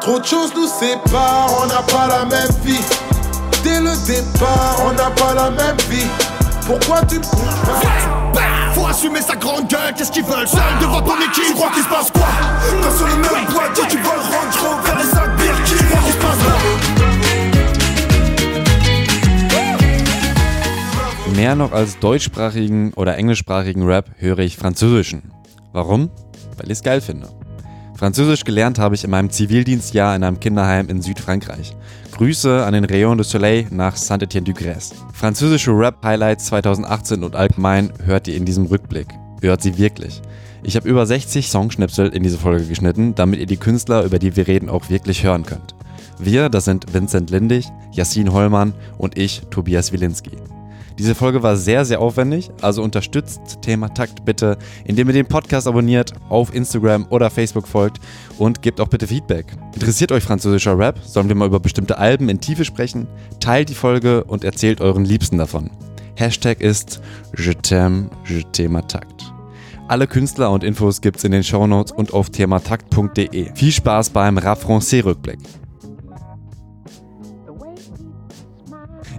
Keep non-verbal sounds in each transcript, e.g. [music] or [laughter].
Trop de choses nous séparent, on n'a pas la même vie. Dès le départ, on n'a pas la même vie. Pourquoi tu me Faut assumer sa grande gueule, qu'est-ce qu'ils veulent Seul devant ton équipe, tu crois qu'il se passe quoi Quand sur le même boîtier, tu vois le range rover les sacs Birkin, tu crois qu'il se passe là Mehr noch als deutschsprachigen oder englischsprachigen Rap höre ich französischen. Warum? Weil ich es geil finde. Französisch gelernt habe ich in meinem Zivildienstjahr in einem Kinderheim in Südfrankreich. Grüße an den Rayon de Soleil nach Saint-Étienne-du-Grèce. Französische Rap-Highlights 2018 und allgemein hört ihr in diesem Rückblick. Hört sie wirklich. Ich habe über 60 Songschnipsel in diese Folge geschnitten, damit ihr die Künstler, über die wir reden, auch wirklich hören könnt. Wir, das sind Vincent Lindig, Yassin Hollmann und ich, Tobias Wilinski. Diese Folge war sehr, sehr aufwendig, also unterstützt Thema Takt bitte, indem ihr den Podcast abonniert, auf Instagram oder Facebook folgt und gebt auch bitte Feedback. Interessiert euch französischer Rap? Sollen wir mal über bestimmte Alben in Tiefe sprechen? Teilt die Folge und erzählt euren Liebsten davon. Hashtag ist Je t'aime, je t'aime Takt. Alle Künstler und Infos gibt's in den Shownotes und auf thematakt.de. Viel Spaß beim Rap Francais Rückblick.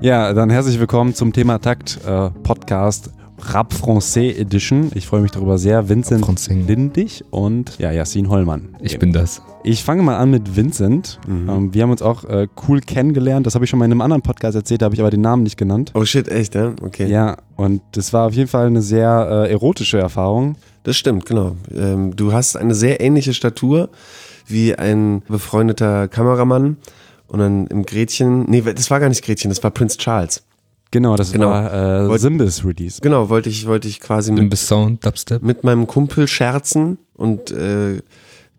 Ja, dann herzlich willkommen zum Thema Takt äh, Podcast Rap Francais Edition. Ich freue mich darüber sehr. Vincent Francais. Lindig und ja, Yassin Hollmann. Ich bin das. Ich fange mal an mit Vincent. Ähm, wir haben uns auch äh, cool kennengelernt. Das habe ich schon mal in einem anderen Podcast erzählt, da habe ich aber den Namen nicht genannt. Oh shit, echt, ja? Okay. Ja, und das war auf jeden Fall eine sehr äh, erotische Erfahrung. Das stimmt, genau. Ähm, du hast eine sehr ähnliche Statur wie ein befreundeter Kameramann. Und dann im Gretchen, nee, das war gar nicht Gretchen, das war Prince Charles. Genau, das Genau. war äh, Simbis Release. Genau, wollte ich, wollte ich quasi mit, Sound, Dubstep. mit meinem Kumpel scherzen und äh,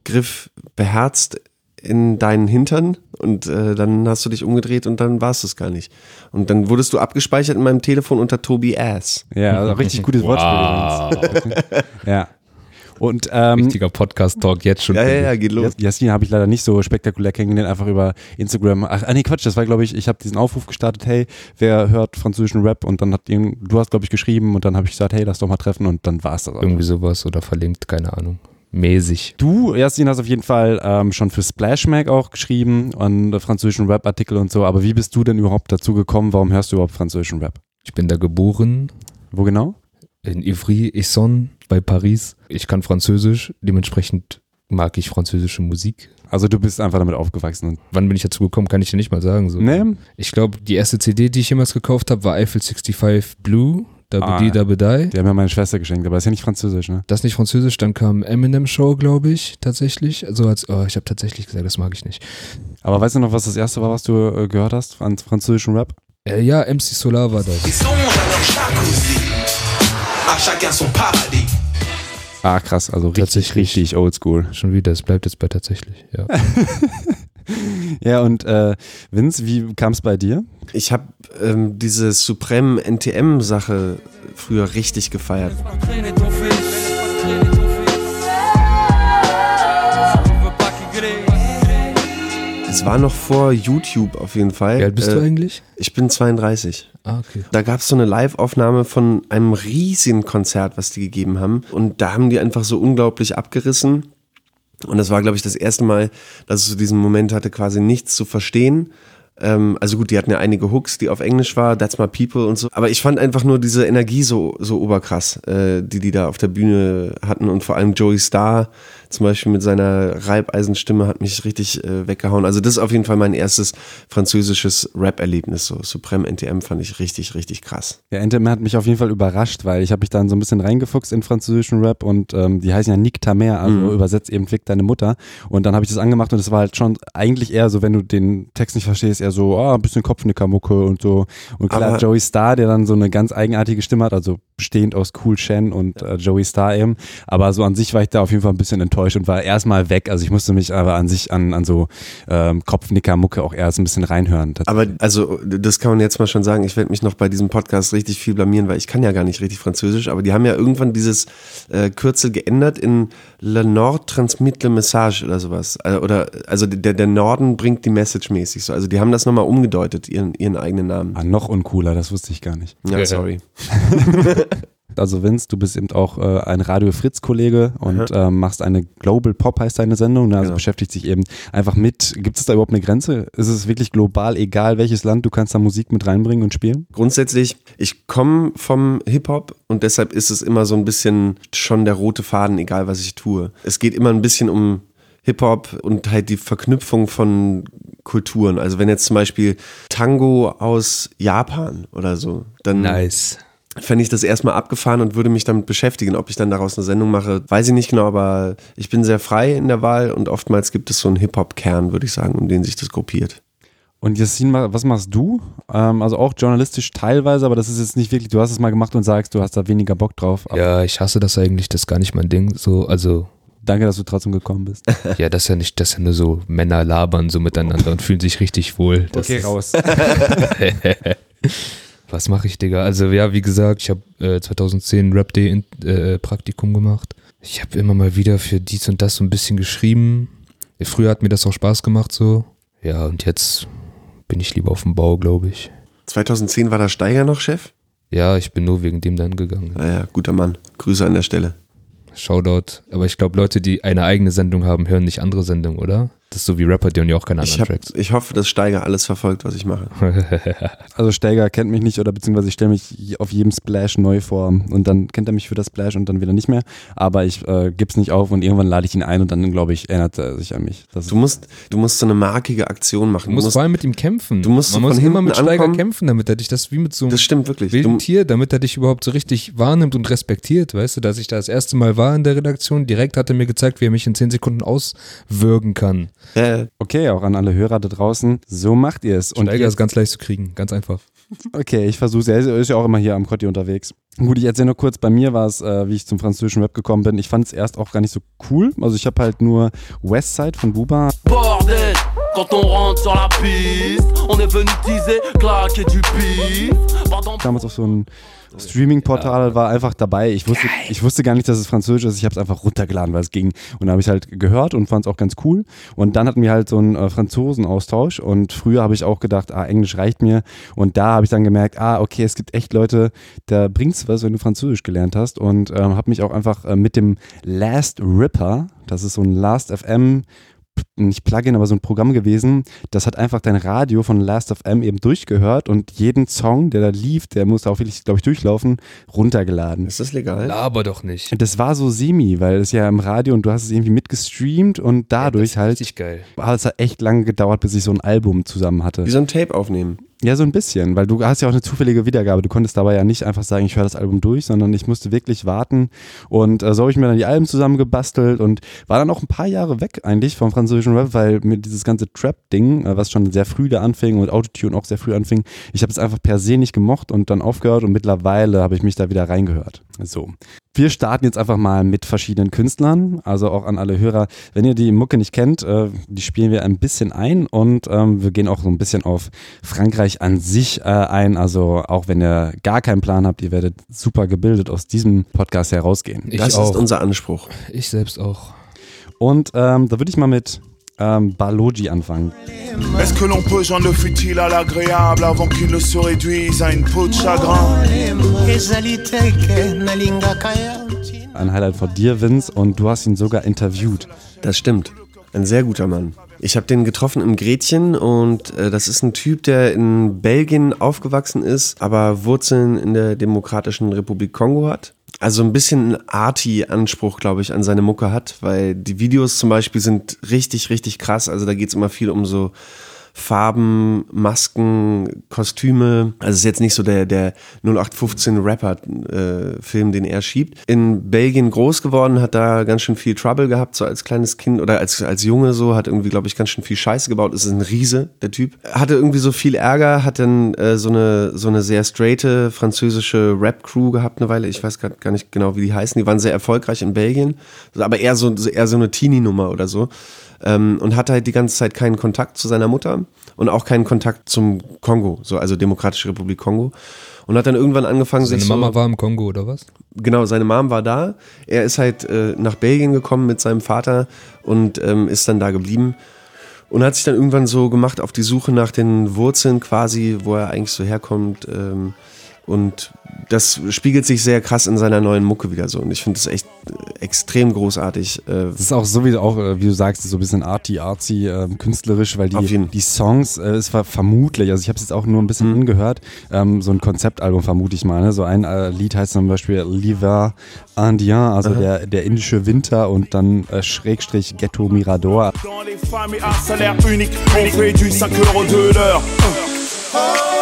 griff beherzt in deinen Hintern und äh, dann hast du dich umgedreht und dann warst du es gar nicht. Und dann wurdest du abgespeichert in meinem Telefon unter Tobi Ass. Ja, also richtig gutes Wortspiel übrigens. [laughs] Ja. Und ähm, Richtiger Podcast-Talk jetzt schon. Ja, ja, ja, geht los. Jas- Jasmin habe ich leider nicht so spektakulär kennengelernt, einfach über Instagram. Ach, ah, nee, Quatsch, das war, glaube ich, ich habe diesen Aufruf gestartet, hey, wer hört französischen Rap? Und dann hat ihn, du hast, glaube ich, geschrieben und dann habe ich gesagt, hey, lass doch mal treffen und dann war es das. auch. Irgendwie sowas oder verlinkt, keine Ahnung. Mäßig. Du, Jasmin, hast auf jeden Fall ähm, schon für Splash Mag auch geschrieben und französischen Rap-Artikel und so, aber wie bist du denn überhaupt dazu gekommen? Warum hörst du überhaupt französischen Rap? Ich bin da geboren, Wo genau? In Ivry-Essonne bei Paris. Ich kann Französisch, dementsprechend mag ich französische Musik. Also du bist einfach damit aufgewachsen. Wann bin ich dazu gekommen, kann ich dir nicht mal sagen. So. nee? Ich glaube, die erste CD, die ich jemals gekauft habe, war Eiffel 65 Blue. Ah. Dabedi, Dabedai. Die haben ja meine Schwester geschenkt, aber das ist ja nicht französisch, ne? Das ist nicht französisch, dann kam Eminem Show, glaube ich, tatsächlich. Also als, oh, ich habe tatsächlich gesagt, das mag ich nicht. Aber weißt du noch, was das erste war, was du äh, gehört hast an französischen Rap? Äh, ja, MC Solar war das. À chacun son paradis. Ah, krass, also richtig, Tatsächlich. richtig oldschool. Schon wieder, es bleibt jetzt bei tatsächlich. Ja. [laughs] Ja, und äh, Vince, wie kam es bei dir? Ich habe ähm, diese Supreme NTM-Sache früher richtig gefeiert. Es war noch vor YouTube auf jeden Fall. Wie alt bist Äh, du eigentlich? Ich bin 32. Ah, okay. Da gab es so eine Live-Aufnahme von einem riesigen Konzert, was die gegeben haben. Und da haben die einfach so unglaublich abgerissen. Und das war, glaube ich, das erste Mal, dass es so diesen Moment hatte, quasi nichts zu verstehen. Ähm, also gut, die hatten ja einige Hooks, die auf Englisch war, That's My People und so. Aber ich fand einfach nur diese Energie so, so oberkrass, äh, die die da auf der Bühne hatten. Und vor allem Joey Starr zum Beispiel mit seiner Reibeisenstimme hat mich richtig äh, weggehauen. Also das ist auf jeden Fall mein erstes französisches Rap-Erlebnis. So Supreme NTM fand ich richtig, richtig krass. Ja, NTM hat mich auf jeden Fall überrascht, weil ich habe mich dann so ein bisschen reingefuchst in französischen Rap und ähm, die heißen ja Nick Tamer, also Mhm. übersetzt eben Fick deine Mutter. Und dann habe ich das angemacht und es war halt schon eigentlich eher so, wenn du den Text nicht verstehst, eher so, ah, ein bisschen Kopfnickermucke und so. Und klar, Aber- Joey Starr, der dann so eine ganz eigenartige Stimme hat, also bestehend aus Cool Shen und äh, Joey Starr eben. Aber so an sich war ich da auf jeden Fall ein bisschen enttäuscht und war erstmal weg. Also ich musste mich aber an sich an, an so ähm, Kopfnickermucke auch erst ein bisschen reinhören. Aber also, das kann man jetzt mal schon sagen, ich werde mich noch bei diesem Podcast richtig viel blamieren, weil ich kann ja gar nicht richtig Französisch, aber die haben ja irgendwann dieses äh, Kürzel geändert in Le Nord transmit le message oder sowas. Also, oder, also der, der Norden bringt die Message mäßig so. Also die haben das nochmal umgedeutet, ihren, ihren eigenen Namen. Ah, noch uncooler, das wusste ich gar nicht. Ja, sorry. [laughs] Also Vince, du bist eben auch äh, ein Radio Fritz-Kollege und ähm, machst eine Global Pop, heißt deine Sendung. Ne? Also Genau. beschäftigt sich eben einfach mit, gibt es da überhaupt eine Grenze? Ist es wirklich global, egal welches Land, du kannst da Musik mit reinbringen und spielen? Grundsätzlich, ich komme vom Hip-Hop und deshalb ist es immer so ein bisschen schon der rote Faden, egal was ich tue. Es geht immer ein bisschen um Hip-Hop und halt die Verknüpfung von Kulturen. Also wenn jetzt zum Beispiel Tango aus Japan oder so, dann Nice. Fände ich das erstmal abgefahren und würde mich damit beschäftigen. Ob ich dann daraus eine Sendung mache, weiß ich nicht genau, aber ich bin sehr frei in der Wahl und oftmals gibt es so einen Hip-Hop-Kern, würde ich sagen, um den sich das gruppiert. Und Yassin, ma- was machst du? Ähm, also auch journalistisch teilweise, aber das ist jetzt nicht wirklich, du hast es mal gemacht und sagst, du hast da weniger Bock drauf. Ja, ich hasse das eigentlich, das ist gar nicht mein Ding. So, also, Danke, dass du trotzdem gekommen bist. [laughs] ja, das ist ja nicht, das ist ja nur so Männer labern so miteinander und fühlen sich richtig wohl. Das ist- raus. [laughs] [laughs] Was mache ich, Digga? Also ja, wie gesagt, ich habe äh, 2010 Rap Day in, äh, Praktikum gemacht. Ich habe immer mal wieder für dies und das so ein bisschen geschrieben. Früher hat mir das auch Spaß gemacht so. Ja, und jetzt bin ich lieber auf dem Bau, glaube ich. 2010 war der Steiger noch Chef? Ja, ich bin nur wegen dem dann gegangen. Naja, guter Mann. Grüße an der Stelle. Shoutout. Aber ich glaube, Leute, die eine eigene Sendung haben, hören nicht andere Sendungen, oder? Das ist so wie Rapper, die hören ja auch keine Ich, anderen hab, Tracks. ich hoffe, dass Steiger alles verfolgt, was ich mache. [laughs] Also Steiger kennt mich nicht oder beziehungsweise ich stelle mich auf jedem Splash neu vor und dann kennt er mich für das Splash und dann wieder nicht mehr. Aber ich äh, gib's nicht auf und irgendwann lade ich ihn ein und dann glaube ich erinnert er sich an mich. Das Du musst, du musst so eine markige Aktion machen. Du musst vor allem mit ihm kämpfen. du musst Man so muss immer mit Steiger ankommen. kämpfen, damit er dich das wie mit so einem das stimmt wirklich. wilden Du, Tier, damit er dich überhaupt so richtig wahrnimmt und respektiert, weißt du, dass ich da das erste Mal war in der Redaktion, direkt hat er mir gezeigt, wie er mich in 10 Sekunden auswürgen kann. Äh, okay, auch an alle Hörer da draußen. So macht ihr es. Und Steiger ist ganz leicht zu kriegen, ganz einfach. Okay, ich versuche Er ist- ist ja auch immer hier am Kotti unterwegs. Gut, ich erzähle nur kurz, bei mir war es, äh, wie ich zum französischen Rap gekommen bin. Ich fand es erst auch gar nicht so cool. Also ich habe halt nur Westside von Buba. Bordel, quand on rentre sur la piste, on est venu teaser, claquer du pif. Damals auf so ein Streaming-Portal war einfach dabei. Ich wusste, ich wusste gar nicht, dass es Französisch ist. Ich habe es einfach runtergeladen, weil es ging. Und dann habe ich halt gehört und fand es auch ganz cool. Und dann hatten wir halt so einen äh, Franzosen-Austausch. Und früher habe ich auch gedacht, ah, Englisch reicht mir. Und da habe ich dann gemerkt, ah, okay, es gibt echt Leute, da bringt's was, wenn du Französisch gelernt hast. Und ähm, habe mich auch einfach äh, mit dem Last Ripper, das ist so ein Last FM nicht Plugin, aber so ein Programm gewesen, das hat einfach dein Radio von Last.fm eben durchgehört und jeden Song, der da lief, der musste auch wirklich, glaube ich, durchlaufen, runtergeladen. ist das legal? Aber doch nicht. Und das war so semi, weil es ja im Radio und du hast es irgendwie mitgestreamt und dadurch das ist halt Richtig geil. hat es halt echt lange gedauert, bis ich so ein Album zusammen hatte. Wie so ein Tape aufnehmen. Ja, so ein bisschen, weil du hast ja auch eine zufällige Wiedergabe. Du konntest dabei ja nicht einfach sagen, ich höre das Album durch, sondern ich musste wirklich warten. Und äh, so habe ich mir dann die Alben zusammengebastelt und war dann auch ein paar Jahre weg eigentlich vom französischen Rap, weil mir dieses ganze Trap-Ding, äh, was schon sehr früh da anfing und Autotune auch sehr früh anfing, ich habe es einfach per se nicht gemocht und dann aufgehört und mittlerweile habe ich mich da wieder reingehört. So. Wir starten jetzt einfach mal mit verschiedenen Künstlern, also auch an alle Hörer. Wenn ihr die Mucke nicht kennt, äh, die spielen wir ein bisschen ein und ähm, wir gehen auch so ein bisschen auf Frankreich an sich äh, ein. Also auch wenn ihr gar keinen Plan habt, ihr werdet super gebildet aus diesem Podcast herausgehen. Ich das auch. ist unser Anspruch. Ich selbst auch. Und ähm, da würde ich mal mit ähm, Balogi anfangen. Est-ce que l'on peut joindre le futile à l'agréable avant qu'il ne se réduise à une peau de chagrin Ein Highlight von dir, Vince, und du hast ihn sogar interviewt. Das stimmt. Ein sehr guter Mann. Ich habe den getroffen im Gretchen und äh, das ist ein Typ, der in Belgien aufgewachsen ist, aber Wurzeln in der Demokratischen Republik Kongo hat. Also ein bisschen Arty-Anspruch, glaube ich, an seine Mucke hat, weil die Videos zum Beispiel sind richtig, richtig krass. Also da geht es immer viel um so Farben, Masken, Kostüme. Also es ist jetzt nicht so der, der 0815 Rapper-Film, den er schiebt. In Belgien groß geworden, hat da ganz schön viel Trouble gehabt, so als kleines Kind oder als, als Junge so, hat irgendwie, glaube ich, ganz schön viel Scheiße gebaut. Ist ein Riese, der Typ. Hatte irgendwie so viel Ärger, hat dann äh, so, eine, so eine sehr straighte französische Rap-Crew gehabt eine Weile. Ich weiß grad gar nicht genau, wie die heißen. Die waren sehr erfolgreich in Belgien, aber eher so, eher so eine Teenie-Nummer oder so ähm, und hatte halt die ganze Zeit keinen Kontakt zu seiner Mutter und auch keinen Kontakt zum Kongo, so also Demokratische Republik Kongo. Und hat dann irgendwann angefangen, Seine sich Mama so, war im Kongo oder was? genau, seine Mom war da. Er ist halt äh, nach Belgien gekommen mit seinem Vater und ähm, ist dann da geblieben. Und hat sich dann irgendwann so gemacht auf die Suche nach den Wurzeln quasi, wo er eigentlich so herkommt. Ähm, Und das spiegelt sich sehr krass in seiner neuen Mucke wieder so. Und ich finde das echt äh, extrem großartig. Äh, Das ist auch so wie auch, äh, wie du sagst, so ein bisschen arty, artsy, ähm, künstlerisch, weil die, die Songs, äh, es war vermutlich, also ich habe es jetzt auch nur ein bisschen Mhm. angehört, ähm, so ein Konzeptalbum vermute ich mal. Ne? So ein äh, Lied heißt zum Beispiel L'Hiver Indien, also der, der indische Winter und dann äh, Schrägstrich Ghetto Mirador. Dans les familles à salaire unique, on fait du 5 euros de l'heure. Exilé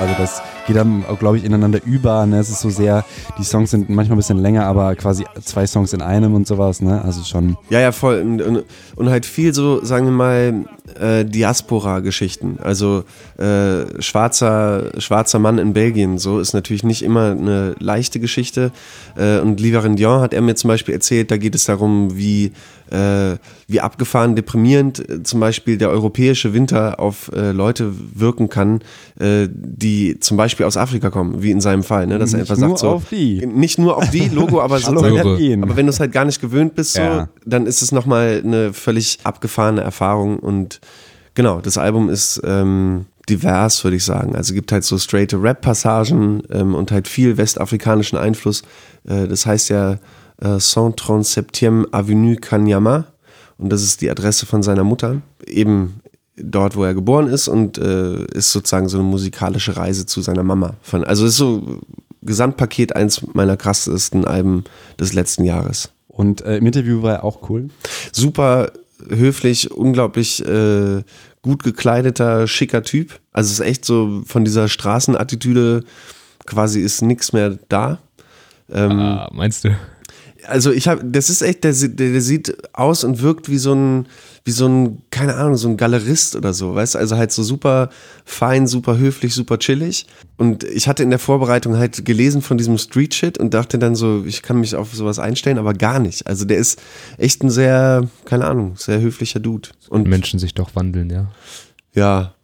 Also das geht dann, glaube ich, ineinander über. Ne? Es ist so sehr, die Songs sind manchmal ein bisschen länger, aber quasi zwei Songs in einem und sowas. Ne? Also schon. Ja, ja, voll. Und, und, und halt viel so, sagen wir mal, äh, Diaspora-Geschichten. Also äh, schwarzer, schwarzer Mann in Belgien, so ist natürlich nicht immer eine leichte Geschichte. Äh, und Livarendian hat er mir zum Beispiel erzählt, da geht es darum, wie, äh, wie abgefahren, deprimierend äh, zum Beispiel der europäische Winter auf äh, Leute wirken kann, äh, die zum Beispiel aus Afrika kommen, wie in seinem Fall. Ne? Dass er Nicht einfach nur sagt, so, auf die. Nicht nur auf die, Logo, aber [laughs] sozusagen- Belgien. aber wenn du es halt gar nicht gewöhnt bist, so, Ja. dann ist es nochmal eine völlig abgefahrene Erfahrung. Und genau, das Album ist ähm, divers, würde ich sagen. Also gibt halt so straighte Rap-Passagen ähm, und halt viel westafrikanischen Einfluss. Äh, das heißt ja äh, 137e Avenue Kanyama. Und das ist die Adresse von seiner Mutter. Eben dort, wo er geboren ist und äh, ist sozusagen so eine musikalische Reise zu seiner Mama. Von, also ist so Gesamtpaket eins meiner krassesten Alben des letzten Jahres. Und äh, im Interview war er auch cool. Super höflich, unglaublich äh, gut gekleideter, schicker Typ. Also es ist echt so von dieser Straßenattitüde quasi ist nichts mehr da. Ähm, Ah, meinst du? Also ich habe, das ist echt, der, der sieht aus und wirkt wie so ein, wie so ein, keine Ahnung, so ein Galerist oder so, weißt du, also halt so super fein, super höflich, super chillig. Und ich hatte in der Vorbereitung halt gelesen von diesem Street Shit und dachte dann so, ich kann mich auf sowas einstellen, aber gar nicht. Also der ist echt ein sehr, keine Ahnung, sehr höflicher Dude. Und Menschen sich doch wandeln, ja. ja,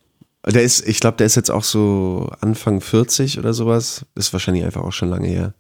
der ist, ich glaube, der ist jetzt auch so Anfang 40 oder sowas. Ist wahrscheinlich einfach auch schon lange her.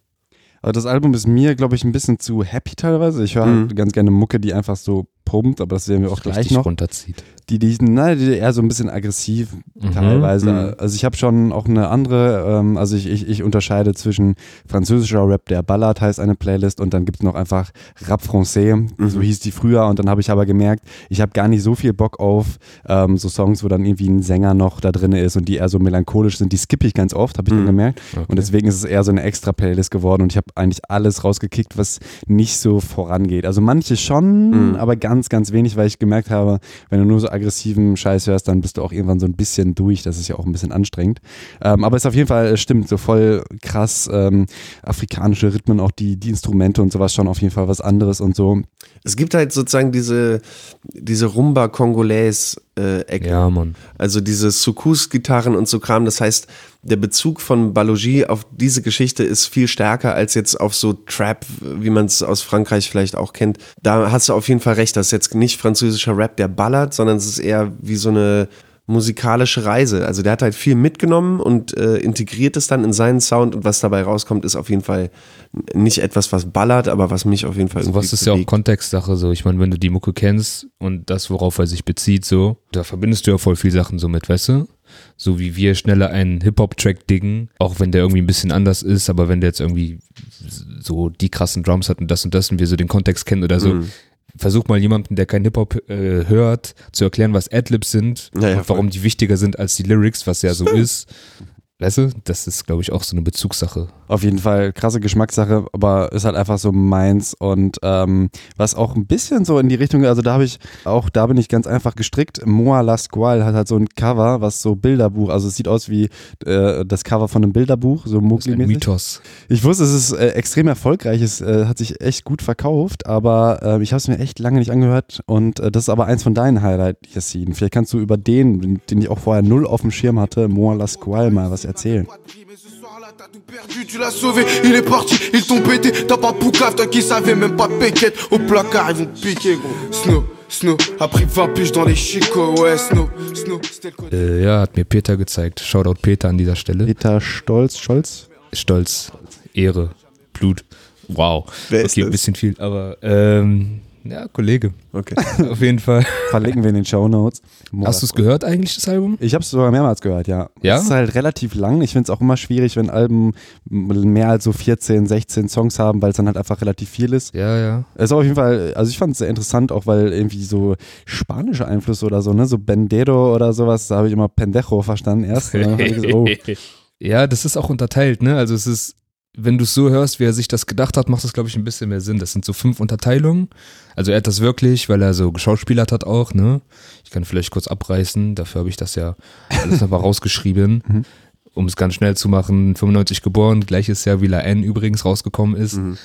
Das Album ist mir, glaube ich, ein bisschen zu happy teilweise. Ich höre Mhm. halt ganz gerne Mucke, die einfach so pumpt, aber das sehen wir auch gleich Richtig noch. runterzieht. Die, die, na, die eher so ein bisschen aggressiv Mhm, teilweise. mhm. Also ich habe schon auch eine andere, ähm, also ich, ich, ich unterscheide zwischen französischer Rap, der Ballad heißt eine Playlist und dann gibt es noch einfach Rap Français, so hieß die früher und dann habe ich aber gemerkt, ich habe gar nicht so viel Bock auf ähm, so Songs, wo dann irgendwie ein Sänger noch da drin ist und die eher so melancholisch sind, die skippe ich ganz oft, habe ich dann gemerkt. Und deswegen ist es eher so eine extra Playlist geworden und ich habe eigentlich alles rausgekickt, was nicht so vorangeht. Also manche schon, aber ganz, ganz wenig, weil ich gemerkt habe, wenn du nur so aggressiven Scheiß hörst, dann bist du auch irgendwann so ein bisschen durch. Das ist ja auch ein bisschen anstrengend. Ähm, aber es ist auf jeden Fall, stimmt, so voll krass ähm, afrikanische Rhythmen, auch die, die Instrumente und sowas schon auf jeden Fall was anderes und so. Es gibt halt sozusagen diese, diese Rumba-Kongolais-Ecke. Ja, Mann. Also diese Soukous-Gitarren und so Kram. Das heißt, der Bezug von Balogie auf diese Geschichte ist viel stärker als jetzt auf so Trap, wie man es aus Frankreich vielleicht auch kennt. Da hast du auf jeden Fall recht. Das ist jetzt nicht französischer Rap, der ballert, sondern es ist eher wie so eine musikalische Reise. Also der hat halt viel mitgenommen und äh, integriert es dann in seinen Sound und was dabei rauskommt, ist auf jeden Fall nicht etwas, was ballert, aber was mich auf jeden Fall Sowas irgendwie ist ja auch bewegt. Kontextsache, so. Ich meine, wenn du die Mucke kennst und das, worauf er sich bezieht, so, da verbindest du ja voll viel Sachen so mit, weißt du? So wie wir schneller einen Hip-Hop-Track diggen, auch wenn der irgendwie ein bisschen anders ist, aber wenn der jetzt irgendwie so die krassen Drums hat und das und das und wir so den Kontext kennen oder so, Mhm. Versuch mal jemanden, der kein Hip-Hop äh, hört, zu erklären, was Adlibs sind Ja, ja, und warum die wichtiger sind als die Lyrics, was ja so ist. Weißt du, das ist, glaube ich, auch so eine Bezugssache. Auf jeden Fall krasse Geschmackssache, aber ist halt einfach so meins und ähm, was auch ein bisschen so in die Richtung, also da habe ich, auch da bin ich ganz einfach gestrickt. Moa La Squale hat halt so ein Cover, was so Bilderbuch, also es sieht aus wie äh, das Cover von einem Bilderbuch, so Mowgli-mäßig. Mythos. Ich wusste, es ist äh, extrem erfolgreich, es äh, hat sich echt gut verkauft, aber äh, ich habe es mir echt lange nicht angehört und äh, das ist aber eins von deinen Highlights, Yassin. Vielleicht kannst du über den, den ich auch vorher null auf dem Schirm hatte, Moa La Squale mal was erzählen. Tu l'as sauvé, il est parti, ils t'ont pété, t'as pas Poucave, toi qui savais même pas Péquette, au placard ils vont te piquer gros. Snow, Snow, a pris 20 piges dans les chicots, ouais Snow, Snow, c'était le côté. Äh, ja, hat mir Peter gezeigt. Shoutout Peter an dieser Stelle. Peter Stolz, Scholz? Stolz, Ehre, Blut. Wow. Wer ist okay, ein bisschen viel, aber ähm, ja, Kollege. Okay. [laughs] Auf jeden Fall. Verlinken wir in den Show Notes. Hast du es gehört eigentlich, das Album? Ich habe es sogar mehrmals gehört, ja. Ja? Es ist halt relativ lang. Ich finde es auch immer schwierig, wenn Alben mehr als so 14, 16 Songs haben, weil es dann halt einfach relativ viel ist. Ja, ja. Es ist auf jeden Fall, also ich fand es sehr interessant, auch weil irgendwie so spanische Einflüsse oder so, ne, so Bendero oder sowas, da habe ich immer Pendejo verstanden erst. Ich gesagt, oh, [laughs] Ja, das ist auch unterteilt, ne? Also es ist, wenn du es so hörst, wie er sich das gedacht hat, macht das, glaube ich, ein bisschen mehr Sinn. Das sind so fünf Unterteilungen. Also er hat das wirklich, weil er so geschauspielert hat auch, ne? Ich kann vielleicht kurz abreißen, dafür habe ich das ja alles nochmal [laughs] rausgeschrieben. Mhm. Um es ganz schnell zu machen, 95 geboren, gleiches Jahr wie La N übrigens rausgekommen ist. Mhm.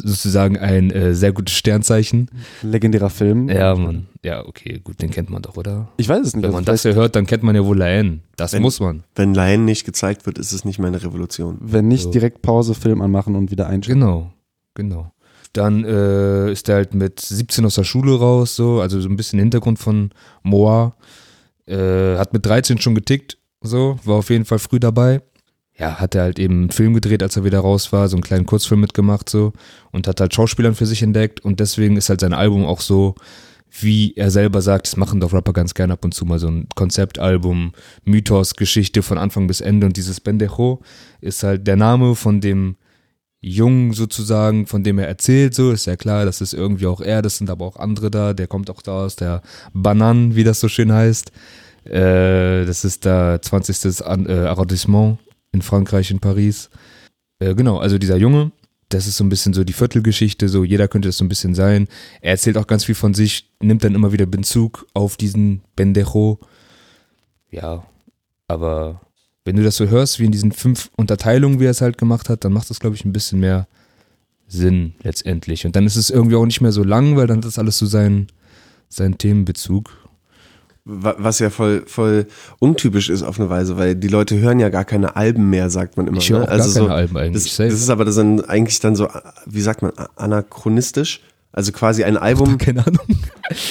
Sozusagen ein äh, sehr gutes Sternzeichen. legendärer Film. Ja, Mann. Ja, okay, gut, den kennt man doch, oder? Ich weiß es nicht. Wenn also man das hier hört, dann kennt man ja wohl La N. Das Wenn- muss man. Wenn Laien nicht gezeigt wird, ist es nicht mehr eine Revolution. wenn nicht So. direkt Pause, Film anmachen und wieder einschalten. Genau, genau. Dann äh, ist er halt mit 17 aus der Schule raus, so, also so ein bisschen Hintergrund von Moa. Äh, hat mit 13 schon getickt, so, war auf jeden Fall früh dabei. Ja, hat er halt eben einen Film gedreht, als er wieder raus war, so einen kleinen Kurzfilm mitgemacht, so, und hat halt Schauspielern für sich entdeckt und deswegen ist halt sein Album auch so, wie er selber sagt, das machen doch Rapper ganz gerne ab und zu mal so ein Konzeptalbum, Mythos, Geschichte von Anfang bis Ende und dieses Bendejo ist halt der Name von dem Jungen sozusagen, von dem er erzählt, so ist ja klar, das ist irgendwie auch er, das sind aber auch andere da, der kommt auch da aus der Banan, wie das so schön heißt. Äh, das ist der 20. An- äh, Arrondissement in Frankreich, in Paris. Äh, genau, also dieser Junge, das ist so ein bisschen so die Viertelgeschichte, so jeder könnte das so ein bisschen sein. Er erzählt auch ganz viel von sich, nimmt dann immer wieder Bezug auf diesen Bendejo. Ja, aber wenn du das so hörst, wie in diesen fünf Unterteilungen, wie er es halt gemacht hat, dann macht das, glaube ich, ein bisschen mehr Sinn letztendlich. Und dann ist es irgendwie auch nicht mehr so lang, weil dann hat das alles so seinen, seinen Themenbezug. Wa- Was ja voll, voll untypisch ist auf eine Weise, weil die Leute hören ja gar keine Alben mehr, sagt man immer. Ich höre ne? auch gar keine Alben eigentlich, Das, das ist aber dann eigentlich dann so, wie sagt man, anachronistisch. Also quasi ein Album, Keine Ahnung.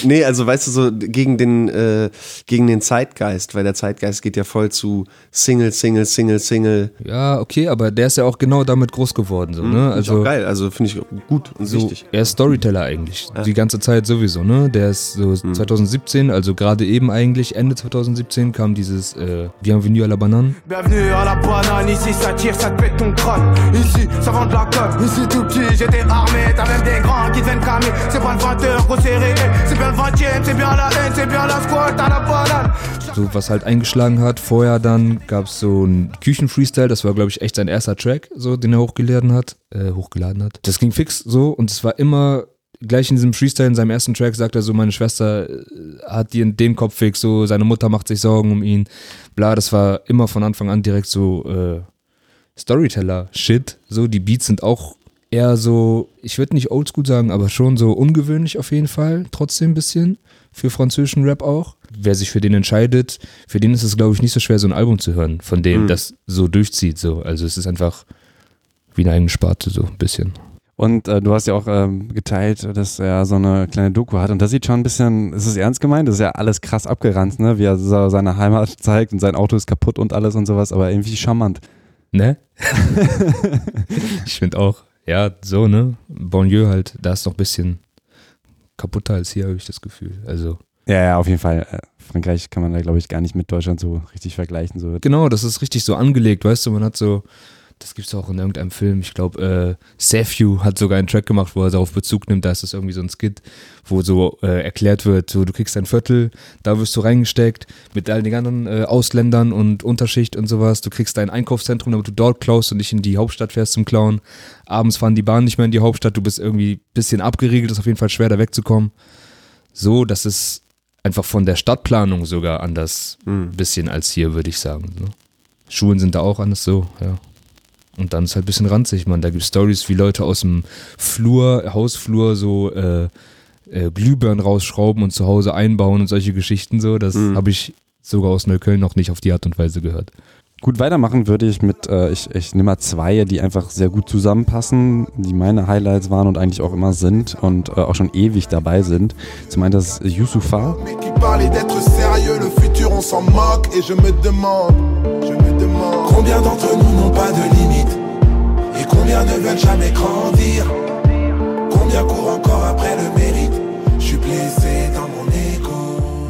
Nee, also weißt du, so gegen den, äh, gegen den Zeitgeist, weil der Zeitgeist geht ja voll zu Single, Single, Single, Single. Ja, okay, aber der ist ja auch genau damit groß geworden, so, ne? Finde ich Also, auch geil, also finde ich gut und so, wichtig. er ist Storyteller eigentlich. Die ganze Zeit sowieso, ne? Der ist so 2017, also gerade eben eigentlich, Ende 2017 kam dieses äh, Bienvenue à la Banane. Bienvenue à la banane, ici ça tire, ça te pète ton crâne. Ici ça vend de la colle, ici tout petit, j'étais armé, t'as même des grands qui deviennent cramer. C'est pas le 20h, gros c'est réel, c'est bien le 20ème, c'est bien la haine, c'est bien la squat à la banane. so was halt eingeschlagen hat. Vorher dann gab es so einen Küchenfreestyle, das war glaube ich echt sein erster Track, so den er hochgeladen hat, äh, hochgeladen hat. Das ging fix so und es war immer gleich in diesem Freestyle in seinem ersten Track sagt er so, meine Schwester äh, hat den, den Kopf fix, so seine Mutter macht sich Sorgen um ihn, bla, das war immer von Anfang an direkt so äh, Storyteller-Shit, so die Beats sind auch eher so, ich würde nicht oldschool sagen, aber schon so ungewöhnlich auf jeden Fall, trotzdem ein bisschen, für französischen Rap auch. Wer sich für den entscheidet, für den ist es, glaube ich, nicht so schwer, so ein Album zu hören, von dem Mhm. das so durchzieht. So. Also es ist einfach wie eine eigene Sparte, so ein bisschen. Und äh, du hast ja auch ähm, geteilt, dass er so eine kleine Doku hat. Und das sieht schon ein bisschen, ist es ernst gemeint? Das ist ja alles krass abgeranzt, ne? Wie er so seine Heimat [laughs] zeigt und sein Auto ist kaputt und alles und sowas, aber irgendwie charmant. Ne? [laughs] ich finde auch, ja, so, ne? Bonlieu halt, da ist noch ein bisschen kaputter als hier, habe ich das Gefühl. Also, Ja, ja, auf jeden Fall. Äh, Frankreich kann man da, glaube ich, gar nicht mit Deutschland so richtig vergleichen. So. genau, das ist richtig so angelegt, weißt du, man hat so, das gibt's auch in irgendeinem Film, ich glaube, äh, Safew hat sogar einen Track gemacht, wo er darauf Bezug nimmt, da ist das irgendwie so ein Skit, wo so äh, erklärt wird, so du kriegst ein Viertel, da wirst du reingesteckt mit all den anderen äh, Ausländern und Unterschicht und sowas, du kriegst ein Einkaufszentrum, damit du dort klaust und nicht in die Hauptstadt fährst zum Klauen, abends fahren die Bahnen nicht mehr in die Hauptstadt, du bist irgendwie bisschen abgeriegelt, ist auf jeden Fall schwer da wegzukommen. So, das ist einfach von der Stadtplanung sogar anders Mhm. bisschen als hier, würde ich sagen. Ne? Schulen sind da auch anders so, ja. Und dann ist halt ein bisschen ranzig, man. Da gibt es Stories, wie Leute aus dem Flur, Hausflur so äh, äh, Glühbirnen rausschrauben und zu Hause einbauen und solche Geschichten so. Das Mhm. habe ich sogar aus Neukölln noch nicht auf die Art und Weise gehört. Gut, weitermachen würde ich mit, äh, ich, ich nehme mal zwei, die einfach sehr gut zusammenpassen, die meine Highlights waren und eigentlich auch immer sind und äh, auch schon ewig dabei sind. Zum einen das Yusufa. Combien d'entre nous n'ont pas de limite et combien ne veulent jamais grandir. Combien courent encore après le mérite Je suis blessé dans mon ego.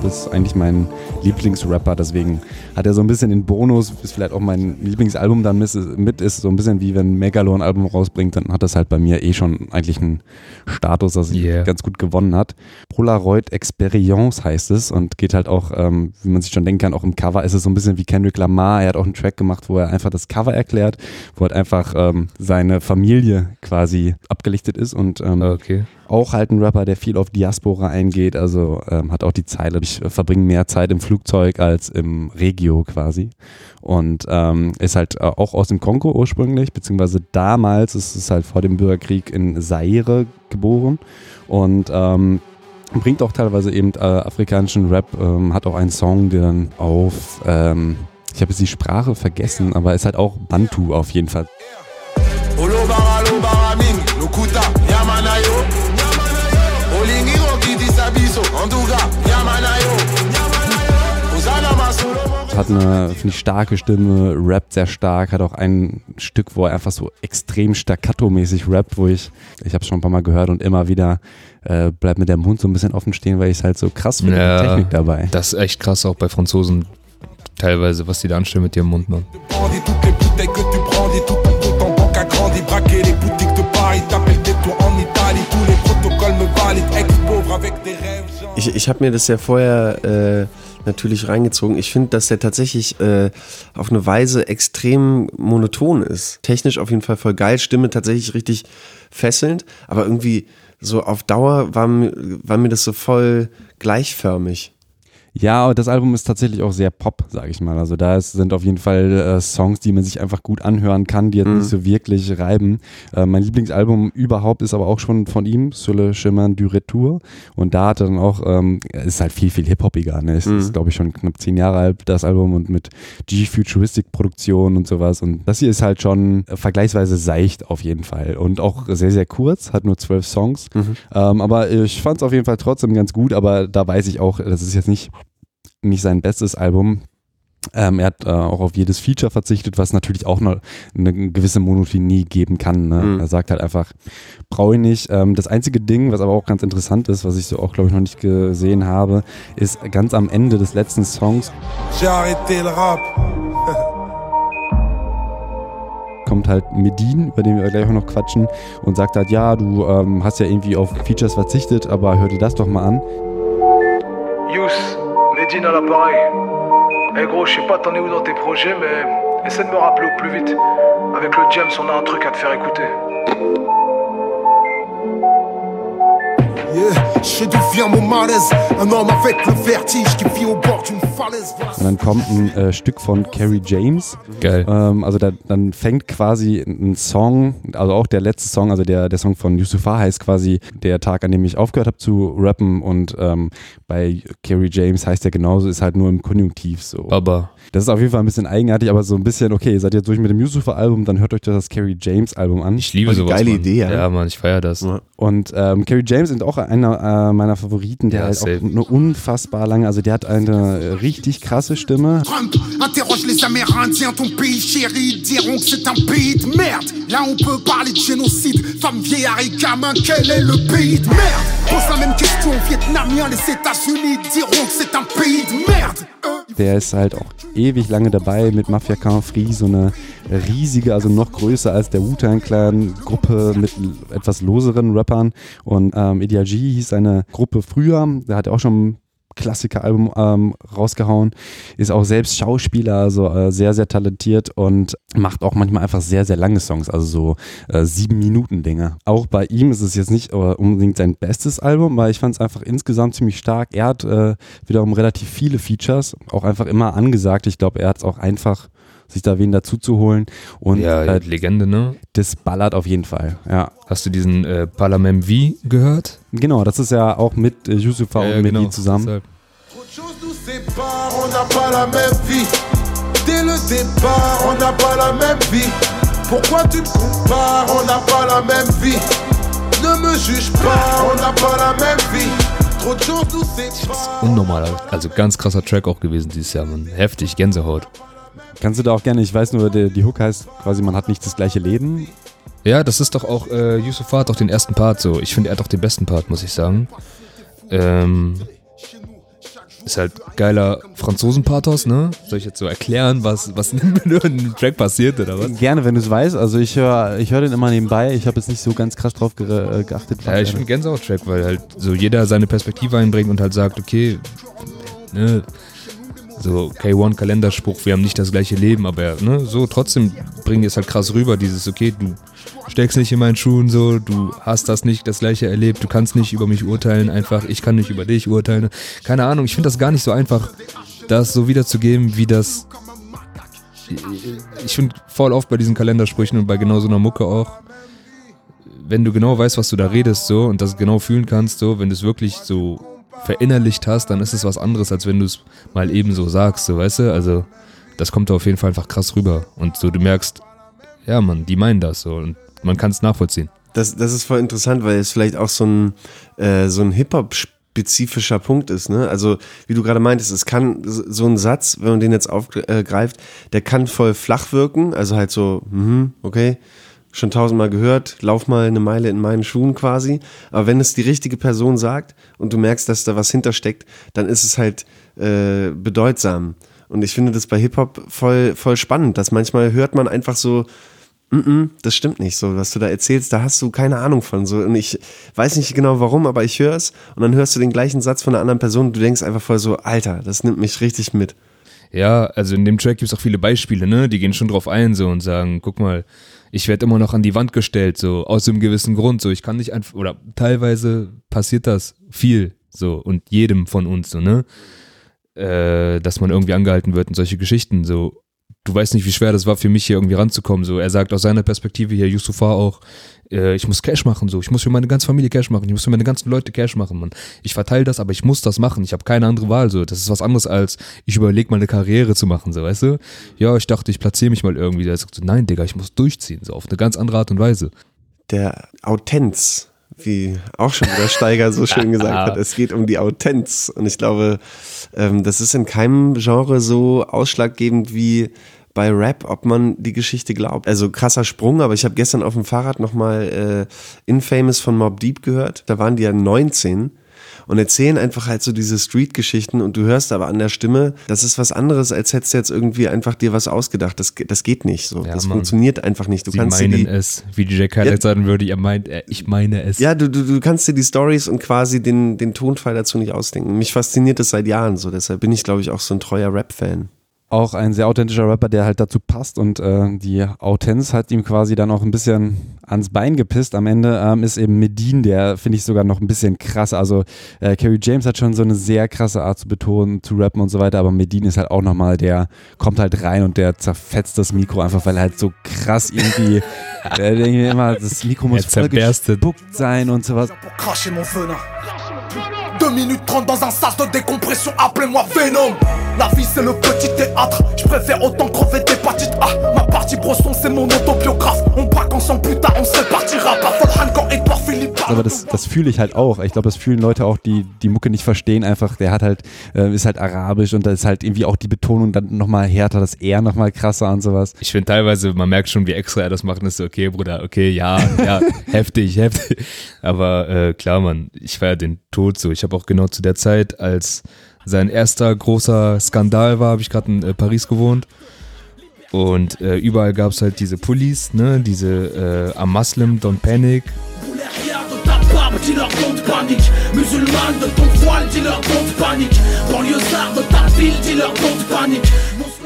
Das ist eigentlich mein Lieblingsrapper, deswegen hat er so ein bisschen den Bonus, ist vielleicht auch mein Lieblingsalbum dann mit, ist so ein bisschen wie wenn Megalo ein Album rausbringt, dann hat das halt bei mir eh schon eigentlich einen Status, dass Yeah. ganz gut gewonnen hat. Polaroid Experience heißt es und geht halt auch, ähm, wie man sich schon denken kann, auch im Cover ist es so ein bisschen wie Kendrick Lamar. Er hat auch einen Track gemacht, wo er einfach das Cover erklärt, wo halt einfach ähm, seine Familie quasi abgelichtet ist und ähm, Okay. Auch halt ein Rapper, der viel auf Diaspora eingeht, also ähm, hat auch die Zeile, ich verbringe mehr Zeit im Flugzeug als im Regio quasi und ähm, ist halt äh, auch aus dem Kongo ursprünglich, beziehungsweise damals ist es halt vor dem Bürgerkrieg in Zaire geboren und ähm, bringt auch teilweise eben äh, afrikanischen Rap, ähm, hat auch einen Song, der dann auf, ähm, ich habe jetzt die Sprache vergessen, aber ist halt auch Bantu auf jeden Fall. Hat eine, finde ich, starke Stimme, rappt sehr stark, hat auch ein Stück, wo er einfach so extrem staccato-mäßig rappt, wo ich, ich habe es schon ein paar Mal gehört und immer wieder äh, bleibt mir der Mund so ein bisschen offen stehen, weil ich es halt so krass finde, Ja. die Technik dabei. Das ist echt krass, auch bei Franzosen teilweise, was die da anstellen mit ihrem Mund, Mann. Genre. Ich, ich habe mir das ja vorher äh, natürlich reingezogen. Ich finde, dass der tatsächlich äh, auf eine Weise extrem monoton ist. Technisch auf jeden Fall voll geil, Stimme tatsächlich richtig fesselnd, aber irgendwie so auf Dauer war, war mir das so voll gleichförmig. Ja, das Album ist tatsächlich auch sehr Pop, sage ich mal. Also da ist, sind auf jeden Fall äh, Songs, die man sich einfach gut anhören kann, die jetzt Mhm. nicht so wirklich reiben. Äh, mein Lieblingsalbum überhaupt ist aber auch schon von ihm, Sur le chemin du retour. Und da hat er dann auch, ähm, ist halt viel, viel hip-hopiger. Ne? Es Mhm. ist, glaube ich, schon knapp zehn Jahre alt, das Album und mit G-Futuristic-Produktion und sowas. Und das hier ist halt schon äh, vergleichsweise seicht auf jeden Fall. Und auch sehr, sehr kurz, hat nur zwölf Songs. Ähm, aber ich fand es auf jeden Fall trotzdem ganz gut, aber da weiß ich auch, das ist jetzt nicht nicht sein bestes Album. Ähm, er hat äh, auch auf jedes Feature verzichtet, was natürlich auch noch eine gewisse Monotonie geben kann. Ne? Mhm. Er sagt halt einfach, brauche ich nicht. Ähm, das einzige Ding, was aber auch ganz interessant ist, was ich so auch, glaube ich, noch nicht gesehen habe, ist ganz am Ende des letzten Songs [laughs] kommt halt Medin, über den wir gleich auch noch quatschen, und sagt halt, ja, du ähm, hast ja irgendwie auf Features verzichtet, aber hör dir das doch mal an. Yous, Medine à l'appareil. Eh gros, je sais pas t'en es où dans tes projets, mais essaie de me rappeler au plus vite. Avec le James, on a un truc à te faire écouter. Je deviens mon malaise. Un homme avec le vertige qui vit au bord d'une falaise. Und dann kommt ein äh, Stück von Carrie James, Geil. Ähm, also da, dann fängt quasi ein Song, also auch der letzte Song, also der, der Song von Yusufa heißt quasi der Tag, an dem ich aufgehört habe zu rappen und ähm, bei Carrie James heißt der genauso, ist halt nur im Konjunktiv so. Baba. Das ist auf jeden Fall ein bisschen eigenartig, aber so ein bisschen, okay, ihr seid jetzt durch mit dem Yusufa-Album, dann hört euch doch das Carrie James-Album an. Ich liebe sowas. geile Mann. Idee, ja. Ja, Mann, ich feiere das. Ja. Und ähm, Carrie James sind auch einer äh, meiner Favoriten, der Ja, halt auch safe. eine unfassbar lange, also der hat eine richtig krasse Stimme. Trump interroge les Amérindiens, ton pays chéri, diront que c'est un pays de merde. Là, on peut parler de génocide, femmes, vieillards et gamins, quel est le pays de merde Pose la même question aux les États-Unis diront que c'est un pays de merde. Der ist halt auch ewig lange dabei mit Mafia Can Free, so eine riesige, also noch größer als der Wu-Tang Clan Gruppe mit etwas loseren Rappern. Und ähm, Ideal G hieß seine Gruppe früher, da hat er auch schon Klassiker-Album ähm, rausgehauen, ist auch selbst Schauspieler, also äh, sehr, sehr talentiert und macht auch manchmal einfach sehr, sehr lange Songs, also so äh, sieben Minuten Dinge. Auch bei ihm ist es jetzt nicht äh, unbedingt sein bestes Album, weil ich fand es einfach insgesamt ziemlich stark. Er hat äh, wiederum relativ viele Features, auch einfach immer angesagt. Ich glaube, er hat es auch einfach sich da wen dazu zu holen und ja, äh, Legende, ne? das ballert auf jeden Fall. Ja, Hast du diesen äh, Palamem V gehört? genau, das ist ja auch mit äh, Yusufa Ja, und Mehdi genau, zusammen. deshalb. Dès le départ, on n'a pas la même vie. Pourquoi tu me compares, on n'a pas la même vie. Ne me juge pas, on n'a pas la même vie. Trop de choses nous séparent. Unnormal, also ganz krasser Track auch gewesen dieses Jahr, Mann. Heftig, Gänsehaut. Kannst du da auch gerne, ich weiß nur, die, die Hook heißt quasi, man hat nicht das gleiche Leben. Ja, das ist doch auch, äh, Yusufa hat doch den ersten Part so. Ich finde, er hat doch den besten Part, muss ich sagen. Ähm, ist halt geiler Franzosenpathos, ne? Soll ich jetzt so erklären, was, was [laughs] in dem Track passiert oder was? Gerne, wenn du es weißt. Also ich höre ich hör den immer nebenbei. Ich habe jetzt nicht so ganz krass drauf ge äh, geachtet. Ja, ich finde Gänsehaut-Track, weil halt so jeder seine Perspektive einbringt und halt sagt, okay, ne, so K1-Kalenderspruch, wir haben nicht das gleiche Leben, aber ne, so trotzdem bringen die es halt krass rüber, dieses, okay, du steckst nicht in meinen Schuhen so, du hast das nicht das gleiche erlebt, du kannst nicht über mich urteilen, einfach, ich kann nicht über dich urteilen. Keine Ahnung, ich finde das gar nicht so einfach, das so wiederzugeben, wie das ich finde voll oft bei diesen Kalendersprüchen und bei genau so einer Mucke auch, wenn du genau weißt, was du da redest, so und das genau fühlen kannst, so, wenn du es wirklich so verinnerlicht hast, dann ist es was anderes, als wenn du es mal eben so sagst, so, weißt du? Also, das kommt da auf jeden Fall einfach krass rüber. Und so, du merkst, ja, Mann, die meinen das so und man kann es nachvollziehen. Das, das ist voll interessant, weil es vielleicht auch so ein, äh, so ein Hip-Hop-spezifischer Punkt ist. Ne? Also, wie du gerade meintest, es kann so ein Satz, wenn man den jetzt aufgreift, der kann voll flach wirken. Also halt so, mhm, okay, schon tausendmal gehört, lauf mal eine Meile in meinen Schuhen quasi. Aber wenn es die richtige Person sagt und du merkst, dass da was hintersteckt, dann ist es halt äh, bedeutsam. Und ich finde das bei Hip-Hop voll, voll spannend, dass manchmal hört man einfach so, Mm-mm, das stimmt nicht so, was du da erzählst, da hast du keine Ahnung von so und ich weiß nicht genau warum, aber ich höre es und dann hörst du den gleichen Satz von einer anderen Person und du denkst einfach voll so, Alter, das nimmt mich richtig mit. Ja, also in dem Track gibt es auch viele Beispiele, ne? Die gehen schon drauf ein so und sagen, guck mal, ich werde immer noch an die Wand gestellt, so aus einem gewissen Grund, so ich kann nicht einfach, oder teilweise passiert das viel, so und jedem von uns, so, ne? Äh, dass man irgendwie angehalten wird und solche Geschichten, so. Du weißt nicht, wie schwer das war für mich hier irgendwie ranzukommen. So, er sagt aus seiner Perspektive hier, Yusufa auch, äh, ich muss Cash machen, so, ich muss für meine ganze Familie Cash machen, ich muss für meine ganzen Leute Cash machen, Mann. Ich verteile das, aber ich muss das machen. Ich habe keine andere Wahl, so. Das ist was anderes als ich überlege mal eine Karriere zu machen, so, weißt du? Ja, ich dachte, ich platziere mich mal irgendwie. Der sagt so, nein, Digga, ich muss durchziehen, so auf eine ganz andere Art und Weise. Der Autenz, wie auch schon wieder Steiger so schön gesagt hat, [laughs] es geht um die Autenz und ich glaube, ähm, das ist in keinem Genre so ausschlaggebend wie bei Rap, ob man die Geschichte glaubt. Also krasser Sprung, aber ich habe gestern auf dem Fahrrad nochmal äh, Infamous von Mob Deep gehört. Da waren die ja 19 und erzählen einfach halt so diese Street-Geschichten und du hörst aber an der Stimme, das ist was anderes, als hättest du jetzt irgendwie einfach dir was ausgedacht. Das, das geht nicht so. Ja, das Mann. funktioniert einfach nicht. Du Sie kannst dir meinen die, es, wie DJ Khaled Ja. sagen würde, er meint, er, ich meine es. Ja, du, du, du kannst dir die Stories und quasi den, den Tonfall dazu nicht ausdenken. Mich fasziniert das seit Jahren so, deshalb bin ich, glaube ich, auch so ein treuer Rap-Fan. Auch ein sehr authentischer Rapper, der halt dazu passt und äh, die Autenz hat ihm quasi dann auch ein bisschen ans Bein gepisst. Am Ende ähm, ist eben Medin, der finde ich sogar noch ein bisschen krass. Also äh, Kerry James hat schon so eine sehr krasse Art zu betonen, zu rappen und so weiter, aber Medin ist halt auch nochmal, der kommt halt rein und der zerfetzt das Mikro einfach, weil er halt so krass irgendwie, [laughs] der denkt mir immer, das Mikro muss voll gespuckt sein und sowas. Pour cracher mon venin. 2 minutes 30 dans un sas de décompression, appelez-moi Venom. La vie c'est le petit théâtre, je préfère autant crever d'hépatite A. Ma partie brosson c'est mon autobiographe. On braque ensemble, putain, on se répartira pas. Volhan quand Edouard Philippe. Aber das, das fühle ich halt auch. Ich glaube, das fühlen Leute auch, die die Mucke nicht verstehen. Einfach, der hat halt, äh, ist halt arabisch und da ist halt irgendwie auch die Betonung dann nochmal härter, das R nochmal krasser und sowas. Ich finde teilweise, man merkt schon, wie extra er das macht und ist so, okay, Bruder, okay, ja, ja, [laughs] heftig, heftig. Aber äh, klar, Mann, ich feiere den Tod so. Ich habe auch genau zu der Zeit, als sein erster großer Skandal war, habe ich gerade in äh, Paris gewohnt. Und äh, überall gab es halt diese Pullis, ne, diese äh, Am Muslim, Don't Panic.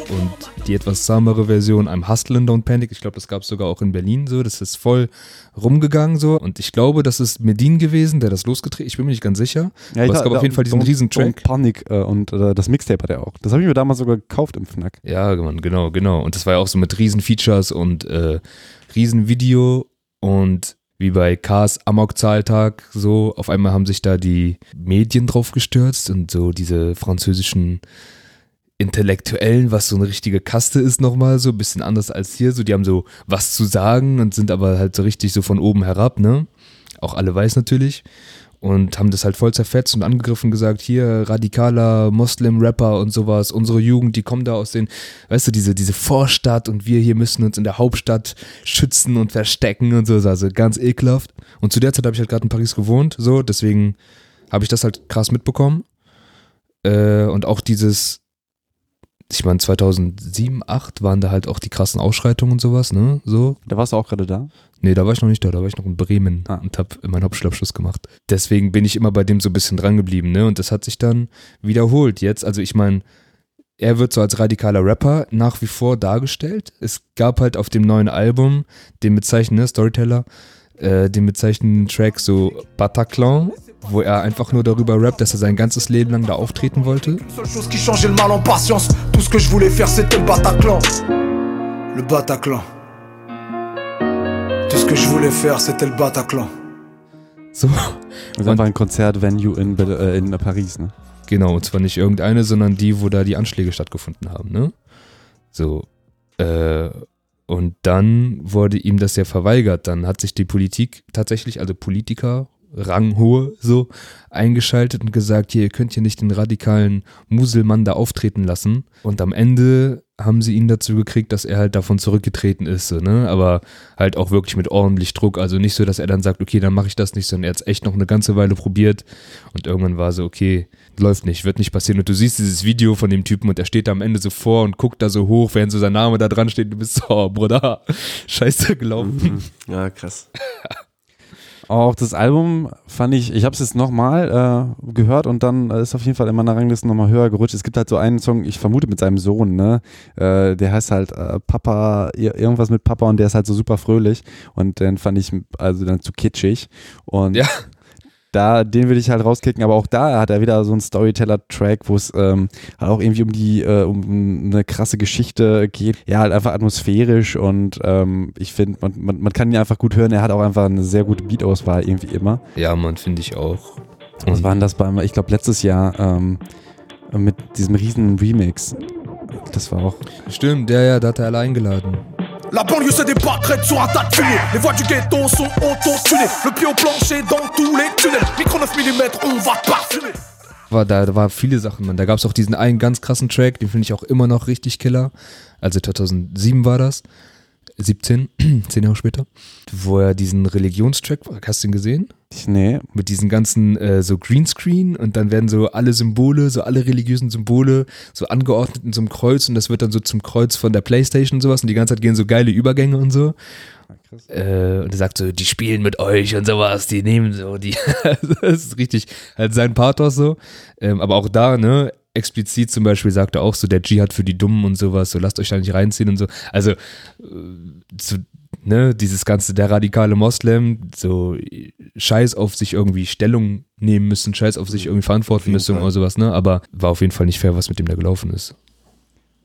Und die etwas zahmere Version I'm Hustlin' Don't Panic. Ich glaube, das gab es sogar auch in Berlin so. Das ist voll rumgegangen so. Und ich glaube, das ist Medin gewesen, der das losgetreten Ich bin mir nicht ganz sicher. Ja, aber es gab auf jeden Fall diesen Don't- riesen Track. Don't Panic äh, und äh, das Mixtape hat er auch. Das habe ich mir damals sogar gekauft im Fnac. Ja, Mann, genau, genau. Und das war ja auch so mit riesen Features und äh, riesen Video und wie bei Cars Amok-Zahltag so, auf einmal haben sich da die Medien drauf gestürzt und so diese französischen Intellektuellen, was so eine richtige Kaste ist nochmal, so ein bisschen anders als hier, so die haben so was zu sagen und sind aber halt so richtig so von oben herab, ne? Auch alle weiß natürlich. und haben das halt voll zerfetzt und angegriffen gesagt, hier radikaler Moslem-Rapper und sowas, unsere Jugend, die kommen da aus den, weißt du, diese, diese Vorstadt und wir hier müssen uns in der Hauptstadt schützen und verstecken und so, also ganz ekelhaft. Und zu der Zeit habe ich halt gerade in Paris gewohnt, so, deswegen habe ich das halt krass mitbekommen. Äh, und auch dieses, ich meine, 2007, 2008 waren da halt auch die krassen Ausschreitungen und sowas, ne? So. Da warst du auch gerade da? Nee, da war ich noch nicht da, da war ich noch in Bremen Ah. und habe meinen Hauptschulabschluss gemacht. Deswegen bin ich immer bei dem so ein bisschen dran geblieben, ne? Und das hat sich dann wiederholt jetzt. Also ich meine, er wird so als radikaler Rapper nach wie vor dargestellt. Es gab halt auf dem neuen Album den bezeichnenden Storyteller, äh, den bezeichnenden Track so Bataclan, wo er einfach nur darüber rappt, dass er sein ganzes Leben lang da auftreten wollte. So, Das ist einfach ein Konzert-Venue in, Be- äh, in Paris, ne? Genau, und zwar nicht irgendeine, sondern die, wo da die Anschläge stattgefunden haben, ne? So. Äh, und dann wurde ihm das ja verweigert. Dann hat sich die Politik tatsächlich, also Politiker, ranghohe, so, eingeschaltet und gesagt, hier, ihr könnt hier nicht den radikalen Muselmann da auftreten lassen. Und am Ende haben sie ihn dazu gekriegt, dass er halt davon zurückgetreten ist, so, ne? Aber halt auch wirklich mit ordentlich Druck. Also nicht so, dass er dann sagt, okay, dann mache ich das nicht, sondern er hat es echt noch eine ganze Weile probiert. Und irgendwann war so, okay, läuft nicht, wird nicht passieren. Und du siehst dieses Video von dem Typen und er steht da am Ende so vor und guckt da so hoch, während so sein Name da dran steht. Du bist so, oh, Bruder, [laughs] scheiße gelaufen. Ja, krass. [laughs] Auch das Album fand ich, ich habe es jetzt nochmal äh, gehört und dann ist auf jeden Fall in meiner Rangliste nochmal höher gerutscht. Es gibt halt so einen Song, ich vermute mit seinem Sohn, ne? Äh, der heißt halt äh, Papa, ir- irgendwas mit Papa und der ist halt so super fröhlich und den fand ich also dann zu kitschig. Und Ja. Da, den würde ich halt rauskicken, aber auch da hat er wieder so einen Storyteller-Track, wo es ähm, halt auch irgendwie um die, äh, um eine krasse Geschichte geht. Ja, halt einfach atmosphärisch und ähm, ich finde, man, man, man kann ihn einfach gut hören. Er hat auch einfach eine sehr gute Beat-Auswahl irgendwie immer. Ja, Mann, finde ich auch. Was war denn das beim, ich glaube letztes Jahr ähm, mit diesem riesen Remix. Das war auch. Stimmt, der, ja, da hat er alle eingeladen. La banlieue se débat sur un tas de fumier. Les voix du ghetto sont auto-tunées. Le pied au plancher dans tous les tunnels. Micro 9 mm, on va parfumer. War, da, da war viele Sachen, man. Da gab es auch diesen einen ganz krassen Track, den finde ich auch immer noch richtig killer. Also 2007 war das. 17, 10 [clears throat] Jahre später. Wo er diesen Religionstrack, hast du ihn gesehen? Nee, Mit diesen ganzen äh, so Greenscreen und dann werden so alle Symbole, so alle religiösen Symbole so angeordnet in so einem Kreuz und das wird dann so zum Kreuz von der Playstation und sowas und die ganze Zeit gehen so geile Übergänge und so. Äh, und er sagt so, die spielen mit euch und sowas, die nehmen so, die, [laughs] das ist richtig, halt sein Pathos so. Ähm, aber auch da, ne, explizit zum Beispiel sagt er auch so, der Dschihad für die Dummen und sowas, so lasst euch da nicht reinziehen und so. Also, äh, so, ne, dieses ganze, der radikale Moslem, so Scheiß auf sich irgendwie Stellung nehmen müssen, Scheiß auf sich irgendwie verantworten müssen oder sowas, ne, aber war auf jeden Fall nicht fair, was mit dem da gelaufen ist.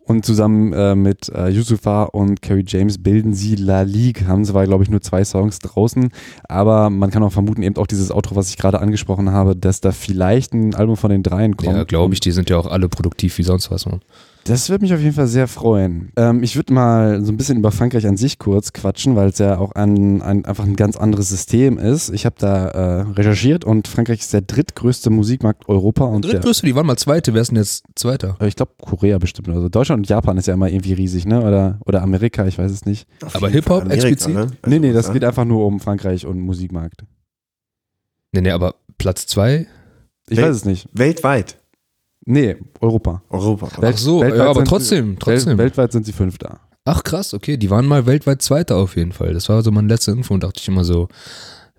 Und zusammen äh, mit äh, Yusufa und Carrie James bilden sie La Ligue. Haben zwar, glaube ich, nur zwei Songs draußen, aber man kann auch vermuten, eben auch dieses Outro, was ich gerade angesprochen habe, dass da vielleicht ein Album von den dreien kommt. Ja, glaube ich, die sind ja auch alle produktiv wie sonst was, man. Das würde mich auf jeden Fall sehr freuen. Ähm, ich würde mal so ein bisschen über Frankreich an sich kurz quatschen, weil es ja auch ein, ein, einfach ein ganz anderes System ist. Ich habe da äh, recherchiert und Frankreich ist der drittgrößte Musikmarkt Europa und der, Drittgrößte, die waren mal Zweite, wer ist denn jetzt Zweiter? äh, ich glaube Korea bestimmt. Also Deutschland und Japan ist ja immer irgendwie riesig, ne? Oder, oder Amerika, ich weiß es nicht. Auf Aber Hip-Hop explizit? Ne? Nee, nee, das geht einfach nur um Frankreich und Musikmarkt. Nee, nee, aber Platz zwei? Ich Wel- weiß es nicht. Weltweit. Nee, Europa. Europa. Welt- Ach so, weltweit ja, aber trotzdem, trotzdem. Wel weltweit sind sie Fünfter. Ach krass, okay, die waren mal weltweit Zweiter auf jeden Fall. Das war so meine letzte Info und dachte ich immer so,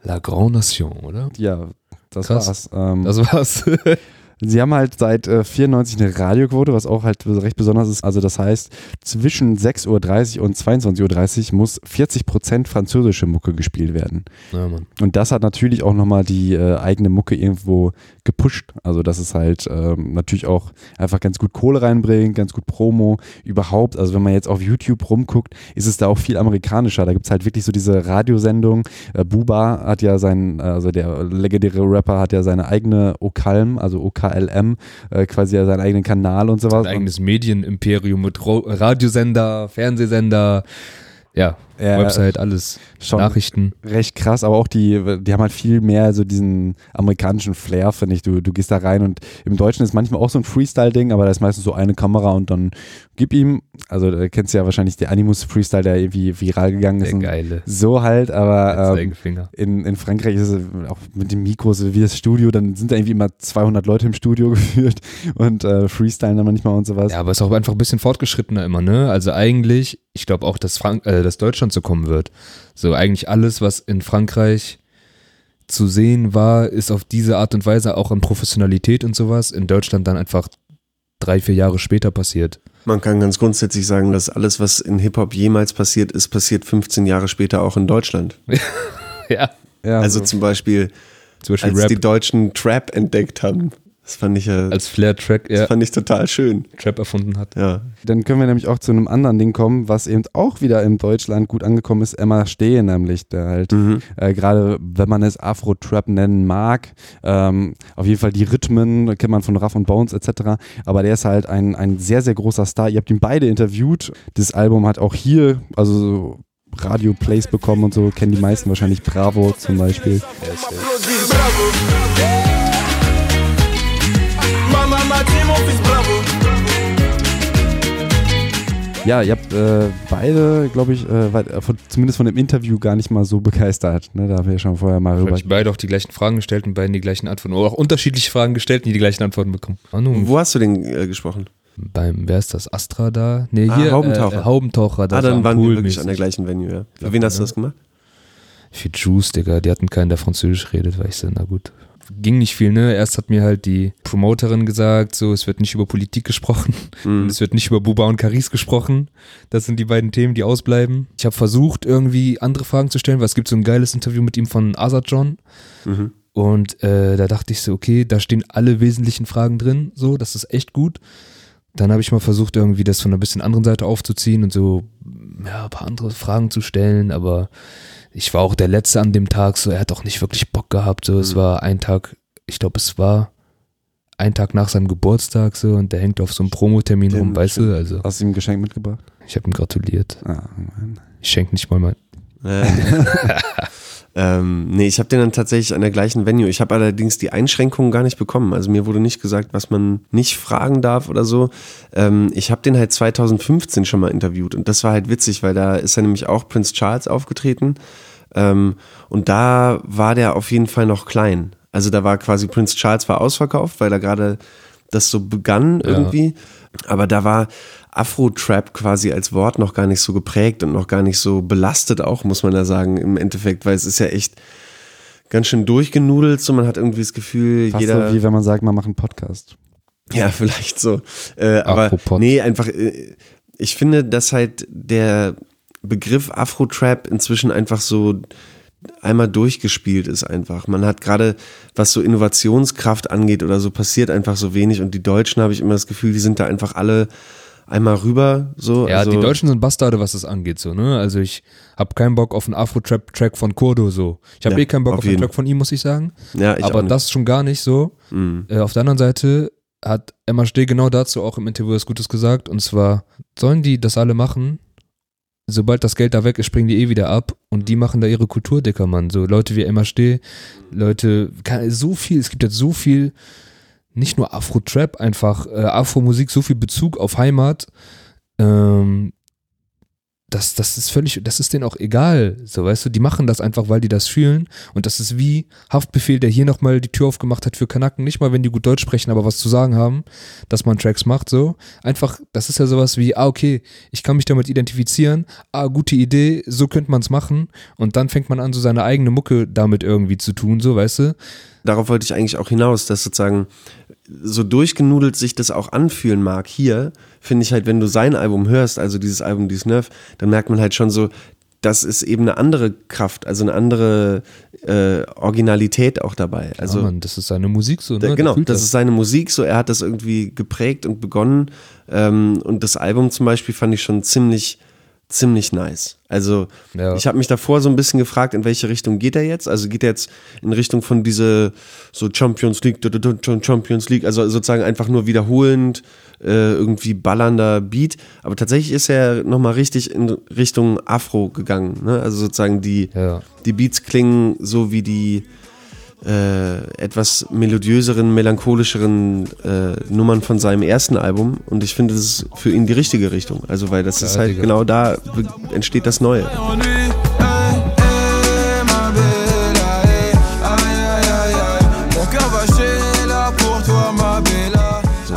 La Grande Nation, oder? Ja, das Krass. war's. Ähm, Das war's. [laughs] Sie haben halt seit äh, 94 eine Radioquote, was auch halt recht besonders ist. Also das heißt, zwischen 6.30 Uhr und 22.30 Uhr muss 40% französische Mucke gespielt werden. ja. Und das hat natürlich auch nochmal die äh, eigene Mucke irgendwo gepusht. Also dass es halt ähm, natürlich auch einfach ganz gut Kohle reinbringt, ganz gut Promo überhaupt. Also wenn man jetzt auf YouTube rumguckt, ist es da auch viel amerikanischer. Da gibt es halt wirklich so diese Radiosendung. Äh, Buba hat ja sein, also der legendäre Rapper hat ja seine eigene OKALM, also OKLM, äh, quasi ja seinen eigenen Kanal und sowas. Ein eigenes Medienimperium mit Radiosender, Fernsehsender. Ja, Ja, Website, alles. schon Nachrichten. recht krass, aber auch die, die haben halt viel mehr so diesen amerikanischen Flair, finde ich. Du, du gehst da rein und im Deutschen ist manchmal auch so ein Freestyle-Ding, aber da ist meistens so eine Kamera und dann gib ihm, also da kennst du ja wahrscheinlich den Animus-Freestyle, der irgendwie viral gegangen ist. Der geile. So halt, aber ähm, in, in Frankreich ist es auch mit den Mikros wie das Studio, dann sind da irgendwie immer 200 Leute im Studio [laughs] geführt und äh, freestylen dann manchmal und sowas. Ja, aber ist auch einfach ein bisschen fortgeschrittener immer, ne? Also eigentlich, ich glaube auch, dass, Frank äh, dass Deutschland so kommen wird. So eigentlich alles, was in Frankreich zu sehen war, ist auf diese Art und Weise auch an Professionalität und sowas in Deutschland dann einfach drei, vier Jahre später passiert. Man kann ganz grundsätzlich sagen, dass alles, was in Hip-Hop jemals passiert ist, passiert 15 Jahre später auch in Deutschland. [laughs] Ja. Ja, Also so. zum Beispiel, Zum Beispiel als Rap die Deutschen Trap entdeckt haben. Das fand ich ja, als Flair-Track, das ja, fand ich total schön. Trap erfunden hat. Ja. Dann können wir nämlich auch zu einem anderen Ding kommen, was eben auch wieder in Deutschland gut angekommen ist. Emma Stehe nämlich, der halt Mhm. äh, gerade, wenn man es Afro-Trap nennen mag, ähm, auf jeden Fall die Rhythmen kennt man von Ruff und Bones etc. Aber der ist halt ein, ein sehr, sehr großer Star. Ihr habt ihn beide interviewt. Das Album hat auch hier, also so Radio-Plays bekommen und so, kennen die meisten wahrscheinlich Bravo zum Beispiel. Applaudis, bravo. Ja, ihr habt äh, beide, glaube ich, äh, weit- äh, von, zumindest von dem Interview gar nicht mal so begeistert. Ne? Da haben wir ja schon vorher mal Ich rüber. habe beide auch die gleichen Fragen gestellt und beiden die gleichen Antworten. Oder auch unterschiedliche Fragen gestellt und die die gleichen Antworten bekommen. Ahnung. Wo hast du denn äh, gesprochen? Beim, wer ist das? Astra da? Nee, Ah, hier. Haubentaucher. Äh, Haubentaucher. Das ah, dann war waren wir wirklich an der gleichen Venue, ja. Für wen hast du das gemacht? Für Juice, Digga. Die hatten keinen, der Französisch redet, weil ich so, na gut. Ging nicht viel, ne? Erst hat mir halt die Promoterin gesagt, so, es wird nicht über Politik gesprochen Mhm. und [laughs] es wird nicht über Buba und Caris gesprochen. Das sind die beiden Themen, die ausbleiben. Ich habe versucht, irgendwie andere Fragen zu stellen, weil es gibt so ein geiles Interview mit ihm von Azad John. Mhm. Und äh, da dachte ich so, okay, da stehen alle wesentlichen Fragen drin, so, das ist echt gut. Dann habe ich mal versucht, irgendwie das von einer bisschen anderen Seite aufzuziehen und so, ja, ein paar andere Fragen zu stellen, aber ich war auch der Letzte an dem Tag, so, er hat auch nicht wirklich Bock gehabt, so, es war ein Tag, ich glaube, es war ein Tag nach seinem Geburtstag, so, und der hängt auf so einem Promotermin rum, weißt du, also, Hast du ihm ein Geschenk mitgebracht? ich habe ihm gratuliert. Ah. Ich schenke nicht mal mein, Äh, [laughs] ähm, nee, ich habe den dann tatsächlich an der gleichen Venue. Ich habe allerdings die Einschränkungen gar nicht bekommen. Also mir wurde nicht gesagt, was man nicht fragen darf oder so. Ähm, ich habe den halt 2015 schon mal interviewt und das war halt witzig, weil da ist ja nämlich auch Prince Charles aufgetreten ähm, und da war der auf jeden Fall noch klein. Also da war quasi Prince Charles war ausverkauft, weil da gerade das so begann irgendwie. Aber da war Afro-Trap quasi als Wort noch gar nicht so geprägt und noch gar nicht so belastet auch, muss man da sagen, im Endeffekt, weil es ist ja echt ganz schön durchgenudelt, so man hat irgendwie das Gefühl, Fast jeder. so wie wenn man sagt, man macht einen Podcast. Ja, [laughs] vielleicht so. Äh, aber nee, einfach, äh, ich finde, dass halt der Begriff Afro-Trap inzwischen einfach so einmal durchgespielt ist einfach. Man hat gerade, was so Innovationskraft angeht oder so, passiert einfach so wenig und die Deutschen habe ich immer das Gefühl, die sind da einfach alle einmal rüber, so. Ja, also, die Deutschen sind Bastarde, was das angeht, so, ne? Also ich hab keinen Bock auf einen Afro-Trap-Track von Kurdo, so. Ich habe Ja, eh keinen Bock auf auf, einen. Track von ihm, muss ich sagen. Ja, ich Aber das schon gar nicht so. Mhm. Äh, auf der anderen Seite hat Emma Steh genau dazu auch im Interview was Gutes gesagt. Und zwar, sollen die das alle machen? Sobald das Geld da weg ist, springen die eh wieder ab und die machen da ihre Kultur, dicker Mann. So Leute wie Emma Steh, Leute, so viel, es gibt jetzt so viel, nicht nur Afro-Trap, einfach äh, Afro-Musik, so viel Bezug auf Heimat. Ähm, das, das ist völlig, das ist denen auch egal. So, weißt du, die machen das einfach, weil die das fühlen. Und das ist wie Haftbefehl, der hier nochmal die Tür aufgemacht hat für Kanaken. Nicht mal, wenn die gut Deutsch sprechen, aber was zu sagen haben, dass man Tracks macht, so. Einfach, das ist ja sowas wie, ah, okay, ich kann mich damit identifizieren. Ah, gute Idee, so könnte man es machen. Und dann fängt man an, so seine eigene Mucke damit irgendwie zu tun, so, weißt du? darauf wollte ich eigentlich auch hinaus, dass sozusagen so durchgenudelt sich das auch anfühlen mag hier, finde ich halt, wenn du sein Album hörst, also dieses Album, dieses Nerf, dann merkt man halt schon so, das ist eben eine andere Kraft, also eine andere äh, Originalität auch dabei. Also ja, Mann, das ist seine Musik so, ne? der, genau, fühlt das ist seine Musik, so er hat das irgendwie geprägt und begonnen. Ähm, und das Album zum Beispiel fand ich schon ziemlich ziemlich nice. Also Ja. ich habe mich davor so ein bisschen gefragt, in welche Richtung geht er jetzt? Also geht er jetzt in Richtung von diese so Champions League, Champions League, also sozusagen einfach nur wiederholend, äh, irgendwie ballernder Beat. Aber tatsächlich ist er nochmal richtig in Richtung Afro gegangen. Ne? Also sozusagen die, Ja. die Beats klingen so wie die äh, etwas melodiöseren, melancholischeren äh, Nummern von seinem ersten Album und ich finde, das ist für ihn die richtige Richtung. Also, weil das ist halt Digga. genau da entsteht das Neue.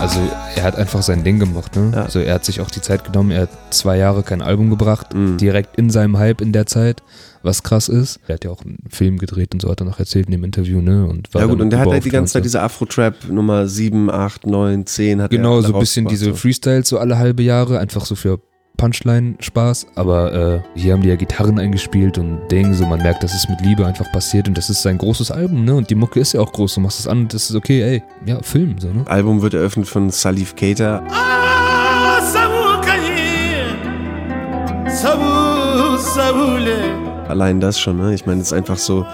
Also er hat einfach sein Ding gemacht, ne? Ja. Also er hat sich auch die Zeit genommen, er hat zwei Jahre kein Album gebracht, Mhm. direkt in seinem Hype in der Zeit, was krass ist. Er hat ja auch einen Film gedreht und so hat er noch erzählt in dem Interview, ne? Und war Ja gut, und der hat halt die ganze Zeit diese Afro-Trap Nummer 7, 8, 9, 10 hat Genau, so ein bisschen diese. Freestyles so alle halbe Jahre, einfach so für Punchline-Spaß. Aber äh, hier haben die ja Gitarren eingespielt und Ding, so man merkt, dass es mit Liebe einfach passiert und das ist sein großes Album, ne? Und die Mucke ist ja auch groß, du machst es an und das ist okay, ey, ja, Film, so, ne? Album wird eröffnet von Salif Keita. Allein das schon, ne? Ich meine, es ist einfach so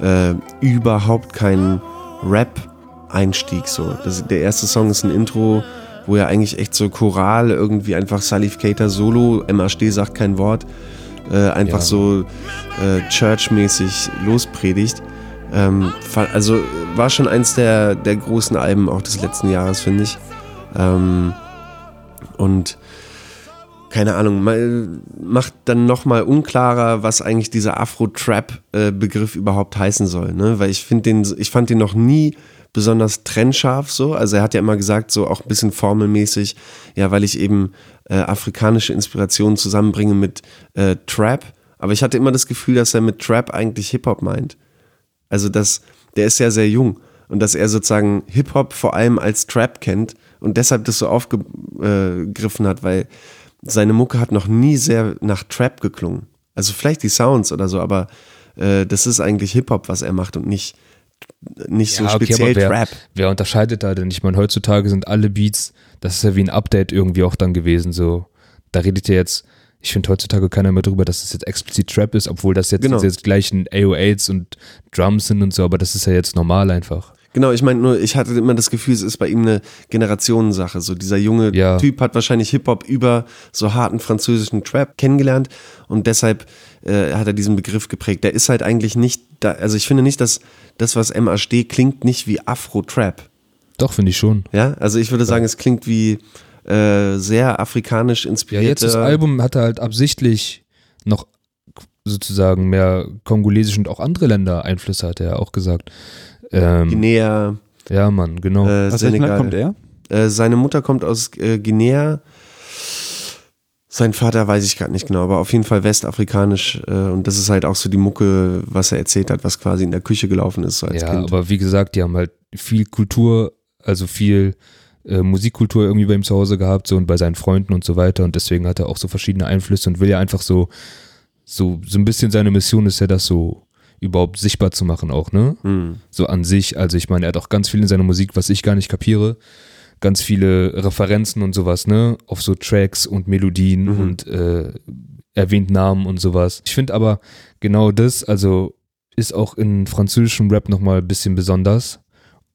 äh, überhaupt kein Rap-Einstieg so. Das, der erste Song ist ein Intro, wo er eigentlich echt so choral irgendwie einfach Salif Keita Solo, MHD sagt kein Wort, äh, einfach Ja. so äh, churchmäßig lospredigt. Ähm, also war schon eins der, der großen Alben auch des letzten Jahres, finde ich. Ähm, und keine Ahnung, macht dann nochmal unklarer, was eigentlich dieser Afro-Trap-Begriff überhaupt heißen soll, ne? Weil ich finde den, ich fand den noch nie besonders trennscharf so. Also er hat ja immer gesagt, so auch ein bisschen formelmäßig, ja, weil ich eben äh, afrikanische Inspirationen zusammenbringe mit äh, Trap. Aber ich hatte immer das Gefühl, dass er mit Trap eigentlich Hip-Hop meint. Also das, der ist ja sehr jung und dass er sozusagen Hip-Hop vor allem als Trap kennt und deshalb das so aufgegriffen hat, weil seine Mucke hat noch nie sehr nach Trap geklungen. Also vielleicht die Sounds oder so, aber äh, das ist eigentlich Hip-Hop, was er macht und nicht, nicht so Ja, okay, speziell aber wer, Trap. Wer unterscheidet da denn? Ich meine, heutzutage sind alle Beats, das ist ja wie ein Update irgendwie auch dann gewesen, so. Da redet ja jetzt, ich finde heutzutage keiner mehr drüber, dass es jetzt explizit Trap ist, obwohl das jetzt Genau. diese gleichen AO8s und Drums sind und so, aber das ist ja jetzt normal einfach. Genau, ich meine nur, ich hatte immer das Gefühl, es ist bei ihm eine Generationensache. So dieser junge Ja. Typ hat wahrscheinlich Hip-Hop über so harten französischen Trap kennengelernt und deshalb äh, hat er diesen Begriff geprägt. Der ist halt eigentlich nicht, da, also ich finde nicht, dass das, was MHD klingt, nicht wie Afro-Trap. Doch, finde ich schon. Ja, also ich würde sagen, es klingt wie äh, sehr afrikanisch Ja, inspirierte. jetzt das Album hat er halt absichtlich noch sozusagen mehr kongolesisch und auch andere Länder Einflüsse, hat er ja auch gesagt. Ähm, Guinea, ja, Mann, genau. äh, Aus welchem Land Senegal. kommt er? Äh, seine Mutter kommt aus äh, Guinea. Sein Vater weiß ich gerade nicht genau, aber auf jeden Fall westafrikanisch. Äh, und das ist halt auch so die Mucke, was er erzählt hat, was quasi in der Küche gelaufen ist, so als ja, Kind. aber wie gesagt, die haben halt viel Kultur, also viel äh, Musikkultur irgendwie bei ihm zu Hause gehabt so und bei seinen Freunden und so weiter und deswegen hat er auch so verschiedene Einflüsse und will ja einfach so so so ein bisschen seine Mission ist ja das so überhaupt sichtbar zu machen auch, ne? Hm. So an sich, also ich meine, er hat auch ganz viel in seiner Musik, was ich gar nicht kapiere, ganz viele Referenzen und sowas, ne? Auf so Tracks und Melodien Mhm. und äh, erwähnt Namen und sowas. Ich finde aber genau das, also ist auch in französischem Rap nochmal ein bisschen besonders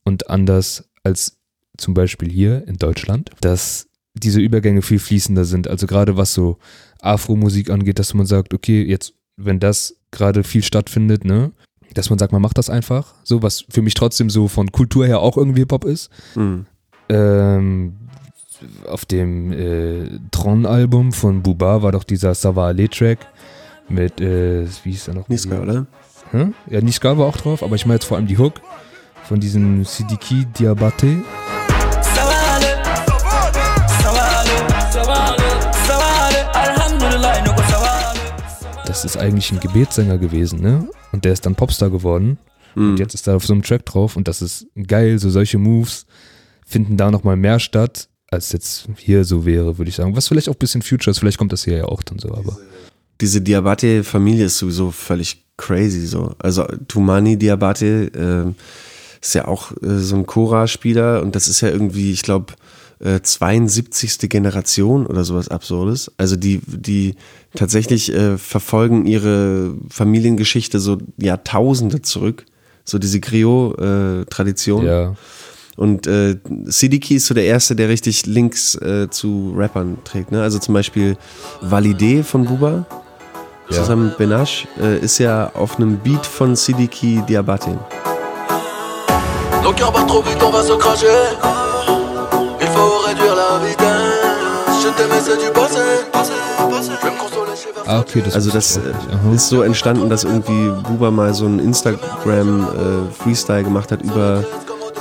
und anders als zum Beispiel hier in Deutschland, dass diese Übergänge viel fließender sind. Also gerade was so Afro-Musik angeht, dass man sagt, okay, jetzt, wenn das gerade viel stattfindet, ne, dass man sagt, man macht das einfach, so was für mich trotzdem so von Kultur her auch irgendwie Hip-Hop ist. Hm. Ähm, auf dem äh, Tron-Album von Buba war doch dieser Sava Ale-Track mit, äh, wie hieß er noch? Niska, oder? Hm? Ja, Niska war auch drauf, aber ich meine jetzt vor allem die Hook von diesem Sidiki Diabate. Das ist eigentlich ein Gebetssänger gewesen, ne? Und der ist dann Popstar geworden. Hm. Und jetzt ist er auf so einem Track drauf und das ist geil. So solche Moves finden da nochmal mehr statt, als jetzt hier so wäre, würde ich sagen. Was vielleicht auch ein bisschen Futures, vielleicht kommt das hier ja auch dann so, aber. Diese Diabate-Familie ist sowieso völlig crazy so. Also Tumani Diabate äh, ist ja auch äh, so ein Chora-Spieler und das ist ja irgendwie, ich glaube, äh, 72. Generation oder sowas Absurdes. Also die, die tatsächlich äh, verfolgen ihre Familiengeschichte so Jahrtausende zurück. So diese Griot-Tradition. Ja. Und äh, Siddiqui ist so der Erste, der richtig Links äh, zu Rappern trägt. Ne? Also zum Beispiel Validé von Buba, Ja. zusammen mit Benash, äh, ist ja auf einem Beat von Siddiqui Diabaté. Nos cœurs battent trop vite, on va se cracher. Il faut réduire la vitesse. Je t'aimais, c'est du passé. Je vais me consoler chez Versace. Ah, okay, das Also das äh, ist so entstanden, dass irgendwie Buba mal so einen Instagram äh, Freestyle gemacht hat über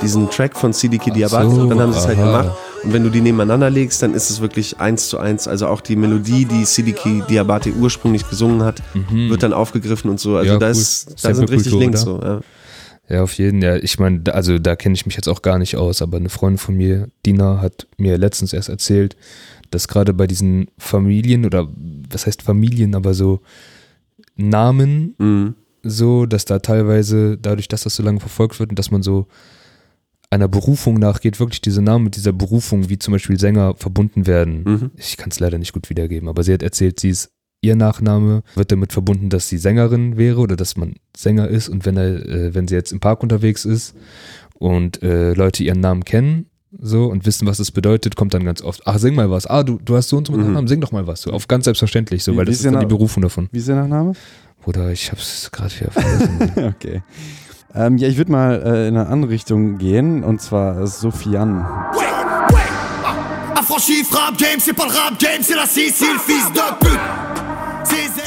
diesen Track von Siddiqui Diabaté. so, und dann haben sie es halt gemacht. Und wenn du die nebeneinander legst, dann ist es wirklich eins zu eins. Also auch die Melodie, die Siddiqui Diabaté ursprünglich gesungen hat, wird dann aufgegriffen und so. Also Mhm. Ja, da, cool. ist, da sind richtig Links so. Ja. Ja, auf jeden, ja. Ich meine, also da kenne ich mich jetzt auch gar nicht aus, aber eine Freundin von mir, Dina, hat mir letztens erst erzählt, dass gerade bei diesen Familien oder was heißt Familien, aber so Namen, Mhm. so, dass da teilweise, dadurch, dass das so lange verfolgt wird und dass man so einer Berufung nachgeht, wirklich diese Namen mit dieser Berufung, wie zum Beispiel Sänger, verbunden werden. Mhm. Ich kann es leider nicht gut wiedergeben, aber sie hat erzählt, sie ist ihr Nachname wird damit verbunden, dass sie Sängerin wäre oder dass man Sänger ist und wenn er, äh, wenn sie jetzt im Park unterwegs ist und äh, Leute ihren Namen kennen, so und wissen, was das bedeutet, kommt dann ganz oft, ach, sing mal was, ah, du, du hast so und so einen Mhm. Nachnamen, sing doch mal was, so auf ganz selbstverständlich, so, Wie- weil das ist dann die Berufung davon. Wie ist der Nachname? Bruder, ich hab's gerade wieder vergessen. [laughs] okay. Ähm, ja, ich würde mal äh, in eine andere Richtung gehen und zwar Sofiane. Affranchi, frappe game, c'est pas le rap game, c'est la Sicile, fils de pute.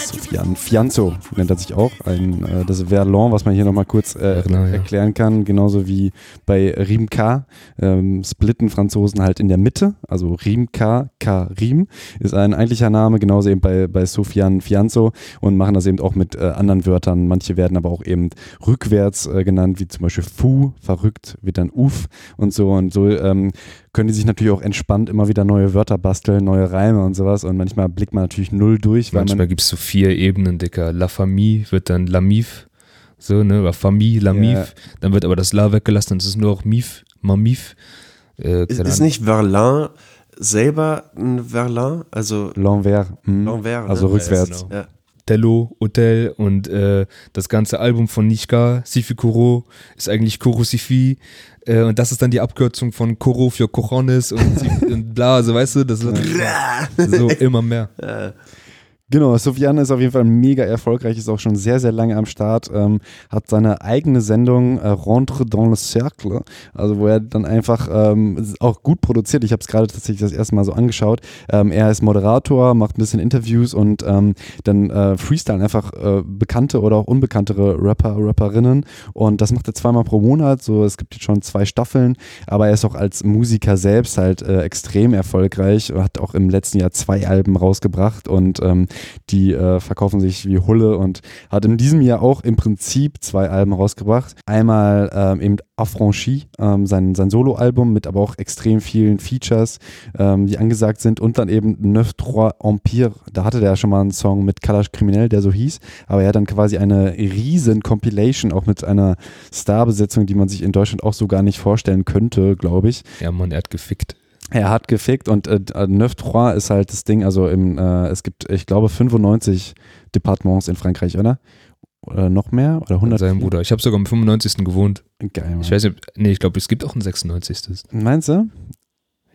C'est Sofiane Fianzo nennt er sich auch. Ein, äh, das Verlan, was man hier nochmal kurz äh, Verlan, ja. erklären kann. Genauso wie bei Rimka. Ähm, splitten Franzosen halt in der Mitte. Also Rimka, Karim ist ein eigentlicher Name. Genauso eben bei, bei Sofiane Fianzo. Und machen das eben auch mit äh, anderen Wörtern. Manche werden aber auch eben rückwärts äh, genannt, wie zum Beispiel Fu. Verrückt wird dann Uf und so. Und so ähm, können die sich natürlich auch entspannt immer wieder neue Wörter basteln, neue Reime und sowas. Und manchmal blickt man natürlich null durch, weil Manchmal man gibt es so vier Ebenen, Dicker. La Famille wird dann La Mif, so, ne, La Famille, La Ja. Mif. Dann wird aber das La weggelassen, dann ist es nur noch Mif, Mamif. Äh, Ist, ist nicht Verlin selber ein Verlin? Also l'envers. hm. L'envers, Also ne? rückwärts. genau. Ja. Tello, Hotel und äh, das ganze Album von Nishka, Sifi Kuro, ist eigentlich Kuro Sifi. Äh, und das ist dann die Abkürzung von Koro für Cojones und, [laughs] und bla, so weißt du, das wird so immer mehr. Genau, Sofiane ist auf jeden Fall mega erfolgreich, ist auch schon sehr, sehr lange am Start, ähm, hat seine eigene Sendung äh, Rentre dans le Cercle, also wo er dann einfach ähm, auch gut produziert. Ich habe es gerade tatsächlich das erste Mal so angeschaut. Ähm, er ist Moderator, macht ein bisschen Interviews und ähm, dann äh, freestylen einfach äh, bekannte oder auch unbekanntere Rapper, Rapperinnen und das macht er zweimal pro Monat. So, es gibt jetzt schon zwei Staffeln, aber er ist auch als Musiker selbst halt äh, extrem erfolgreich, hat auch im letzten Jahr zwei Alben rausgebracht und ähm, die äh, verkaufen sich wie Hulle und hat in diesem Jahr auch im Prinzip zwei Alben rausgebracht. Einmal ähm, eben Affranchi, ähm, sein, sein Soloalbum mit aber auch extrem vielen Features, ähm, die angesagt sind und dann eben Neuf Trois Empire. Da hatte der ja schon mal einen Song mit Kalash Kriminell, der so hieß, aber er hat dann quasi eine riesen Compilation auch mit einer Starbesetzung, die man sich in Deutschland auch so gar nicht vorstellen könnte, glaube ich. Ja, Mann, er hat gefickt. Er hat gefickt und äh, 9-3 ist halt das Ding, also im, äh, es gibt, ich glaube, 95 Departements in Frankreich, oder? Oder noch mehr? Oder 100? Sein Bruder. Ich habe sogar am 95. gewohnt. Geil, Mann. Ich weiß nicht, nee, ich glaube, es gibt auch ein 96. Meinst du?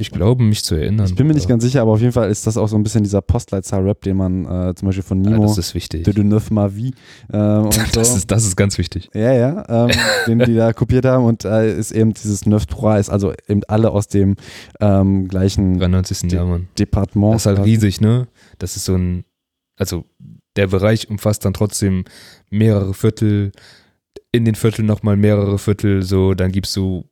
Ich glaube, mich zu erinnern. Ich bin mir nicht ganz sicher, aber auf jeden Fall ist das auch so ein bisschen dieser Postleitzahl-Rap, den man äh, zum Beispiel von Ja, Nimo, das ist wichtig. de de neuf ma vie äh, und [laughs] so. Das ist, das ist ganz wichtig. Ja, ja, ähm, [laughs] den die da kopiert haben und äh, ist eben dieses 9-3, ist also eben alle aus dem ähm, gleichen 93. Jahr, Mann. Departement. Das ist halt riesig, ne? Das ist so ein, also der Bereich umfasst dann trotzdem mehrere Viertel, in den Vierteln nochmal mehrere Viertel, so, dann gibt's so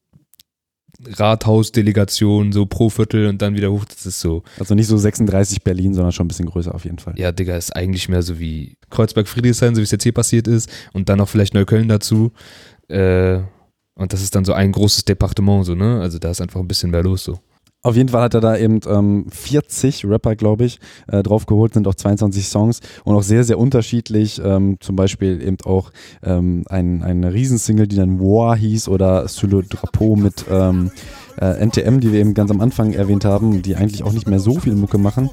Rathausdelegationen, so pro Viertel und dann wieder hoch, das ist so, Also nicht so 36 Berlin, sondern schon ein bisschen größer auf jeden Fall. ja, Digga, ist eigentlich mehr so wie Kreuzberg-Friedrichshain, so wie es jetzt hier passiert ist und dann noch vielleicht Neukölln dazu, äh, und das ist dann so ein großes Departement, so, ne? Also da ist einfach ein bisschen mehr los, so. Auf jeden Fall hat er da eben ähm, 40 Rapper, glaube ich, äh, draufgeholt, sind auch 22 Songs und auch sehr, sehr unterschiedlich. Ähm, zum Beispiel eben auch ähm, ein, eine Riesensingle, die dann War hieß oder le Drapeau mit ähm, äh, NTM, die wir eben ganz am Anfang erwähnt haben, die eigentlich auch nicht mehr so viel Mucke machen.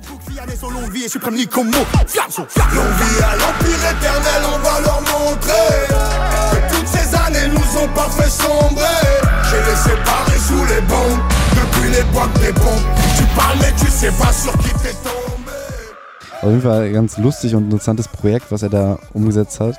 Toutes. Les séparés sous les bombes, depuis l'époque des bombes. Tu parles mais tu sais pas sur qui t'es tombé. Auf jeden Fall ein ganz lustig und interessantes Projekt, was er da umgesetzt hat.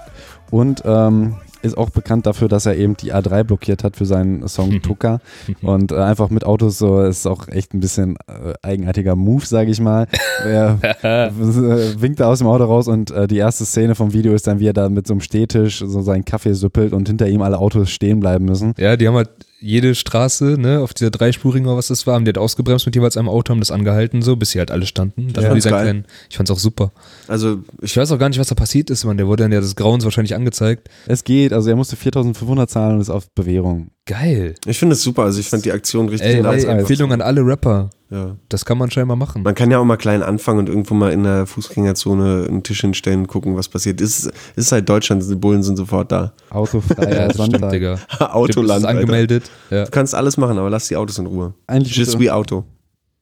Und ähm, ist auch bekannt dafür, dass er eben die A3 blockiert hat für seinen Song [laughs] Tucker. Und äh, einfach mit Autos so ist auch echt ein bisschen äh, eigenartiger Move, sage ich mal. Er äh, [laughs] winkt da aus dem Auto raus und äh, die erste Szene vom Video ist dann, wie er da mit so einem Stehtisch so seinen Kaffee süppelt und hinter ihm alle Autos stehen bleiben müssen. Ja, die haben halt jede Straße, ne, auf dieser dreispurigen oder was das war, haben die halt ausgebremst mit jeweils einem Auto, haben das angehalten, so, bis sie halt alle standen. Das Ja, war dieser geil. kleinen, ich fand's auch super. Also Ich weiß auch gar nicht, was da passiert ist, man. Der wurde dann ja des Grauens wahrscheinlich angezeigt. Es geht, also er musste 4500 zahlen und ist auf Bewährung. Geil. ich finde es super. Also ich fand die Aktion richtig Ey, nice. ey Empfehlung an alle Rapper. Ja. Das kann man scheinbar machen. Man kann ja auch mal klein anfangen und irgendwo mal in der Fußgängerzone einen Tisch hinstellen und gucken, was passiert. Ist, ist halt Deutschland, die Bullen sind sofort da. Autofreier [laughs] ja, Sonntag. Digga. [laughs] Autoland. ist Alter. angemeldet. Ja. Du kannst alles machen, aber lass die Autos in Ruhe. Eigentlich guter, suis Auto.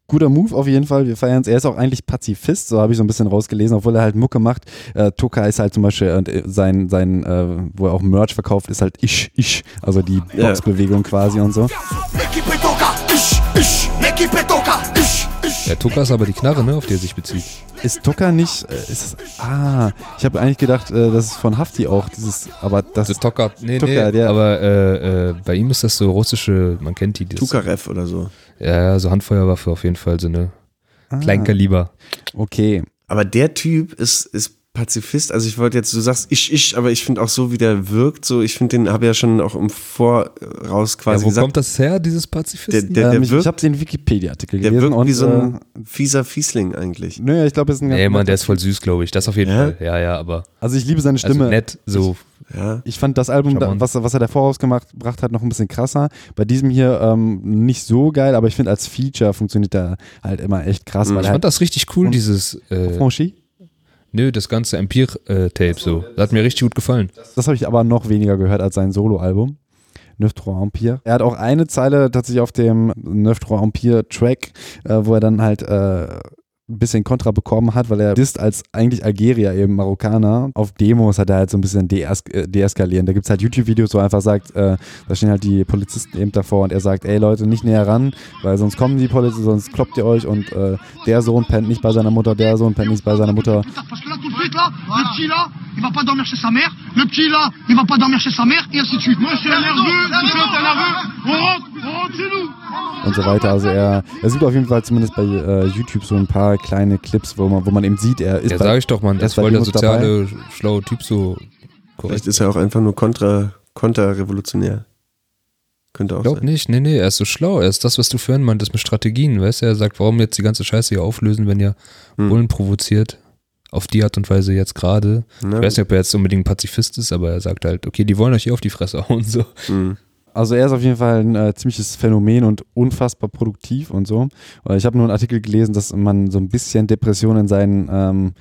guter Move auf jeden Fall. Wir feiern es. Er ist auch eigentlich Pazifist, so habe ich so ein bisschen rausgelesen, obwohl er halt Mucke macht. Äh, Tucker ist halt zum Beispiel, und äh, sein, sein äh, wo er auch Merch verkauft, ist halt Ich, Ich, also die Ja. Boxbewegung quasi und so. L'équipe Der Tucker ist aber die Knarre, ne, auf die er sich bezieht. Ist Tucker nicht, äh, ist es, ah, ich habe eigentlich gedacht, äh, das ist von Hafti auch, dieses, aber das Der Tucker, nee, Tucker, nee, der- aber äh, äh, bei ihm ist das so russische, man kennt die. Das, Tukarev oder so. Ja, ja, so Handfeuerwaffe auf jeden Fall, so eine ah, Kleinkaliber. Okay. Aber der Typ ist, ist Pazifist. Also ich wollte jetzt, du sagst ich, ich, aber ich finde auch so, wie der wirkt, so, ich finde den, habe ja schon auch im Voraus Ja, quasi wo gesagt, kommt das her, dieses der, Pazifisten? der, der ähm, ich ich wirkt, habe den Wikipedia-Artikel der gelesen wirkt und wie so äh, ein fieser Fiesling eigentlich. Nö, ich glaube, es ist ein ganz nee, Mann, der ist voll süß, glaube ich. Das auf jeden Ja? Fall. Ja, ja, aber Also ich liebe seine also Stimme. nett, so. Ja. Ich fand das Album, da, was, was er davor rausgemacht gebracht hat, noch ein bisschen krasser. Bei diesem hier ähm, nicht so geil, aber ich finde als Feature funktioniert der halt immer echt krass, Mhm. weil Ich er fand halt das richtig cool, dieses, äh, Franchi. Nö, das ganze Empire-Tape so. Das hat mir richtig gut gefallen. Das habe ich aber noch weniger gehört als sein Soloalbum. Neuf Trois Empire. Er hat auch eine Zeile tatsächlich auf dem Neuf Trois Empire Track, äh, wo er dann halt äh, ein bisschen Kontra bekommen hat, weil er disst als eigentlich Algerier, eben Marokkaner. Auf Demos hat er halt so ein bisschen dees äh, deeskalieren. Da gibt es halt YouTube-Videos, wo er einfach sagt, äh, da stehen halt die Polizisten eben davor und er sagt, ey Leute, nicht näher ran, weil sonst kommen die Polizisten, sonst kloppt ihr euch und äh, der Sohn pennt nicht bei seiner Mutter, der Sohn pennt nicht bei seiner Mutter. Parce que là, tout de suite, là, le petit là, il va pas dormir chez sa mère. Le petit là, il va pas dormir chez sa mère, et ainsi de suite. Moi, je suis nerveux, tout ça, t'es nerveux. On rentre, on rentre chez nous. und so weiter. Also er, er sieht auf jeden Fall zumindest bei äh, YouTube so ein paar kleine Clips, wo man, wo man eben sieht, er ist Ja, bei, sag ich doch, Mann, er das voll der soziale, schlaue Typ so. Vielleicht Korrekt. ist er auch einfach nur kontra, konterrevolutionär. Könnte auch Glaub sein. nicht, nee, nee, er ist so schlau. Er ist das, was du vorhin meintest mit Strategien, weißt du? Er sagt, warum jetzt die ganze Scheiße hier auflösen, wenn ihr Hm. Bullen provoziert? Auf die Art und Weise jetzt gerade. Ich weiß nicht, ob er jetzt unbedingt Pazifist ist, aber er sagt halt, okay, die wollen euch hier auf die Fresse hauen, so. Hm. Also er ist auf jeden Fall ein äh, ziemliches Phänomen und unfassbar produktiv und so. Ich habe nur einen Artikel gelesen, dass man so ein bisschen Depression in seinen ähm,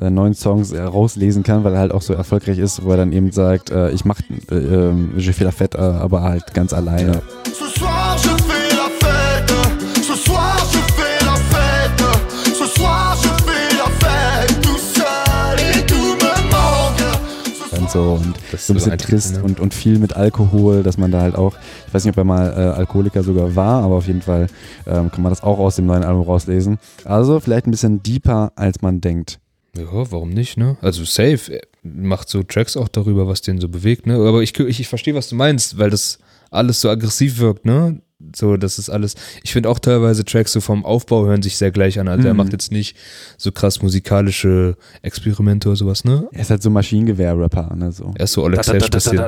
äh, neuen Songs äh, rauslesen kann, weil er halt auch so erfolgreich ist, wo er dann eben sagt, äh, ich mach äh, Je fais la fête, aber halt ganz alleine. Ce und so und Das so ein bisschen trist ne? und, und viel mit Alkohol, dass man da halt auch, ich weiß nicht, ob er mal äh, Alkoholiker sogar war, aber auf jeden Fall ähm, kann man das auch aus dem neuen Album rauslesen. Also vielleicht ein bisschen deeper, als man denkt. Ja, warum nicht, ne? Also safe, macht so Tracks auch darüber, was den so bewegt, ne? Aber ich, ich, ich verstehe, was du meinst, weil das alles so aggressiv wirkt, ne? So, das ist alles. Ich finde auch teilweise Tracks so vom Aufbau hören sich sehr gleich an. Also er Mhm. macht jetzt nicht so krass musikalische Experimente oder sowas, ne? Er ist halt so Maschinengewehr-Rapper, ne, so. Er ist so Alex Hash bisschen.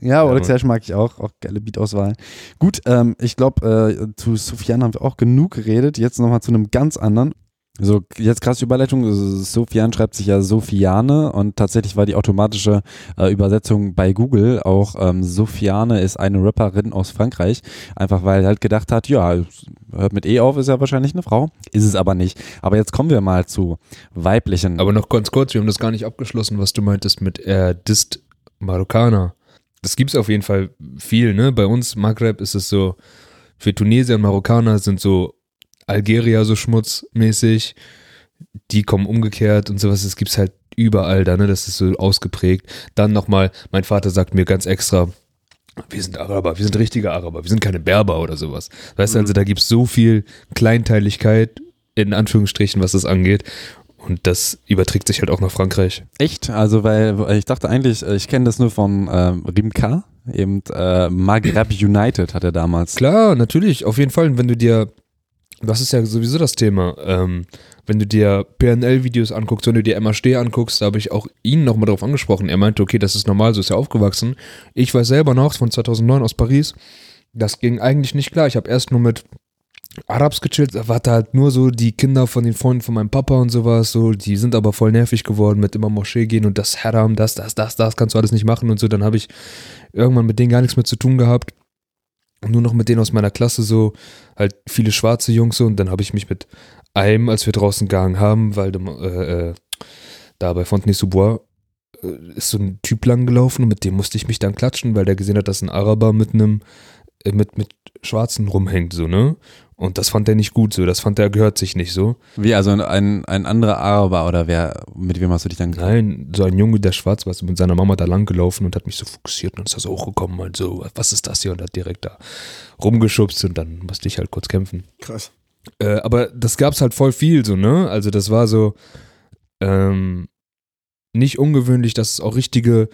Ja, Alex Hersch mag ich auch. Auch geile Beatauswahl. Gut, ähm, ich glaube, äh, zu Sufjan haben wir auch genug geredet. Jetzt nochmal zu einem ganz anderen. So, jetzt krasse Überleitung. Sofian schreibt sich ja Sofiane und tatsächlich war die automatische äh, Übersetzung bei Google auch ähm, Sofiane ist eine Rapperin aus Frankreich. Einfach weil er halt gedacht hat, ja, hört mit E auf, ist ja wahrscheinlich eine Frau. Ist es aber nicht. Aber jetzt kommen wir mal zu weiblichen. Aber noch ganz kurz, wir haben das gar nicht abgeschlossen, was du meintest mit er disst Marokkaner. Das gibt's auf jeden Fall viel, ne? Bei uns, Maghreb, ist es so, für Tunesier und Marokkaner sind so Algerier so schmutzmäßig, die kommen umgekehrt und sowas, das gibt's halt überall da, ne? Das ist so ausgeprägt. Dann nochmal, mein Vater sagt mir ganz extra, wir sind Araber, wir sind richtige Araber, wir sind keine Berber oder sowas. Weißt du, also da gibt's so viel Kleinteiligkeit, in Anführungsstrichen, was das angeht. Und das überträgt sich halt auch nach Frankreich. Echt? Also, weil weil ich dachte eigentlich, äh, ich kenne das nur von ähm, Rimka, eben äh, Maghreb United hat er damals. Klar, natürlich, auf jeden Fall. Und wenn du dir, das ist ja sowieso das Thema, ähm, wenn du dir PNL-Videos anguckst, wenn du dir Steh anguckst, da habe ich auch ihn nochmal drauf angesprochen. Er meinte, okay, das ist normal, so ist er aufgewachsen. Ich weiß selber noch, von 2009 aus Paris, das ging eigentlich nicht klar. Ich habe erst nur mit Arabs gechillt, da halt nur so die Kinder von den Freunden von meinem Papa und sowas, so, die sind aber voll nervig geworden mit immer Moschee gehen und das Haram, das, das, das, das kannst du alles nicht machen und so. Dann habe ich irgendwann mit denen gar nichts mehr zu tun gehabt. Nur noch mit denen aus meiner Klasse so, halt viele schwarze Jungs so und dann habe ich mich mit einem, als wir draußen gegangen haben, weil äh, äh, da bei Fontenay-sous-Bois äh, ist so ein Typ lang gelaufen und mit dem musste ich mich dann klatschen, weil der gesehen hat, dass ein Araber mit einem äh, mit, mit Schwarzen rumhängt, so, ne? Und das fand er nicht gut so, das fand er gehört sich nicht so. Wie, also ein, ein anderer Araber oder wer, mit wem hast du dich dann Nein, so ein Junge, der schwarz war, ist mit seiner Mama da lang gelaufen und hat mich so fokussiert und ist da so hochgekommen und so, was ist das hier? Und hat direkt da rumgeschubst und dann musste ich halt kurz kämpfen. Krass. Äh, aber das gab's halt voll viel so, ne? Also das war so ähm, nicht ungewöhnlich, dass es auch richtige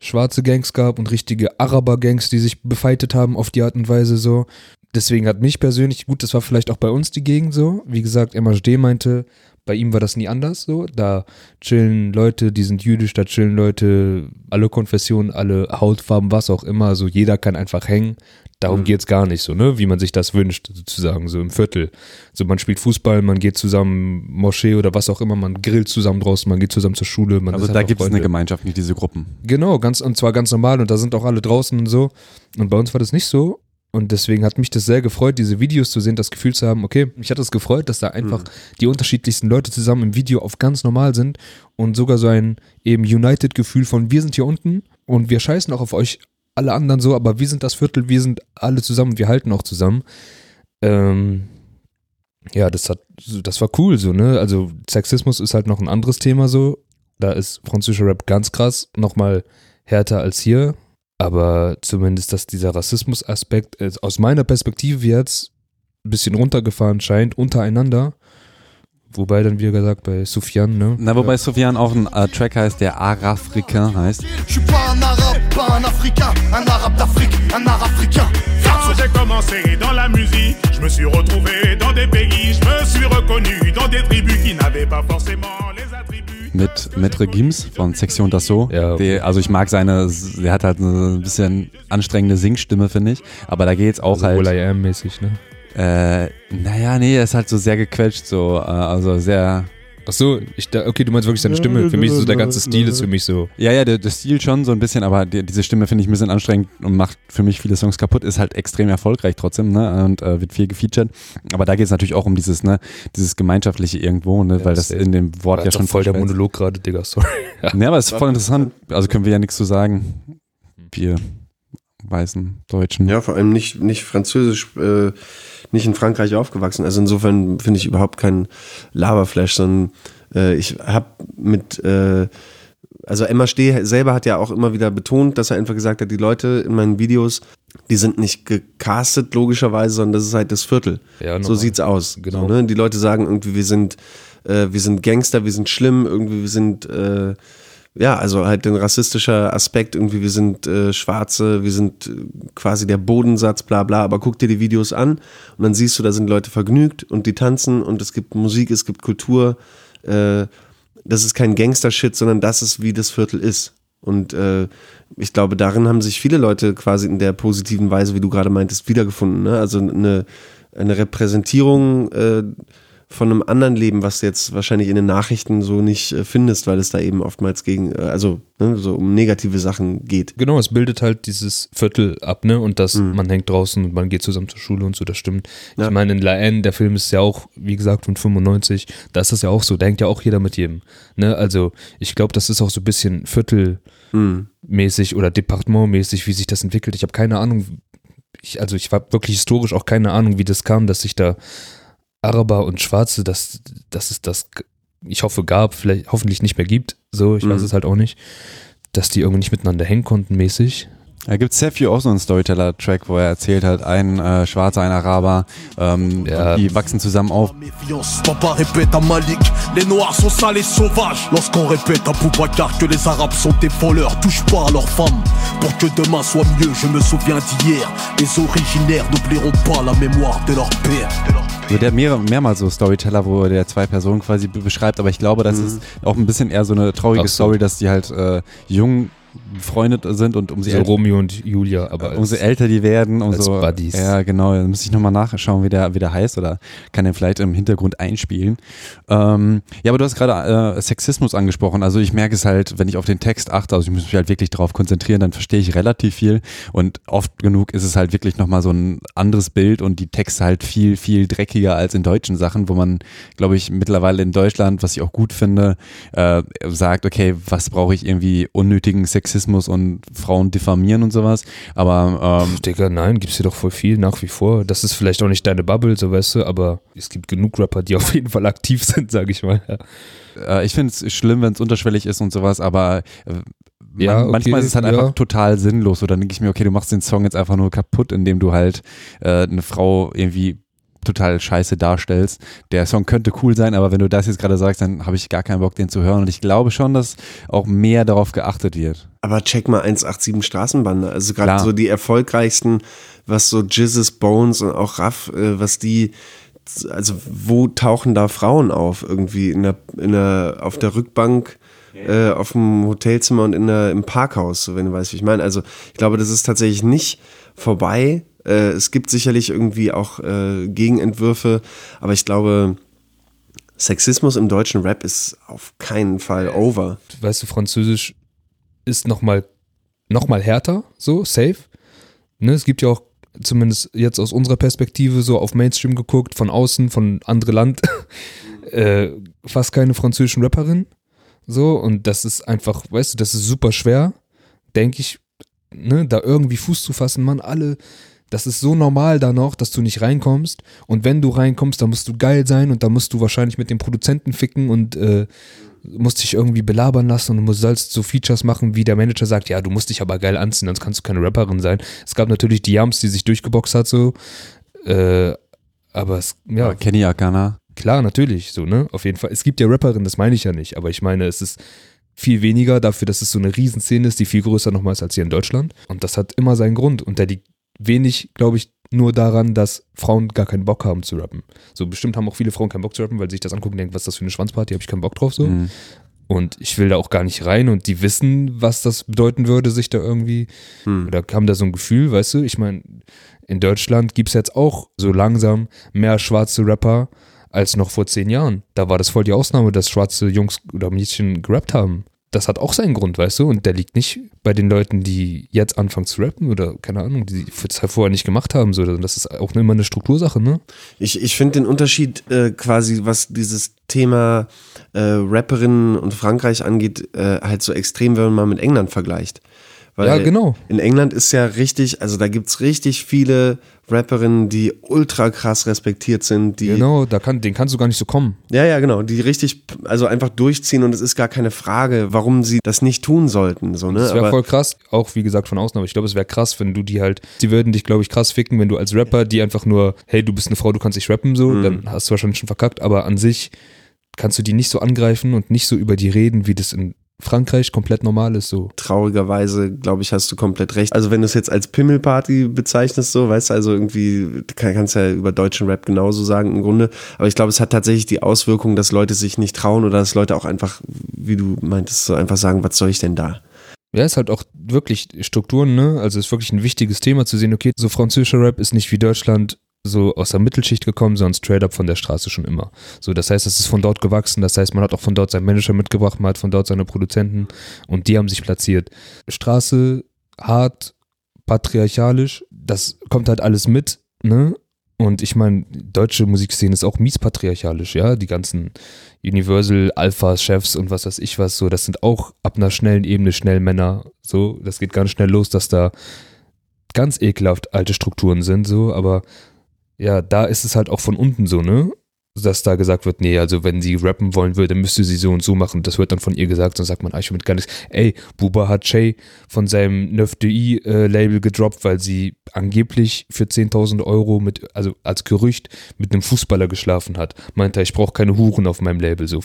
schwarze Gangs gab und richtige Araber-Gangs, die sich befeitet haben auf die Art und Weise so. Deswegen hat mich persönlich, gut, das war vielleicht auch bei uns die Gegend so. Wie gesagt, MHD meinte, bei ihm war das nie anders so. Da chillen Leute, die sind jüdisch, da chillen Leute, alle Konfessionen, alle Hautfarben, was auch immer. So jeder kann einfach hängen. Darum Mhm. geht's gar nicht so, ne? Wie man sich das wünscht, sozusagen, so im Viertel. So, man spielt Fußball, man geht zusammen Moschee oder was auch immer, man grillt zusammen draußen, man geht zusammen zur Schule. Man Also da gibt es eine. Gemeinschaft, nicht diese Gruppen. Genau, ganz, und zwar ganz normal und da sind auch alle draußen und so. Und bei uns war das nicht so. Und deswegen hat mich das sehr gefreut, diese Videos zu sehen, das Gefühl zu haben, okay, mich hat es gefreut, dass da einfach die unterschiedlichsten Leute zusammen im Video auf ganz normal sind und sogar so ein eben United-Gefühl von wir sind hier unten und wir scheißen auch auf euch alle anderen so, aber wir sind das Viertel, wir sind alle zusammen, wir halten auch zusammen. Ähm, ja, das hat, das war cool so, ne? Also Sexismus ist halt noch ein anderes Thema so. Da ist französischer Rap ganz krass, nochmal härter als hier. Aber zumindest, dass dieser Rassismus-Aspekt äh, aus meiner Perspektive jetzt ein bisschen runtergefahren scheint, untereinander. Wobei dann, wie gesagt, bei Sufjan, ne? Na, wobei Sofian auch ein äh, Track heißt, der Arafricain heißt. J'ai commencé dans la musique, je me suis retrouvé dans des pays, je me suis reconnu dans des tribus qui n'avaient pas forcément les attributs. Mit Maître Gims von Section d'Assaut. Ja. Der, also ich mag seine, der hat halt eine bisschen anstrengende Singstimme, finde ich. Aber da geht's auch Also halt. Will I Am mäßig, ne? Äh, naja, nee, er ist halt so sehr gequetscht, so, äh, also sehr. Ach so, ich da, okay, du meinst wirklich seine Stimme. Für mich ist so der ganze Stil ist für mich so. Ja, ja, der, der Stil schon so ein bisschen, aber die, diese Stimme finde ich ein bisschen anstrengend und macht für mich viele Songs kaputt. Ist halt extrem erfolgreich trotzdem, ne? Und äh, wird viel gefeatured. Aber da geht es natürlich auch um dieses, ne, dieses gemeinschaftliche irgendwo, ne, Ja, weil das safe. in dem Wort ja schon voll der. Monolog gerade, Digga, sorry. Ja. [laughs] Ja, aber es ist voll interessant. Also können wir ja nichts zu sagen. Wir weißen Deutschen. Ja, vor allem nicht, nicht französisch, äh, nicht in Frankreich aufgewachsen. Also insofern finde ich überhaupt keinen Laberflash, sondern äh, ich habe mit, äh, also Emma Steh selber hat ja auch immer wieder betont, dass er einfach gesagt hat, die Leute in meinen Videos, die sind nicht gecastet logischerweise, sondern das ist halt das Viertel. Ja, so normal. sieht's aus. Genau. So, ne? Die Leute sagen irgendwie, wir sind, äh, wir sind Gangster, wir sind schlimm, irgendwie, wir sind, äh, ja, also halt ein rassistischer Aspekt, irgendwie, wir sind äh, Schwarze, wir sind äh, quasi der Bodensatz, bla bla, aber guck dir die Videos an und dann siehst du, da sind Leute vergnügt und die tanzen und es gibt Musik, es gibt Kultur. Äh, das ist kein Gangster-Shit, sondern das ist, wie das Viertel ist. Und äh, ich glaube, darin haben sich viele Leute quasi in der positiven Weise, wie du gerade meintest, wiedergefunden. Ne? Also eine, eine Repräsentierung äh, von einem anderen Leben, was du jetzt wahrscheinlich in den Nachrichten so nicht äh, findest, weil es da eben oftmals gegen, äh, also ne, so um negative Sachen geht. Genau, es bildet halt dieses Viertel ab, ne? Und das, man hängt draußen und man geht zusammen zur Schule und so, das stimmt. Ja. Ich meine, in La Haine, der Film ist ja auch, wie gesagt, von 95, da ist das ja auch so, da hängt ja auch jeder mit jedem. Ne? Also ich glaube, das ist auch so ein bisschen Viertelmäßig oder Departementmäßig, wie sich das entwickelt. Ich habe keine Ahnung, ich, also ich habe wirklich historisch auch keine Ahnung, wie das kam, dass sich da Araber und Schwarze, dass, dass es das, ich hoffe, gab, vielleicht hoffentlich nicht mehr gibt, so, ich weiß Mhm. es halt auch nicht, dass die irgendwie nicht miteinander hängen konnten mäßig. Da gibt Sefiu auch so einen Storyteller-Track, wo er erzählt halt, ein äh, Schwarzer, ein Araber, ähm, Ja. die wachsen zusammen auf. Père Also der hat mehrere, mehrmals so Storyteller, wo der zwei Personen quasi be- beschreibt, aber ich glaube, das ist auch ein bisschen eher so eine traurige so. Story, dass die halt äh, jung befreundet sind und umso, So äl Romeo und Julia, aber umso älter die werden, umso Buddies. ja genau, da muss ich nochmal nachschauen, wie der, wie der heißt oder kann den vielleicht im Hintergrund einspielen. Ähm, ja, aber du hast gerade äh, Sexismus angesprochen, also ich merke es halt, wenn ich auf den Text achte, also ich muss mich halt wirklich darauf konzentrieren, dann verstehe ich relativ viel und oft genug ist es halt wirklich nochmal so ein anderes Bild und die Texte halt viel, viel dreckiger als in deutschen Sachen, wo man, glaube ich, mittlerweile in Deutschland, was ich auch gut finde, äh, sagt, okay, was brauche ich irgendwie unnötigen Sexismus und Frauen diffamieren und sowas, aber ähm, Digga, nein, gibt's hier doch voll viel nach wie vor. Das ist vielleicht auch nicht deine Bubble, so weißt du, aber es gibt genug Rapper, die auf jeden Fall aktiv sind, sag ich mal. äh, ich finde es schlimm, wenn es unterschwellig ist und sowas, aber äh, man, Ja, okay, manchmal ist es halt ja. einfach total sinnlos. Oder dann denke ich mir, okay, du machst den Song jetzt einfach nur kaputt, indem du halt äh, eine Frau irgendwie total scheiße darstellst. Der Song könnte cool sein, aber wenn du das jetzt gerade sagst, dann habe ich gar keinen Bock, den zu hören. Und ich glaube schon, dass auch mehr darauf geachtet wird. Aber check mal 187 Straßenbande. Also gerade so die erfolgreichsten, was so Jizzes, Bones und auch Raff, äh, was die, also wo tauchen da Frauen auf? Irgendwie in der, in der, auf der Rückbank, äh, auf dem Hotelzimmer und in der, im Parkhaus, so wenn du weißt, wie ich meine. Also ich glaube, das ist tatsächlich nicht vorbei. Äh, es gibt sicherlich irgendwie auch äh, Gegenentwürfe, aber ich glaube, Sexismus im deutschen Rap ist auf keinen Fall over. Weißt du, Französisch ist nochmal noch mal härter, so, safe. Ne, es gibt ja auch zumindest jetzt aus unserer Perspektive so auf Mainstream geguckt, von außen, von andere Land, [laughs] äh, fast keine französischen Rapperinnen. So, und das ist einfach, weißt du, das ist super schwer, denke ich, ne, da irgendwie Fuß zu fassen, man, alle, das ist so normal da noch, dass du nicht reinkommst. Und wenn du reinkommst, dann musst du geil sein und dann musst du wahrscheinlich mit dem Produzenten ficken und äh, musst dich irgendwie belabern lassen und du musst sollst so Features machen, wie der Manager sagt, ja, du musst dich aber geil anziehen, sonst kannst du keine Rapperin sein. Es gab natürlich die Yams, die sich durchgeboxt hat, so. Äh, aber es, ja, Aber Kenny Akana. Klar, natürlich, so, ne? Auf jeden Fall. Es gibt ja Rapperinnen, das meine ich ja nicht, aber ich meine, es ist viel weniger dafür, dass es so eine Riesenszene ist, die viel größer nochmal ist als hier in Deutschland. Und das hat immer seinen Grund. Und der liegt wenig, glaube ich, nur daran, dass Frauen gar keinen Bock haben zu rappen. So bestimmt haben auch viele Frauen keinen Bock zu rappen, weil sie sich das angucken und denken, was ist das für eine Schwanzparty, habe ich keinen Bock drauf so. Mhm. Und ich will da auch gar nicht rein und die wissen, was das bedeuten würde, sich da irgendwie, oder haben da so ein Gefühl, weißt du, ich meine, in Deutschland gibt es jetzt auch so langsam mehr schwarze Rapper als noch vor zehn Jahren. Da war das voll die Ausnahme, dass schwarze Jungs oder Mädchen gerappt haben. Das hat auch seinen Grund, weißt du, und der liegt nicht bei den Leuten, die jetzt anfangen zu rappen oder keine Ahnung, die es halt vorher nicht gemacht haben. So. Das ist auch immer eine Struktursache, ne? Ich, ich finde den Unterschied äh, quasi, was dieses Thema äh, Rapperinnen und Frankreich angeht, äh, halt so extrem, wenn man mal mit England vergleicht. Weil Ja, genau. In England ist ja richtig, also da gibt es richtig viele Rapperinnen, die ultra krass respektiert sind, die Genau, da kann, den kannst du gar nicht so kommen. ja, ja, genau, die richtig, also einfach durchziehen und es ist gar keine Frage, warum sie das nicht tun sollten. So, ne? Das wäre voll krass, auch wie gesagt von außen, aber ich glaube, es wäre krass, wenn du die halt, die würden dich, glaube ich, krass ficken, wenn du als Rapper die einfach nur, hey, du bist eine Frau, du kannst nicht rappen, so, Mhm. dann hast du wahrscheinlich schon verkackt, aber an sich kannst du die nicht so angreifen und nicht so über die reden, wie das in Frankreich komplett normal ist, so. traurigerweise, glaube ich, hast du komplett recht. Also wenn du es jetzt als Pimmelparty bezeichnest, so, weißt du, also irgendwie, du kann- kannst ja über deutschen Rap genauso sagen im Grunde, aber ich glaube, es hat tatsächlich die Auswirkung, dass Leute sich nicht trauen oder dass Leute auch einfach, wie du meintest, so einfach sagen, was soll ich denn da? Ja, ist halt auch wirklich Strukturen, ne? Also ist wirklich ein wichtiges Thema zu sehen, okay, so französischer Rap ist nicht wie Deutschland so aus der Mittelschicht gekommen, sondern straight up von der Straße schon immer. So, das heißt, es ist von dort gewachsen, das heißt, man hat auch von dort seinen Manager mitgebracht, man hat von dort seine Produzenten und die haben sich platziert. Straße, hart, patriarchalisch, das kommt halt alles mit, ne? Und ich meine, deutsche Musikszene ist auch mies patriarchalisch, ja. Die ganzen Universal Alphas, Chefs und was weiß ich was, so, das sind auch ab einer schnellen Ebene schnell Männer. So, das geht ganz schnell los, dass da ganz ekelhaft alte Strukturen sind, so, aber ja, da ist es halt auch von unten so, ne? Dass da gesagt wird, nee, also wenn sie rappen wollen würde, müsste sie so und so machen. Das wird dann von ihr gesagt, dann sagt man eigentlich mit gar nichts. Ey, Buba hat Shay von seinem 9DI äh, gedroppt, weil sie angeblich für 10.000 Euro mit, also als Gerücht, mit einem Fußballer geschlafen hat. Meinte er, ich brauche keine Huren auf meinem Label. So,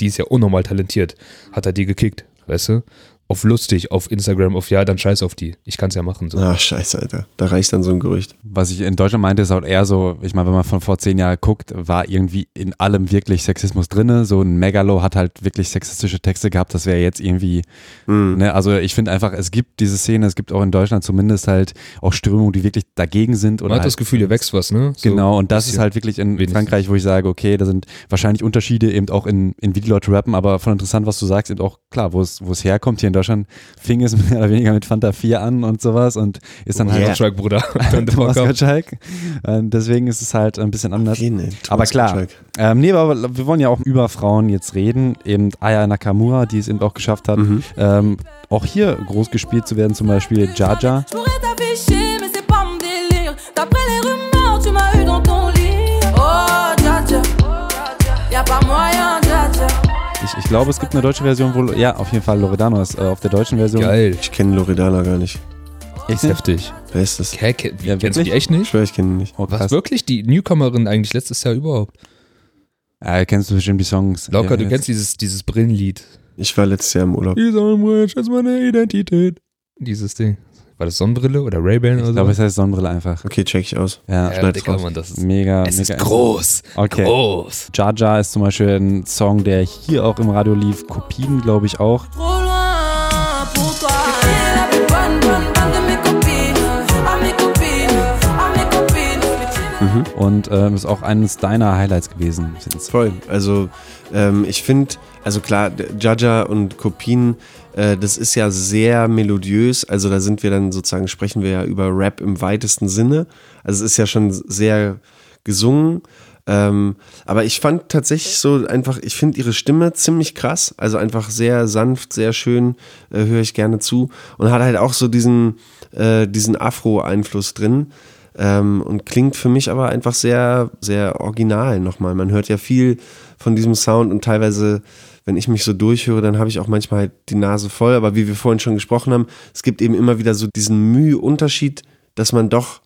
die ist ja unnormal talentiert. Hat er die gekickt, weißt du? Auf lustig, auf Instagram, auf ja, dann scheiß auf die. Ich kann es ja machen. So. Ach, scheiße, Alter. Da reicht dann so ein Gerücht. Was ich in Deutschland meinte, ist auch eher so, ich meine, wenn man von vor zehn Jahren guckt, war irgendwie in allem wirklich Sexismus drin. So ein Megalo hat halt wirklich sexistische Texte gehabt, das wäre jetzt irgendwie, Mhm. ne, also ich finde einfach, es gibt diese Szene, es gibt auch in Deutschland zumindest halt auch Strömungen, die wirklich dagegen sind. Oder Man hat halt, das Gefühl, hier wächst was, ne? So genau, und das ist halt wirklich in Wenigstens. Frankreich, wo ich sage, okay, da sind wahrscheinlich Unterschiede eben auch in, in wie die Leute rappen, aber von interessant, was du sagst, eben auch klar, wo es, wo es herkommt. Hier in Deutschland fing es [laughs] mehr oder weniger mit Fanta 4 an und sowas und ist dann halt Yeah. Strike, Bruder. [laughs] Thomas. Gottschalk. Und deswegen ist es halt ein bisschen anders. Okay, nee, aber klar, Gottschalk. ähm, nee, aber wir wollen ja auch über Frauen jetzt reden. Eben Aya Nakamura, die es eben auch geschafft hat, Mhm. ähm, auch hier groß gespielt zu werden, zum Beispiel Jaja. Ich, ich glaube, es gibt eine deutsche Version, wo, ja, auf jeden Fall Loredano ist äh, auf der deutschen Version. Geil. Ich kenne Loredana gar nicht. Echt Ist heftig. Wer ist das? Hä, ke- Ja, kennst du die wirklich? echt nicht? Ich schwör, ich kenne ihn nicht. Oh, Was, wirklich? Die Newcomerin eigentlich letztes Jahr überhaupt. Ja, kennst du bestimmt die Songs. Locker, ja, du jetzt. kennst dieses, dieses Brillenlied. Ich war letztes Jahr im Urlaub. Die Sonnenbrille ist meine Identität. Dieses Ding. War das Sonnenbrille oder Ray-Ban oder Ich so? glaube, es heißt Sonnenbrille einfach. Okay, check ich aus. Ja, ja, raus. Mann, das ist mega, Es mega ist groß. Okay. Groß. Jaja ist zum Beispiel ein Song, der hier auch im Radio lief. Kopien, glaube ich, auch. Copines. Und ähm, ist auch eines deiner Highlights gewesen. Voll. Also ähm, ich finde, also klar, Jaja und Kopien, das ist ja sehr melodiös. Also da sind wir dann sozusagen, sprechen wir ja über Rap im weitesten Sinne. Also es ist ja schon sehr gesungen. Ähm, aber ich fand tatsächlich so einfach, ich finde ihre Stimme ziemlich krass. Also einfach sehr sanft, sehr schön, äh, höre ich gerne zu. Und hat halt auch so diesen, äh, diesen Afro-Einfluss drin. Ähm, und klingt für mich aber einfach sehr, sehr original nochmal. Man hört ja viel von diesem Sound und teilweise, wenn ich mich so durchhöre, dann habe ich auch manchmal halt die Nase voll. Aber wie wir vorhin schon gesprochen haben, es gibt eben immer wieder so diesen Mühe-Unterschied, dass man doch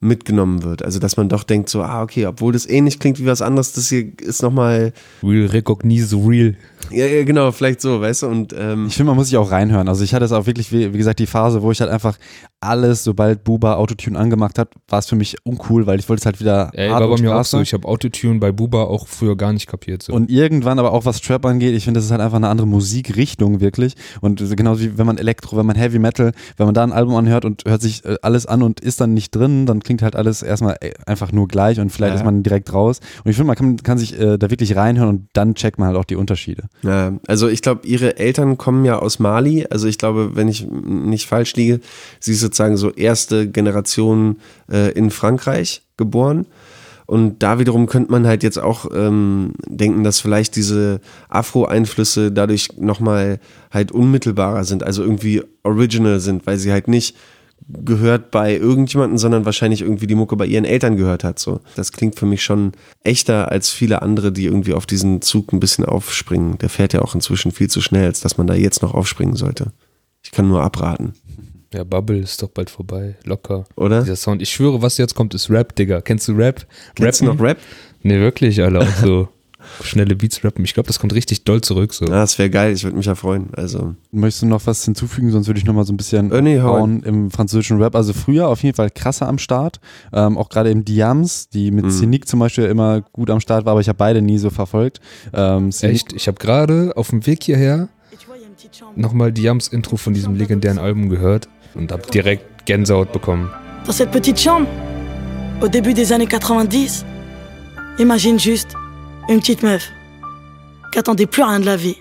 mitgenommen wird. Also, dass man doch denkt so, ah, okay, obwohl das ähnlich klingt wie was anderes, das hier ist nochmal, Real recognize real. ja, ja, genau, vielleicht so, weißt du, und ähm, Ich finde, man muss sich auch reinhören. Also ich hatte es auch wirklich, wie, wie gesagt, die Phase, wo ich halt einfach alles, sobald Buba Autotune angemacht hat, war es für mich uncool, weil ich wollte es halt wieder Ey, hart war bei mir auch so. Ich habe Autotune bei Buba auch früher gar nicht kapiert. So. Und irgendwann aber auch was Trap angeht, ich finde, das ist halt einfach eine andere Musikrichtung wirklich. Und genauso wie wenn man Elektro, wenn man Heavy Metal, wenn man da ein Album anhört und hört sich äh, alles an und ist dann nicht drin, dann klingt halt alles erstmal äh, einfach nur gleich und vielleicht Ja. ist man direkt raus. Und ich finde, man kann, kann sich äh, da wirklich reinhören und dann checkt man halt auch die Unterschiede. Ja, also ich glaube, ihre Eltern kommen ja aus Mali. Also ich glaube, wenn ich nicht falsch liege, sie ist sozusagen so erste Generation äh, in Frankreich geboren. Und da wiederum könnte man halt jetzt auch ähm, denken, dass vielleicht diese Afro-Einflüsse dadurch nochmal halt unmittelbarer sind, also irgendwie original sind, weil sie halt nicht gehört bei irgendjemanden, sondern wahrscheinlich irgendwie die Mucke bei ihren Eltern gehört hat. So, das klingt für mich schon echter als viele andere, die irgendwie auf diesen Zug ein bisschen aufspringen. Der fährt ja auch inzwischen viel zu schnell, als dass man da jetzt noch aufspringen sollte. Ich kann nur abraten, Ja, Bubble ist doch bald vorbei. Locker. oder? Dieser Sound. Ich schwöre, was jetzt kommt, ist Rap, Digga. Kennst du Rap? Kennst du noch Rap? Nee, wirklich, Alter. Auch so [laughs] schnelle Beats rappen. Ich glaube, das kommt richtig doll zurück. So. Ja, das wäre geil. Ich würde mich ja freuen. Also Möchtest du noch was hinzufügen? Sonst würde ich noch mal so ein bisschen Äh, nee, hau bauen im französischen Rap. Also früher auf jeden Fall krasser am Start. Ähm, auch gerade im Diams, die mit Mhm. Cynic zum Beispiel immer gut am Start war, aber ich habe beide nie so verfolgt. Ähm, Echt? Ich habe gerade auf dem Weg hierher nochmal die Jams Intro von diesem legendären Album gehört und habe direkt Gänsehaut bekommen. Dans cette petite chambre, au début des années 90, imagine juste une petite meuf qui attendait plus rien de la vie,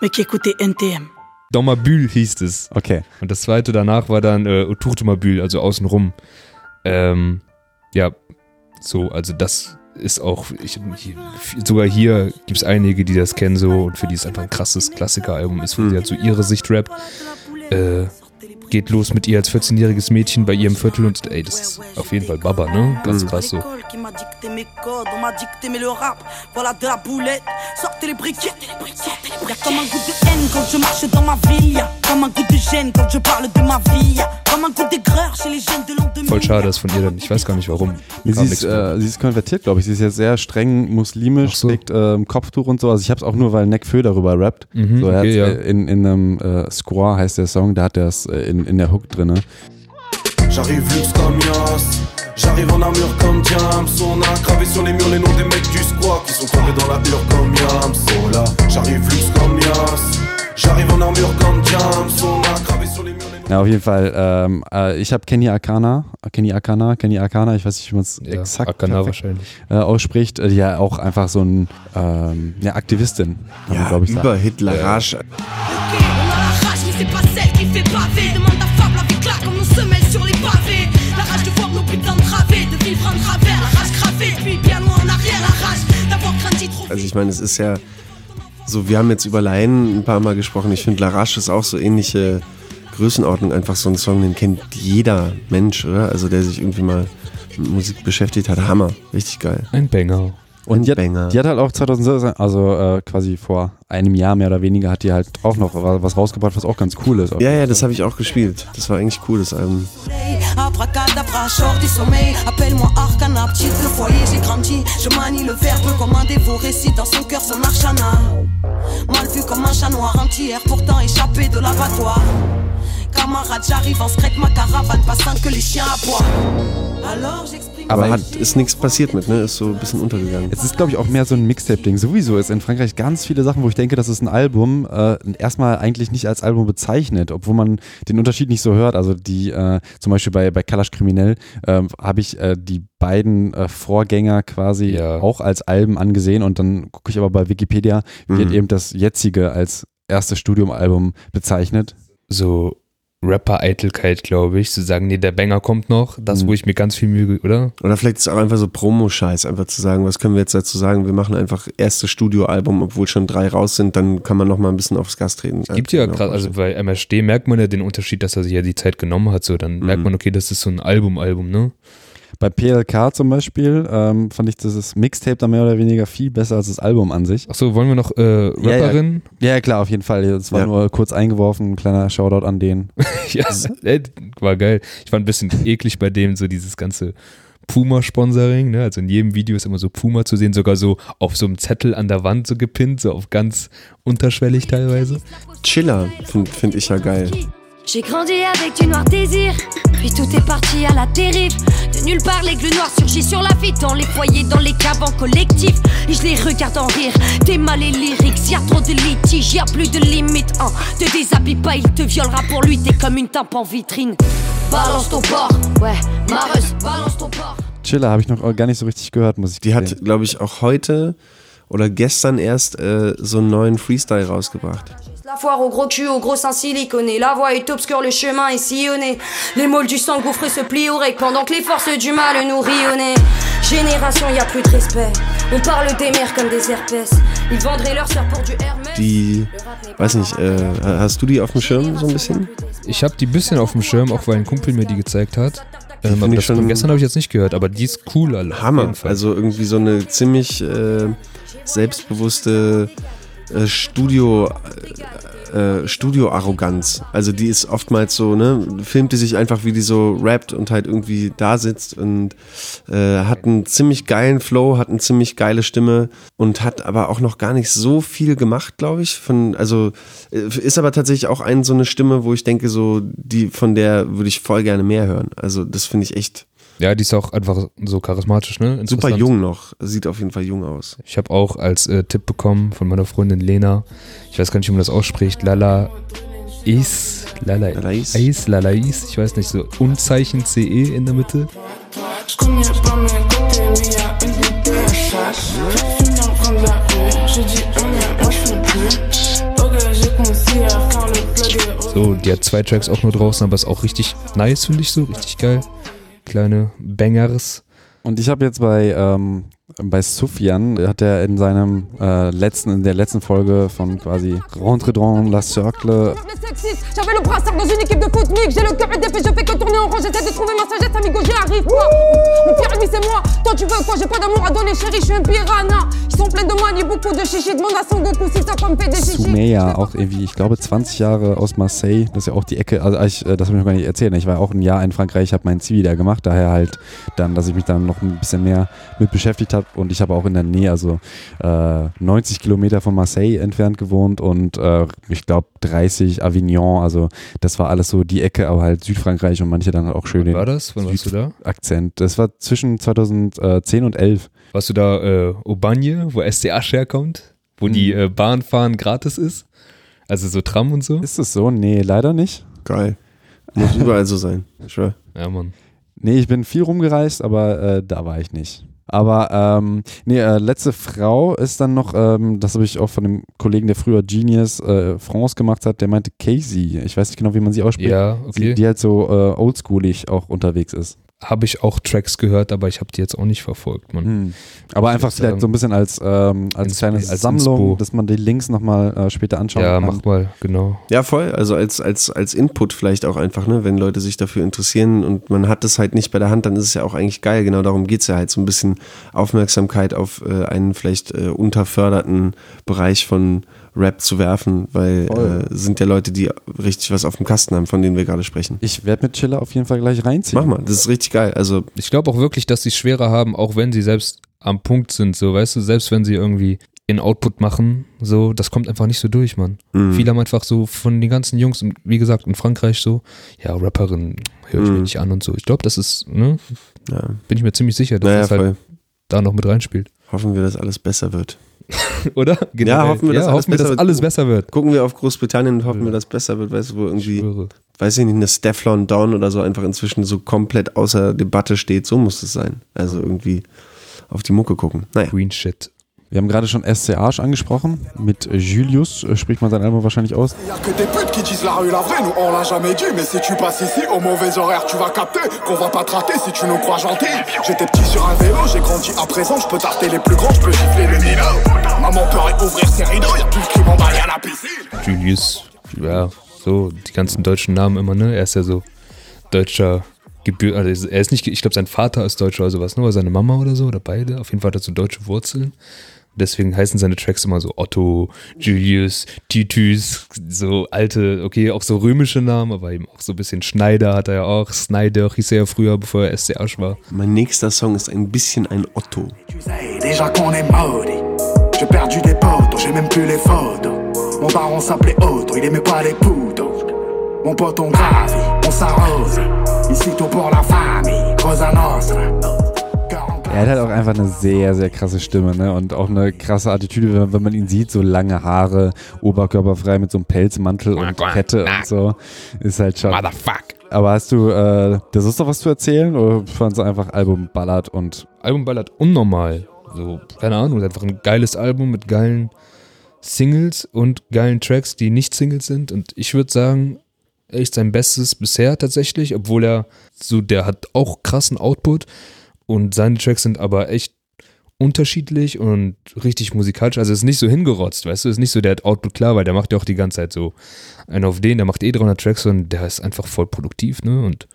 mais qui écoutait NTM. Domabül hieß es. Okay. Und das zweite danach war dann äh, Turtumabül, also außenrum. Ähm, ja, so, also das ist auch, ich, sogar hier gibt es einige, die das kennen so und für die es einfach ein krasses Klassikeralbum ist, wo sie halt so ihre Sicht rappt. Äh, geht los mit ihr als 14-jähriges Mädchen bei ihrem Viertel und ey, das ist auf jeden Fall Baba, ne? Ganz krass so. Qui m'a dicté mes codes, on m'a dicté mais le rap, voilà de la boulette. Sortez les briquettes, y'a comme un goût de haine quand je marche dans ma ville, y'a comme un goût de gêne quand je parle de ma vie, y'a comme un goût d'aigreur chez les jeunes de l'an 2000. Voll schade, dass von ihr dann, ich weiß gar nicht warum. Nee, sie, ist, äh, sie ist konvertiert, glaube ich. Sie ist jetzt sehr streng muslimisch, trägt ähm, Kopftuch und so. Also ich habe es auch nur, weil Neck Föh darüber rappt. Mhm, so, er okay, hat, ja. äh, in, in einem äh, Squaw heißt der Song, da hat er es äh, in, in der Hook drinne. J'arrive luxe comme Yas J'arrive en armure comme Diams On a gravé sur les murs les noms des mecs du squat Qui sont tombés dans la hure comme Yams Oh là, j'arrive luxe comme Yas J'arrive en armure comme Diams On a gravé sur les murs les noms Ja, auf jeden Fall. Ähm, äh, ich habe Kenny Akana, Kenny Akana, Kenny Akana, ich weiß nicht, wie man es Ja, exakt Akana perfekt, wahrscheinlich. Äh, ausspricht, äh, die ja auch einfach so ein, ähm, eine Aktivistin, Ja, glaub ich, über Hitlerage. On la fait baver. Demande à Fable avec là comme nos semelles sur les pavés. La rage de voir nos putains de travées, de vivre en travers. La rage gravée, puis bien loin en arrière. La rage d'avoir grandi trop Also ich meine, es ist ja so, wir haben jetzt über Laien ein paar Mal gesprochen. Ich finde, Larache ist auch so ähnliche Größenordnung. Einfach so ein Song, den kennt jeder Mensch, oder? Also der sich irgendwie mal mit Musik beschäftigt hat. Hammer. Richtig geil. Ein Banger. Und die hat, die hat halt auch 2016, also äh, quasi vor einem Jahr mehr oder weniger, hat die halt auch noch wa- was rausgebracht, was auch ganz cool ist. Ja, ja, das habe ich auch gespielt. Das war eigentlich cool, das Album. Abracadabra, short du sommeil. Appelle-moi Arcana, petite le foyer, j'ai grandi. Je manie le verbe comme un dévoré. Si dans son cœur son archana. Mal vu comme un chat noir, un tiers, pourtant échappé de l'abattoir. Camarade, j'arrive en secret, ma caravane, pas que les chiens. Alors j'exprime. Aber hat, ist nichts passiert mit, ne? Ist so ein bisschen untergegangen. Es ist, glaube ich, auch mehr so ein Mixtape-Ding. Sowieso ist in Frankreich ganz viele Sachen, wo ich denke, das ist ein Album, äh, erstmal eigentlich nicht als Album bezeichnet, obwohl man den Unterschied nicht so hört. Also die, äh, zum Beispiel bei, bei Kalash Kriminell äh, habe ich äh, die beiden äh, Vorgänger quasi auch als Alben angesehen und dann gucke ich aber bei Wikipedia, wird Mhm. eben das jetzige als erstes Studiumalbum bezeichnet. So Rapper-Eitelkeit, glaube ich, zu sagen, nee, der Banger kommt noch, das, wo ich mir ganz viel Mühe, oder? Oder vielleicht ist es auch einfach so Promo-Scheiß, einfach zu sagen, was können wir jetzt dazu sagen? Wir machen einfach erstes Studioalbum, obwohl schon drei raus sind, dann kann man noch mal ein bisschen aufs Gas treten. Es gibt ja gerade, also bei MSD merkt man ja den Unterschied, dass er sich ja die Zeit genommen hat, so, dann merkt man, okay, das ist so ein Album-Album, ne? Bei PLK zum Beispiel ähm, fand ich dieses Mixtape da mehr oder weniger viel besser als das Album an sich. Achso, wollen wir noch äh, Rapperin? Ja, ja. ja, klar, auf jeden Fall. Das war Ja. nur kurz eingeworfen, ein kleiner Shoutout an den. [laughs] ja, ey, war geil. Ich war ein bisschen eklig bei dem, so dieses ganze Puma-Sponsoring, ne? Also in jedem Video ist immer so Puma zu sehen, sogar so auf so einem Zettel an der Wand so gepinnt, so auf ganz unterschwellig teilweise. Chiller, finde find ich ja geil. J'ai grandi avec du noir désir, puis tout est parti à la dérive. De nulle part, l'aigle noir surgit sur la vie, dans les foyers, dans les caves en collectif. Et je les regarde en rire, t'es mal et lyrics, y a trop de litiges, y a plus de limite. Hein. Te déshabille pas, il te violera pour lui, t'es comme une tampe en vitrine. Balance ton porc, ouais, Mareuse, balance ton porc. Chiller habe ich noch gar nicht so richtig gehört, muss ich Die hat, glaube ich, auch heute oder gestern erst äh, so einen neuen Freestyle rausgebracht. La foire au gros cul, au gros sein siliconé. La voie est obscure, le chemin est sillonné. Les molles du sang gouffreux se plient au pendant que les forces du mal nous rient au nez. Génération, y a plus de respect. On parle des mères comme des herpès. Ils vendraient leur sœur pour du Hermès. Die, weiß nicht, äh, hast du die auf dem Schirm so ein bisschen? Ich habe die bisschen auf dem Schirm, auch weil ein Kumpel mir die gezeigt hat. Ähm, aber das schon- von gestern habe ich jetzt nicht gehört, aber die ist cool, Hammer. Also irgendwie so eine ziemlich äh, selbstbewusste äh, Studio. Äh, Studio-Arroganz. Also die ist oftmals so, ne, filmt die sich einfach, wie die so rappt und halt irgendwie da sitzt und äh, hat einen ziemlich geilen Flow, hat eine ziemlich geile Stimme und hat aber auch noch gar nicht so viel gemacht, glaube ich. Von, also äh, ist aber tatsächlich auch ein so eine Stimme, wo ich denke, so, die, von der würde ich voll gerne mehr hören. Also das finde ich echt Ja, die ist auch einfach so charismatisch, ne? super jung noch. Sieht auf jeden Fall jung aus. Ich habe auch als äh, Tipp bekommen von meiner Freundin Lena, ich weiß gar nicht, wie man das ausspricht, Lala Is, Lala. Is, Lalais, ich weiß nicht, so Unzeichen CE in der Mitte. So, die hat zwei Tracks auch nur draußen, aber ist auch richtig nice, finde ich so, richtig geil. Kleine Bangers. Und ich habe jetzt bei, ähm, bei Sufjan, hat er in seinem äh, letzten, in der letzten Folge von quasi Rentre dans la Cercle. Soumeya, auch irgendwie, ich glaube 20 Jahre aus Marseille, das ist ja auch die Ecke, also ich, äh, das habe ich noch gar nicht erzählt, ich war auch ein Jahr in Frankreich, habe meinen Zivi da gemacht, daher halt dann, dass ich mich dann noch ein bisschen mehr mit beschäftigt habe und ich habe auch in der Nähe, also äh, 90 Kilometer von Marseille entfernt gewohnt und äh, ich glaube 30 Avignon, also das war alles so die Ecke, aber halt Südfrankreich und manche dann auch schön Wann war das? Wann warst du da? Akzent. Das war zwischen 2010 und 11. Warst du da äh, Aubagne, wo SCH herkommt? Wo die Hm. äh, Bahnfahren gratis ist? Also so Tram und so? Ist es so? Nee, leider nicht. Geil. Muss überall so sein. Ich schwör. Ja, Mann. Nee, ich bin viel rumgereist, aber äh, da war ich nicht. Aber ähm, nee, äh, letzte Frau ist dann noch, ähm, das habe ich auch von dem Kollegen, der früher Genius äh, France gemacht hat, der meinte Casey. Ich weiß nicht genau, wie man sie ausspricht. Ja, okay. Die, die halt so äh, oldschoolig auch unterwegs ist. Habe ich auch Tracks gehört, aber ich habe die jetzt auch nicht verfolgt, Mann. Hm. Aber einfach Ich würd vielleicht so ein bisschen als, ähm, als Ins- kleine als Sammlung, Inspo. dass man die Links nochmal äh, später anschauen Ja, kann. mach mal, genau. Ja, voll. Also als, als, als Input vielleicht auch einfach, ne? wenn Leute sich dafür interessieren und man hat es halt nicht bei der Hand, dann ist es ja auch eigentlich geil. Genau darum geht's ja halt, so ein bisschen Aufmerksamkeit auf äh, einen vielleicht äh, unterförderten Bereich von Rap zu werfen, weil Voll. äh, sind ja Leute, die richtig was auf dem Kasten haben, von denen wir gerade sprechen. Ich werde mit Chiller auf jeden Fall gleich reinziehen. Mach mal, das ist richtig geil. Also Ich glaube auch wirklich, dass sie es schwerer haben, auch wenn sie selbst am Punkt sind, so, weißt du, selbst wenn sie irgendwie ihren Output machen, so, das kommt einfach nicht so durch, Mann. Mhm. Viele haben einfach so von den ganzen Jungs, und wie gesagt, in Frankreich so, ja, Rapperin höre ich mir Mhm. nicht an und so. Ich glaube, das ist, ne, Ja. bin ich mir ziemlich sicher, dass Naja, das halt voll. da noch mit reinspielt. hoffen wir, dass alles besser wird. [laughs] Oder? Generell. Ja, hoffen wir, dass, ja, alles, hoffen besser dass wird. alles besser wird. Gucken wir auf Großbritannien und hoffen wir, dass es besser wird, weißt du, wo irgendwie, schwöre. weiß ich nicht, eine Stefflon Dawn oder so einfach inzwischen so komplett außer Debatte steht. So muss es sein. Also irgendwie auf die Mucke gucken. Naja. Green Shit. Wir haben gerade schon SCH angesprochen. Mit Julius äh, spricht man sein Album wahrscheinlich aus. Julius, ja, so, die ganzen deutschen Namen immer, ne? Er ist ja so deutscher Gebür, also er ist nicht, ich glaube, sein Vater ist Deutscher oder sowas, ne? Oder seine Mama oder so, oder beide. Auf jeden Fall hat er so deutsche Wurzeln. Deswegen heißen seine Tracks immer so Otto, Julius, Titus, so alte, okay, auch so römische Namen, aber eben auch so ein bisschen Schneider hat er ja auch. Snyder hieß er ja früher, bevor er SCH war. Mein nächster Song ist ein bisschen ein Otto. Hey, déjà qu'on est maudit. J'ai perdu des potes, j'ai même plus les photos. Mon baron s'appelait Otto, il aimait pas les poudres. Mon pote, on gravit, on s'arrose. Ici tout pour la famille, Cosa Nostra. Er hat halt auch einfach eine sehr, sehr krasse Stimme, ne? Und auch eine krasse Attitüde, wenn, wenn man ihn sieht, so lange Haare, oberkörperfrei mit so einem Pelzmantel und Kette und so. Ist halt schon. Motherfuck. Aber hast du, äh, das ist doch was zu erzählen oder fandst du einfach Album ballert und. Album ballert unnormal. So, keine Ahnung, ist einfach ein geiles Album mit geilen Singles und geilen Tracks, die nicht Singles sind. Und ich würde sagen, echt sein Bestes bisher tatsächlich, obwohl er so, der hat auch krassen Output und seine Tracks sind aber echt unterschiedlich und richtig musikalisch. Also es ist nicht so hingerotzt, weißt du, es ist nicht so, der hat Output klar, weil der macht ja auch die ganze Zeit so einen auf den, der macht eh 300 Tracks und der ist einfach voll produktiv, ne, und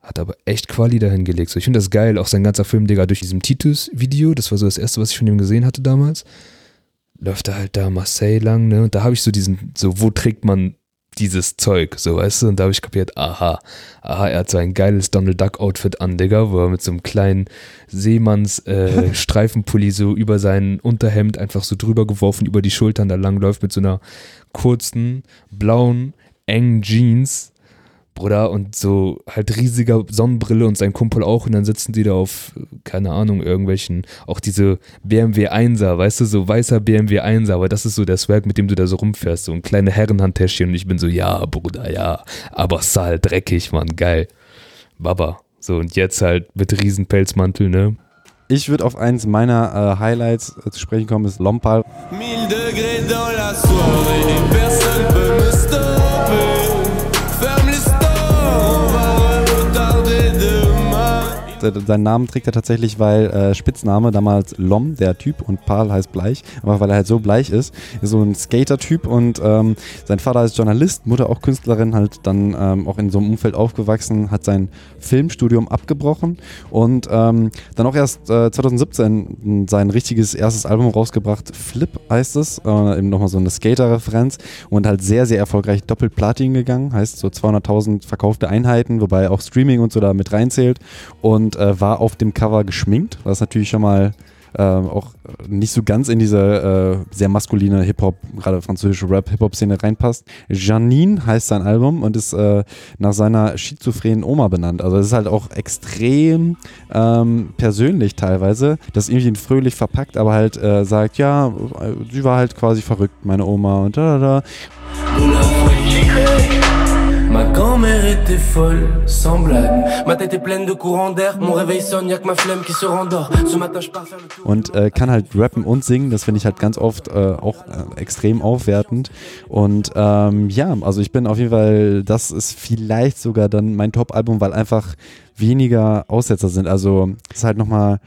hat aber echt Quali dahin gelegt. So, ich finde das geil, auch sein ganzer Film, Digga, durch diesem Titus-Video, das war so das erste, was ich von ihm gesehen hatte damals, läuft er halt da Marseille lang, ne, und da habe ich so diesen, so, wo trägt man dieses Zeug, so, weißt du, und da habe ich kapiert, aha, aha, er hat so ein geiles Donald Duck Outfit an, Digga, wo er mit so einem kleinen Seemanns äh, [laughs] Streifenpulli so über sein Unterhemd einfach so drüber geworfen, über die Schultern da langläuft mit so einer kurzen, blauen, engen Jeans, Bruder, und so halt riesiger Sonnenbrille und sein Kumpel auch und dann sitzen die da auf, keine Ahnung, irgendwelchen, auch diese BMW 1er, weißt du, so weißer BMW 1er, aber das ist so der Swag, mit dem du da so rumfährst, so ein kleine Herrenhandtäschchen und ich bin so, ja, Bruder, ja, aber Sal, dreckig, Mann, geil. Baba. So, und jetzt halt mit riesen Pelzmantel, ne? Ich würde auf eins meiner äh, Highlights äh, zu sprechen kommen, ist Lompal. 1000 degrés dans la soirée, Äh, Seinen Namen trägt er tatsächlich, weil äh, Spitzname damals Lom, der Typ, und Pal heißt bleich, aber weil er halt so bleich ist, ist so ein Skater-Typ und ähm, sein Vater ist Journalist, Mutter auch Künstlerin, halt dann ähm, auch in so einem Umfeld aufgewachsen, hat sein Filmstudium abgebrochen und ähm, dann auch erst äh, 2017 sein richtiges erstes Album rausgebracht, Flip heißt es, äh, eben nochmal so eine Skater-Referenz und halt sehr, sehr erfolgreich doppelt Platin gegangen, heißt so 200.000 verkaufte Einheiten, wobei auch Streaming und so da mit reinzählt und äh, war auf dem Cover geschminkt, was natürlich schon mal äh, auch nicht so ganz in diese äh, sehr maskuline Hip-Hop, gerade französische Rap-Hip-Hop-Szene reinpasst. Janine heißt sein Album und ist äh, nach seiner schizophrenen Oma benannt. Also es ist halt auch extrem ähm, persönlich teilweise, das irgendwie fröhlich verpackt, aber halt äh, sagt, ja, äh, sie war halt quasi verrückt, meine Oma und da, da, Ma grand-mère était folle, sans blague. Ma tête est pleine de courants d'air. Mon réveil sonne, y'a que ma flemme qui se rendort. Ce matin, je pars faire le tour. und äh, kann halt rappen und singen. Das finde ich halt ganz oft äh, auch äh, extrem aufwertend. Und ähm, ja, also ich bin auf jeden Fall, das ist vielleicht sogar dann mein Top-Album, weil einfach weniger Aussetzer sind. Also ist halt nochmal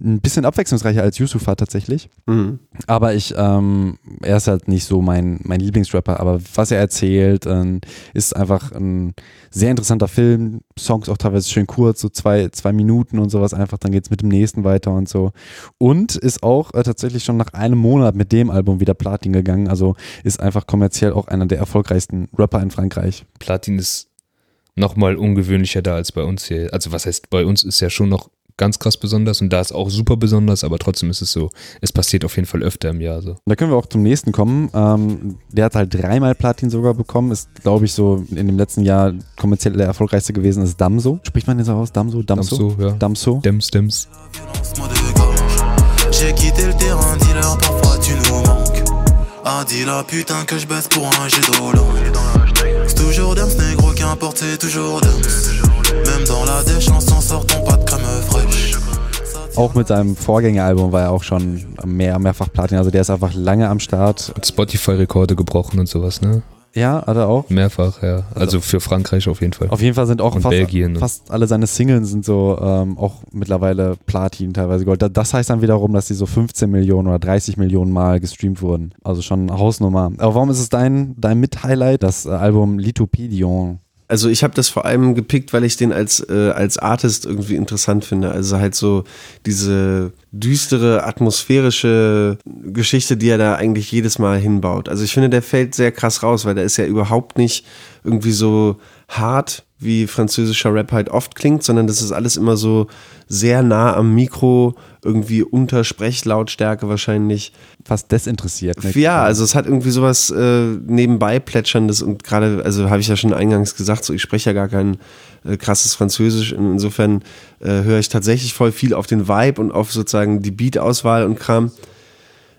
ein bisschen abwechslungsreicher als Yusufa tatsächlich. Mhm. Aber ich, ähm, er ist halt nicht so mein, mein Lieblingsrapper, aber was er erzählt, ähm, ist einfach ein sehr interessanter Film. Songs auch teilweise schön kurz, so zwei, zwei Minuten und sowas einfach, dann geht's mit dem nächsten weiter und so. Und ist auch äh, tatsächlich schon nach einem Monat mit dem Album wieder Platin gegangen, also ist einfach kommerziell auch einer der erfolgreichsten Rapper in Frankreich. Platin ist nochmal ungewöhnlicher da als bei uns hier. Also was heißt, bei uns ist ja schon noch ganz krass besonders und da ist auch super besonders, aber trotzdem ist es so, es passiert auf jeden Fall öfter im Jahr so. Da können wir auch zum nächsten kommen. Ähm, der hat halt dreimal Platin sogar bekommen. Ist, glaube ich, so in dem letzten Jahr kommerziell der erfolgreichste gewesen. Ist Damso. Spricht man den so aus? Damso? Damso? Damso, ja. Damso. Dems, Dems. J'ai quitté le terrain, dealer, parfois tu nous manques. Ah, dis la putain que je baisse pour un jet d'eau C'est toujours Dems, négro, qu'importe, c'est toujours Dems. Pas de crème fraîche. Auch mit seinem Vorgängeralbum war er auch schon mehr, mehrfach Platin. Also der ist einfach lange am Start. Hat Spotify-Rekorde gebrochen und sowas, ne? Ja, hat er auch. Mehrfach, ja. Also für Frankreich auf jeden Fall. Auf jeden Fall sind auch und fast, Belgien. fast alle seine Singles sind so ähm, auch mittlerweile Platin, teilweise Gold. Da- Das heißt dann wiederum, dass die so 15 Millionen oder 30 Millionen Mal gestreamt wurden. Also schon Hausnummer. Aber warum ist es dein, dein Mit-Highlight, das äh, Album Lithopedion? Also ich habe das vor allem gepickt, weil ich den als, äh, als Artist irgendwie interessant finde. Also halt so diese düstere, atmosphärische Geschichte, die er da eigentlich jedes Mal hinbaut. Also ich finde, der fällt sehr krass raus, weil der ist ja überhaupt nicht irgendwie so hart, wie französischer Rap halt oft klingt, sondern das ist alles immer so sehr nah am Mikro, irgendwie unter Sprechlautstärke wahrscheinlich. Fast desinteressiert. Ne? Ja, also es hat irgendwie sowas äh, nebenbei plätscherndes und gerade, also habe ich ja schon eingangs gesagt, so ich spreche ja gar kein äh, krasses Französisch. Insofern äh, höre ich tatsächlich voll viel auf den Vibe und auf sozusagen die Beat-Auswahl und Kram.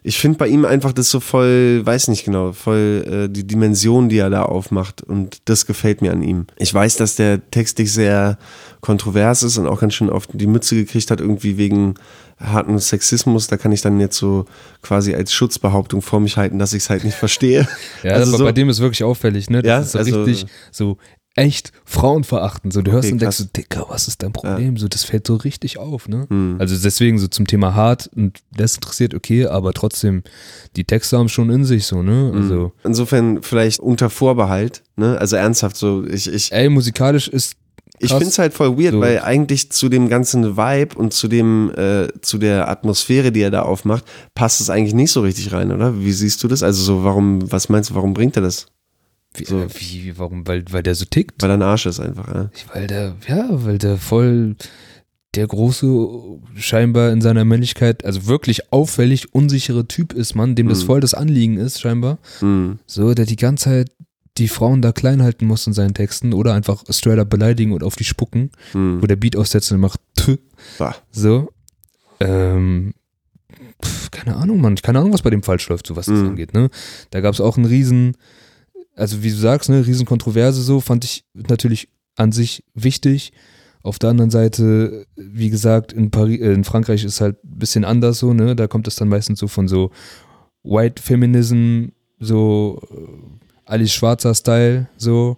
Ich finde bei ihm einfach das so voll, weiß nicht genau, voll äh, die Dimension, die er da aufmacht und das gefällt mir an ihm. Ich weiß, dass der textlich sehr kontrovers ist und auch ganz schön auf die Mütze gekriegt hat, irgendwie wegen harten Sexismus. Da kann ich dann jetzt so quasi als Schutzbehauptung vor mich halten, dass ich es halt nicht verstehe. [laughs] Ja, Also aber so- bei dem ist wirklich auffällig, ne? Das Ja, ist so also- richtig so echt frauenverachtend. So, du hörst Okay, und denkst krass. so, Dicker, was ist dein Problem? So, das fällt so richtig auf, ne? Hm. Also deswegen so zum Thema hart und das interessiert, okay, aber trotzdem, die Texte haben schon in sich so, ne? Also, Mhm. Insofern vielleicht unter Vorbehalt, ne? Also ernsthaft so, ich, ich, ey, musikalisch ist ich finde es halt voll weird, So. weil eigentlich zu dem ganzen Vibe und zu dem, äh, zu der Atmosphäre, die er da aufmacht, passt es eigentlich nicht so richtig rein, oder? Wie siehst du das? Also so, warum, was meinst du, warum bringt er das? Wie, So. äh, wie, warum? Weil, weil der so tickt? Weil er ein Arsch ist einfach, ja. Weil der, ja, weil der voll der große, scheinbar in seiner Männlichkeit, also wirklich auffällig unsichere Typ ist, Mann, dem das Mhm. voll das Anliegen ist, scheinbar. Mhm. So, der die ganze Zeit die Frauen da klein halten muss in seinen Texten oder einfach straight up beleidigen und auf die spucken, Mhm. wo der Beat aussetzt und macht. Bah. So. Ähm, pf, keine Ahnung, Mann. Keine Ahnung, was bei dem falsch läuft, so was das Mhm. angeht, ne? Da gab es auch einen riesen, also wie du sagst, ne, riesen Kontroverse so, fand ich natürlich an sich wichtig. Auf der anderen Seite, wie gesagt, in, Paris, äh, in Frankreich ist halt ein bisschen anders so, ne? Da kommt es dann meistens so von so White Feminism, so äh, Alice Schwarzer Style, so.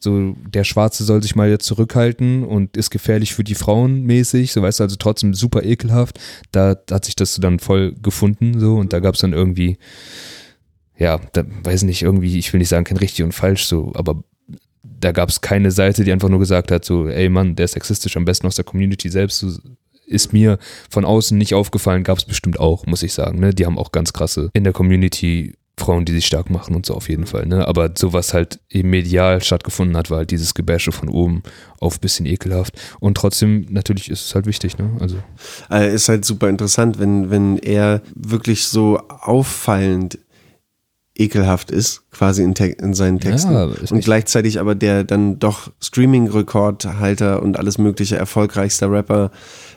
So, der Schwarze soll sich mal jetzt zurückhalten und ist gefährlich für die Frauen mäßig, so weißt du, also trotzdem super ekelhaft. Da hat sich das dann voll gefunden, so, und da gab es dann irgendwie, ja, da weiß nicht, irgendwie, ich will nicht sagen, kein richtig und falsch, so, aber da gab es keine Seite, die einfach nur gesagt hat, so, ey Mann, der ist sexistisch, am besten aus der Community selbst, so, ist mir von außen nicht aufgefallen, gab es bestimmt auch, muss ich sagen. Ne? Die haben auch ganz krasse in der Community Frauen, die sich stark machen und so auf jeden Fall. Ne? Aber sowas halt eben medial stattgefunden hat, war halt dieses Gebäsche von oben auf bisschen ekelhaft. Und trotzdem, natürlich ist es halt wichtig. Ne? Also. Äh, ist halt super interessant, wenn, wenn er wirklich so auffallend ekelhaft ist, quasi in, Te in seinen Texten. Ja, und gleichzeitig aber der dann doch Streaming-Rekordhalter und alles mögliche erfolgreichster Rapper.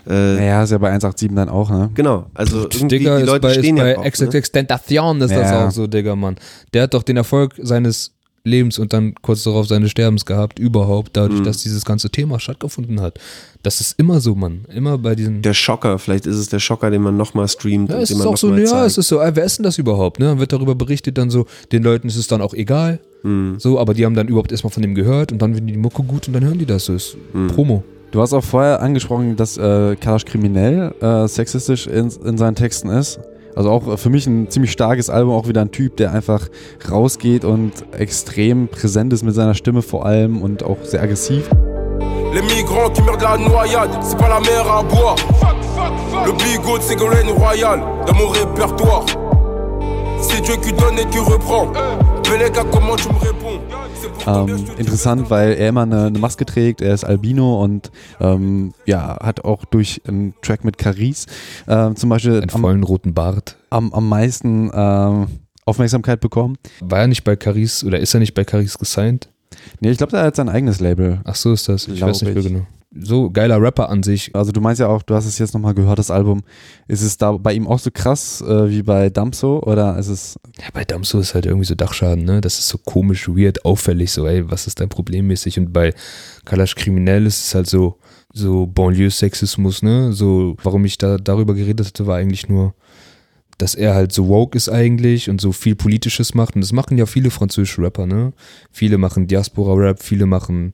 Äh, naja, ist ja bei 187 dann auch, ne? Genau, also irgendwie Digga, die Leute ist bei, stehen ist bei ja drauf, ne? Extentation ist das Ja. auch so, Digga, Mann. Der hat doch den Erfolg seines Lebens und dann kurz darauf seines Sterbens gehabt, überhaupt, dadurch, Mhm. dass dieses ganze Thema stattgefunden hat. Das ist immer so, Mann. Immer bei diesen. Der Schocker, vielleicht ist es der Schocker, den man nochmal streamt Ja, und es den ist man auch so, ja, zeigt. es ist so, wer ist denn das überhaupt? Ne? Dann wird darüber berichtet, dann so, den Leuten ist es dann auch egal. Mhm. So, aber die haben dann überhaupt erstmal von dem gehört und dann finden die die Mucke gut und dann hören die das. So ist Mhm. Promo. Du hast auch vorher angesprochen, dass äh, Kalash kriminell äh, sexistisch in, in seinen Texten ist. Also auch für mich ein ziemlich starkes Album, auch wieder ein Typ, der einfach rausgeht und extrem präsent ist mit seiner Stimme vor allem und auch sehr aggressiv. Les migrants qui meurent de la noyade, c'est pas la mer à boire. Le bigot de Ségolène Royal, dans mon répertoire. C'est Dieu qui donne et qui reprend. Belega, comment tu me réponds Ähm, interessant, weil er immer eine, eine Maske trägt, er ist Albino und ähm, ja, hat auch durch einen Track mit Caris ähm, zum Beispiel Einen vollen roten Bart. am, am meisten ähm, Aufmerksamkeit bekommen. War er nicht bei Caris oder ist er nicht bei Caris gesigned? Nee, ich glaube, der hat sein eigenes Label. Ach so ist das. Ich Glaub weiß nicht mehr ich. genau. So geiler Rapper an sich. Also du meinst ja auch, du hast es jetzt nochmal gehört, das Album. Ist es da bei ihm auch so krass äh, wie bei Damso oder ist es... Ja, bei Damso ist halt irgendwie so Dachschaden, ne? Das ist so komisch, weird, auffällig, so, ey, was ist dein Problem mäßig? Und bei Kalash Kriminell ist es halt so, so Banlieue-Sexismus, ne? So, warum ich da darüber geredet hatte, war eigentlich nur, dass er halt so woke ist eigentlich und so viel Politisches macht. Und das machen ja viele französische Rapper, ne? Viele machen Diaspora-Rap, viele machen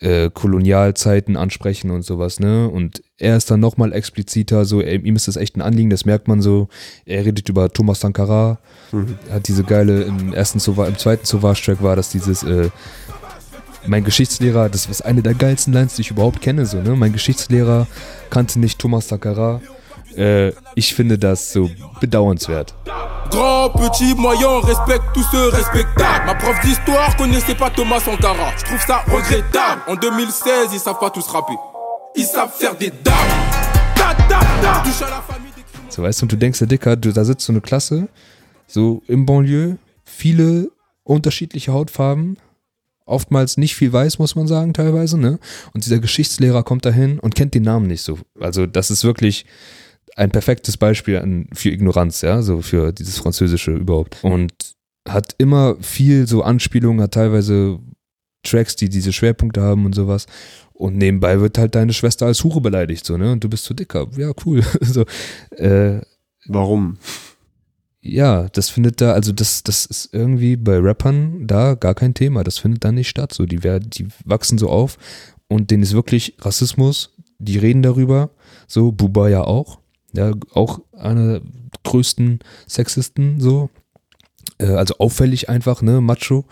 äh, Kolonialzeiten ansprechen und sowas, ne? Und er ist dann nochmal expliziter, so, ey, ihm ist das echt ein Anliegen, das merkt man so. Er redet über Thomas Sankara, Mhm. hat diese geile, im ersten Sauvage, im zweiten Sauvage-Track war das dieses, äh, mein Geschichtslehrer, das ist eine der geilsten Lines, die ich überhaupt kenne, so, ne? Mein Geschichtslehrer kannte nicht Thomas Sankara. Äh, ich finde das so bedauernswert. Grand, petit, moyen, respecte tous ceux respectables. Ma prof d'histoire connaissait pas Thomas Sankara. Je trouve ça regrettable. En 2016, ils savent pas tous rapper. Ils savent faire des dames. Da, da, da. Touche à la famille des So, weißt du, und du denkst, der Dicker, du, da sitzt so eine Klasse, so im Banlieue, viele unterschiedliche Hautfarben, oftmals nicht viel weiß, muss man sagen, teilweise, ne? Und dieser Geschichtslehrer kommt dahin und kennt den Namen nicht so. Also, das ist wirklich ein perfektes Beispiel an, für Ignoranz, ja, so für dieses Französische überhaupt. Und hat immer viel so Anspielungen, hat teilweise Tracks, die diese Schwerpunkte haben und sowas. Und nebenbei wird halt deine Schwester als Hure beleidigt, so, ne? Und du bist so dicker. Ja, cool. [laughs] so, äh, Warum? Ja, das findet da, also das, das ist irgendwie bei Rappern da gar kein Thema. Das findet da nicht statt. So, die werden, die wachsen so auf und denen ist wirklich Rassismus. Die reden darüber. So, Buba ja auch. Ja, auch einer der größten Sexisten, so. Äh, also auffällig einfach, ne, Macho.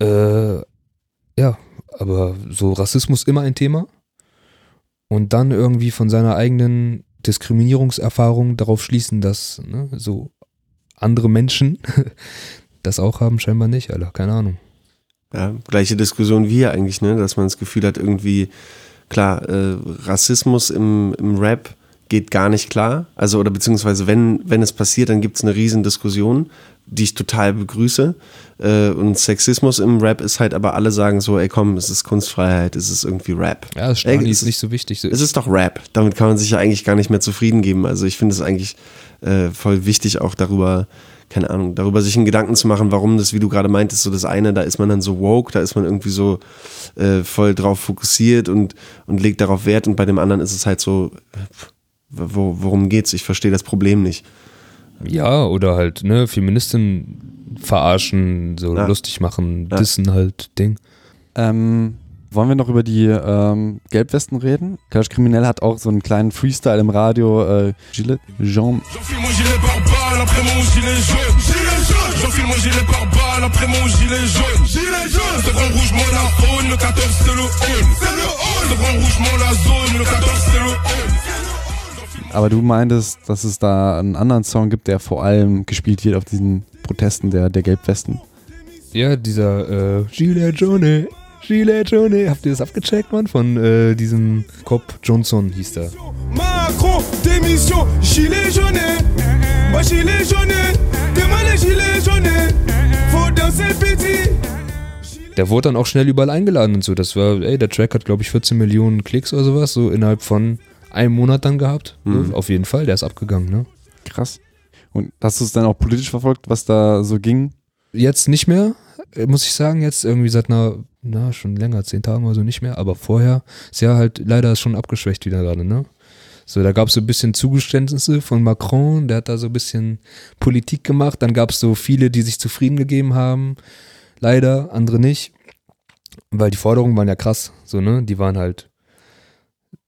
Äh, ja, aber so Rassismus immer ein Thema. Und dann irgendwie von seiner eigenen Diskriminierungserfahrung darauf schließen, dass ne, so andere Menschen [laughs] das auch haben, scheinbar nicht, Alter. Keine Ahnung. Ja, gleiche Diskussion wie hier eigentlich, ne? Dass man das Gefühl hat, irgendwie, klar, äh, Rassismus im, im Rap geht gar nicht klar. Also, oder beziehungsweise, wenn, wenn es passiert, dann gibt es eine riesen Diskussion, die ich total begrüße. Äh, und Sexismus im Rap ist halt, aber alle sagen so, ey komm, es ist Kunstfreiheit, es ist irgendwie Rap. Ja, das Ey, ist nicht so wichtig. So Es ist doch Rap. Damit kann man sich ja eigentlich gar nicht mehr zufrieden geben. Also ich finde es eigentlich äh, voll wichtig auch darüber, keine Ahnung, darüber sich einen Gedanken zu machen, warum das, wie du gerade meintest, so das eine, da ist man dann so woke, da ist man irgendwie so äh, voll drauf fokussiert und, und legt darauf Wert und bei dem anderen ist es halt so, wo, worum geht's? Ich verstehe das Problem nicht. Ja, oder halt, ne, Feministin verarschen, so Ja. lustig machen, Ja. dissen halt, Ding. Ähm, wollen wir noch über die ähm, Gelbwesten reden? Clash Kriminell hat auch so einen kleinen Freestyle im Radio. Äh, Gilles Jean. Aber du meintest, dass es da einen anderen Song gibt, der vor allem gespielt wird auf diesen Protesten der, der Gelbwesten. Ja, dieser äh, Gilet Johnny, Gilet Johnny, habt ihr das abgecheckt, Mann? Von äh, diesem Cop Johnson hieß der. Macron, démission, gilet jaune. Moi gilet jaune. Demain les gilets jaunes. Faut danser petit. Der wurde dann auch schnell überall eingeladen und so. Das war, ey, der Track hat, glaube ich, 14 Millionen Klicks oder sowas, so innerhalb von einem Monat dann gehabt. Mhm. Ne? Auf jeden Fall, der ist abgegangen, ne? Krass. Und hast du es dann auch politisch verfolgt, was da so ging? Jetzt nicht mehr, äh, muss ich sagen, jetzt irgendwie seit einer, na, schon länger, zehn Tagen oder so nicht mehr, aber vorher ist ja halt leider schon abgeschwächt wieder gerade, ne? So, da gab es so ein bisschen Zugeständnisse von Macron, der hat da so ein bisschen Politik gemacht, dann gab es so viele, die sich zufrieden gegeben haben, leider, andere nicht, weil die Forderungen waren ja krass, so, ne? Die waren halt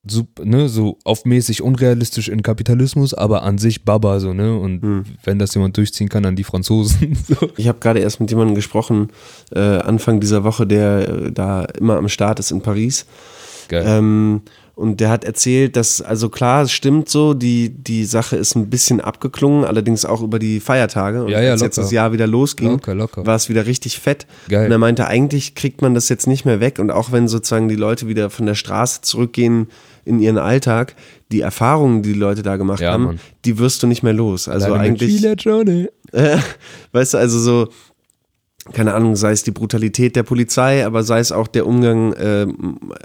sup- ne, so aufmäßig unrealistisch in Kapitalismus, aber an sich Baba so, ne? Und wenn das jemand durchziehen kann, dann die Franzosen. [laughs] so. Ich habe gerade erst mit jemandem gesprochen, äh, Anfang dieser Woche, der äh, da immer am Start ist in Paris. Ähm, und der hat erzählt, dass, also klar, es stimmt so, die, die Sache ist ein bisschen abgeklungen, allerdings auch über die Feiertage. Und Ja, ja, als jetzt locker. das Jahr wieder losging, Locker, locker. war es wieder richtig fett. Geil. Und er meinte, eigentlich kriegt man das jetzt nicht mehr weg. Und auch wenn sozusagen die Leute wieder von der Straße zurückgehen in ihren Alltag, die Erfahrungen, die die Leute da gemacht Ja, haben, Mann. die wirst du nicht mehr los. Also mit eigentlich. Johnny. Äh, [laughs] weißt du, also so, keine Ahnung, sei es die Brutalität der Polizei, aber sei es auch der Umgang, äh,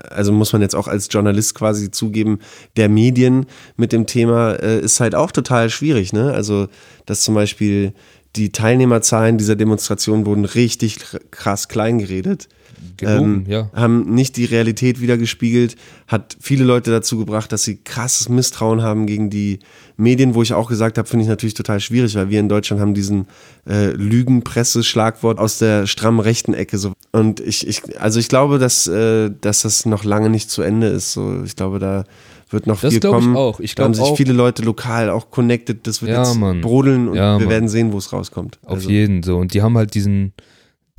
also muss man jetzt auch als Journalist quasi zugeben, der Medien mit dem Thema äh, ist halt auch total schwierig, ne? Also, dass zum Beispiel die Teilnehmerzahlen dieser Demonstration wurden richtig kr- krass klein geredet. Gelogen, ja. Haben nicht die Realität wiedergespiegelt, hat viele Leute dazu gebracht, dass sie krasses Misstrauen haben gegen die Medien, wo ich auch gesagt habe, finde ich natürlich total schwierig, weil wir in Deutschland haben diesen äh, Lügenpresse-Schlagwort aus der stramm rechten Ecke. So. Und ich, ich, also ich glaube, dass, äh, dass das noch lange nicht zu Ende ist. So. Ich glaube, da wird noch Das viel glaub ich kommen. auch. Ich da haben sich auch- viele Leute lokal auch connected. Das wird Ja, jetzt Mann. brodeln und Ja, wir Mann. werden sehen, wo es rauskommt. Auf Also- jeden so. Und die haben halt diesen,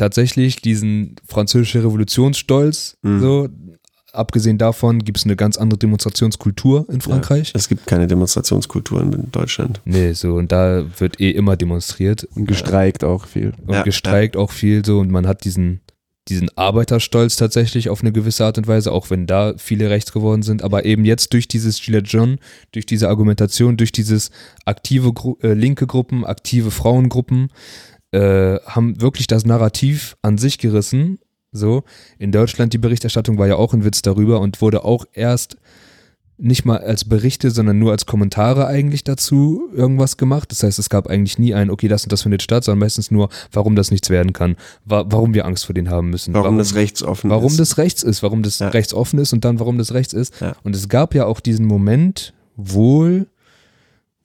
tatsächlich diesen französische Revolutionsstolz. Mhm. So. Abgesehen davon gibt es eine ganz andere Demonstrationskultur in Frankreich. Ja, es gibt keine Demonstrationskultur in Deutschland. Nee, so, und da wird eh immer demonstriert. Und gestreikt auch viel. Und Ja, gestreikt auch viel so und man hat diesen, diesen Arbeiterstolz tatsächlich auf eine gewisse Art und Weise, auch wenn da viele rechts geworden sind, aber eben jetzt durch dieses Gillet John, durch diese Argumentation, durch dieses aktive Gru äh, linke Gruppen, aktive Frauengruppen, äh, haben wirklich das Narrativ an sich gerissen. So, in Deutschland die Berichterstattung war ja auch ein Witz darüber und wurde auch erst nicht mal als Berichte, sondern nur als Kommentare eigentlich dazu irgendwas gemacht. Das heißt, es gab eigentlich nie ein, okay, das und das findet statt, sondern meistens nur, warum das nichts werden kann, wa warum wir Angst vor denen haben müssen. Warum das rechtsoffen warum ist. das rechts ist, warum das rechts offen ist und dann warum das rechts ist. Und es gab ja auch diesen Moment wohl,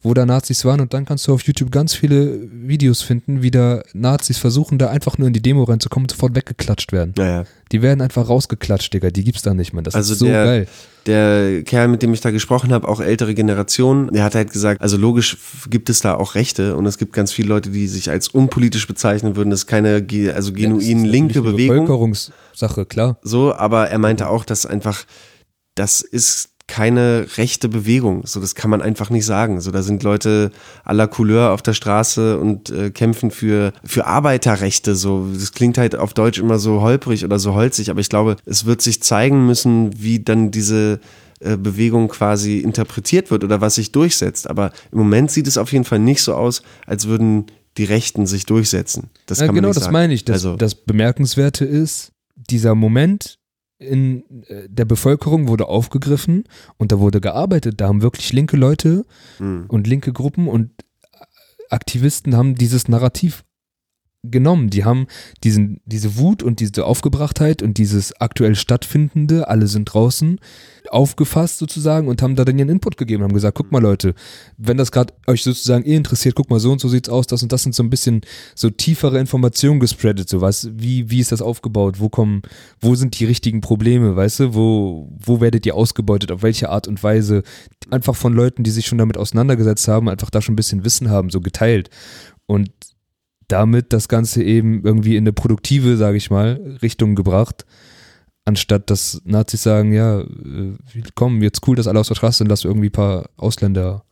wo da Nazis waren und dann kannst du auf YouTube ganz viele Videos finden, wie da Nazis versuchen, da einfach nur in die Demo reinzukommen und sofort weggeklatscht werden. Ja, ja. Die werden einfach rausgeklatscht, Digga. Die gibt's da nicht, man. Das also ist so der, geil. der Kerl, mit dem ich da gesprochen habe, auch ältere Generation, der hat halt gesagt, also logisch gibt es da auch Rechte und es gibt ganz viele Leute, die sich als unpolitisch bezeichnen würden. Das ist keine also genuin linke Eine Bewegung. Bevölkerungssache, klar. So, aber er meinte auch, dass einfach, das ist keine rechte Bewegung. So, das kann man einfach nicht sagen. So, da sind Leute aller Couleur auf der Straße und äh, kämpfen für, für Arbeiterrechte. So, das klingt halt auf Deutsch immer so holprig oder so holzig, aber ich glaube, es wird sich zeigen müssen, wie dann diese äh, Bewegung quasi interpretiert wird oder was sich durchsetzt. Aber im Moment sieht es auf jeden Fall nicht so aus, als würden die Rechten sich durchsetzen. Das ja, kann man genau, nicht das sagen. meine ich. Das, also, das Bemerkenswerte ist, dieser Moment in äh, der Bevölkerung wurde aufgegriffen und da wurde gearbeitet. Da haben wirklich linke Leute Mhm. und linke Gruppen und Aktivisten haben dieses Narrativ genommen. Die haben diesen, diese Wut und diese Aufgebrachtheit und dieses aktuell Stattfindende, alle sind draußen, aufgefasst sozusagen und haben da dann ihren Input gegeben, haben gesagt, guck mal Leute, wenn das gerade euch sozusagen eh interessiert, guck mal, so und so sieht's aus, das und das sind so ein bisschen so tiefere Informationen gespreadet, so was, wie, wie ist das aufgebaut, wo kommen, wo sind die richtigen Probleme, weißt du, wo, wo werdet ihr ausgebeutet, auf welche Art und Weise, einfach von Leuten, die sich schon damit auseinandergesetzt haben, einfach da schon ein bisschen Wissen haben, so geteilt und damit das Ganze eben irgendwie in eine produktive, sage ich mal, Richtung gebracht, anstatt dass Nazis sagen, ja, äh, komm, jetzt cool, dass alle aus der Straße sind, lass irgendwie ein paar Ausländer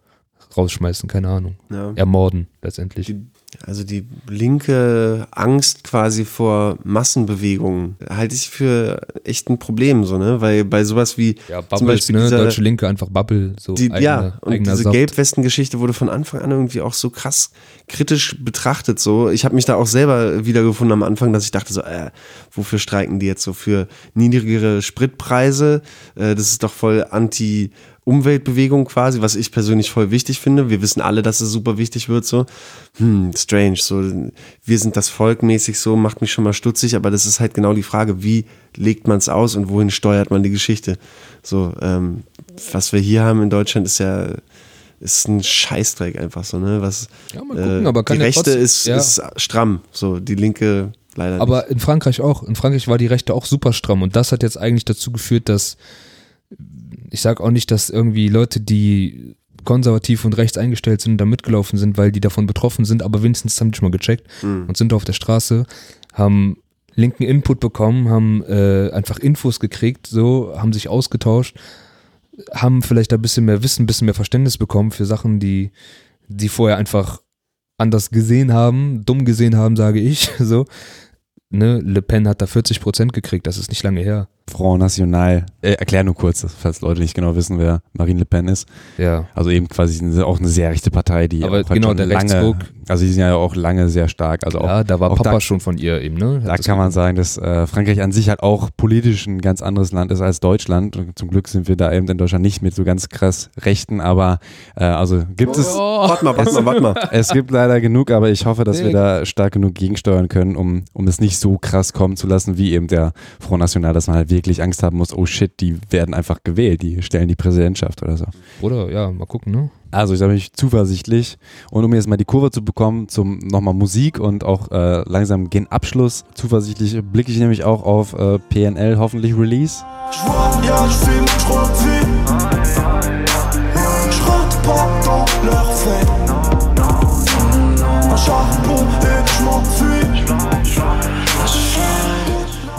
rausschmeißen, keine Ahnung. Ja. Ermorden letztendlich. Also die linke Angst quasi vor Massenbewegungen halte ich für echt ein Problem, so, ne? Weil bei sowas wie ja, zum Bubbles, Beispiel ne? dieser, Deutsche Linke einfach Bubble, so die, eigener, ja, und diese Saft. Gelbwesten-Geschichte wurde von Anfang an irgendwie auch so krass kritisch betrachtet. So, ich habe mich da auch selber wiedergefunden am Anfang, dass ich dachte so, äh, wofür streiken die jetzt so für niedrigere Spritpreise? Äh, das ist doch voll anti Umweltbewegung quasi, was ich persönlich voll wichtig finde. Wir wissen alle, dass es super wichtig wird, so. Hm, strange, so. Wir sind das Volk mäßig so, macht mich schon mal stutzig, aber das ist halt genau die Frage, wie legt man es aus und wohin steuert man die Geschichte? So, ähm, was wir hier haben in Deutschland ist ja, ist ein Scheißdreck einfach so, ne? Was, Ja, mal gucken, aber kann die Rechte trotzdem- ist, ja. ist stramm, so, die Linke leider nicht. Aber in Frankreich auch. In Frankreich war die Rechte auch super stramm und das hat jetzt eigentlich dazu geführt, dass ich sage auch nicht, dass irgendwie Leute, die konservativ und rechts eingestellt sind, da mitgelaufen sind, weil die davon betroffen sind, aber wenigstens haben die schon mal gecheckt Mhm. und sind auf der Straße, haben linken Input bekommen, haben äh, einfach Infos gekriegt, so, haben sich ausgetauscht, haben vielleicht ein bisschen mehr Wissen, ein bisschen mehr Verständnis bekommen für Sachen, die die vorher einfach anders gesehen haben, dumm gesehen haben, sage ich, [laughs] so. Ne, Le Pen hat da 40 Prozent gekriegt, das ist nicht lange her. Front National. Äh, erklär nur kurz, falls Leute nicht genau wissen, wer Marine Le Pen ist. Ja. Also eben quasi eine- auch eine sehr rechte Partei, die Aber auch halt genau, schon der lange, Rechtsruck. also die sind ja auch lange sehr stark. Also Ja, auch, da war auch Papa da, schon von ihr eben, ne? Hat Da das kann man sagen, dass äh, Frankreich an sich halt auch politisch ein ganz anderes Land ist als Deutschland. Und zum Glück sind wir da eben in Deutschland nicht mit so ganz krass Rechten, aber äh, also gibt es. Oh. Warte mal, warte mal, warte mal. [laughs] Es gibt leider genug, aber ich hoffe, dass wir Dick. da stark genug gegensteuern können, um, um es nicht so krass kommen zu lassen, wie eben der Front National, dass man halt wirklich Angst haben muss, oh shit, die werden einfach gewählt, die stellen die Präsidentschaft oder so. Oder ja, mal gucken, ne? Also ich bin zuversichtlich. Und um jetzt mal die Kurve zu bekommen zum nochmal Musik und auch äh, langsam gen Abschluss, zuversichtlich blicke ich nämlich auch auf äh, PNL hoffentlich Release. Ja, fume trop de vie. Je rentre pas dans leur fête. Un charbon et je m'enfuis.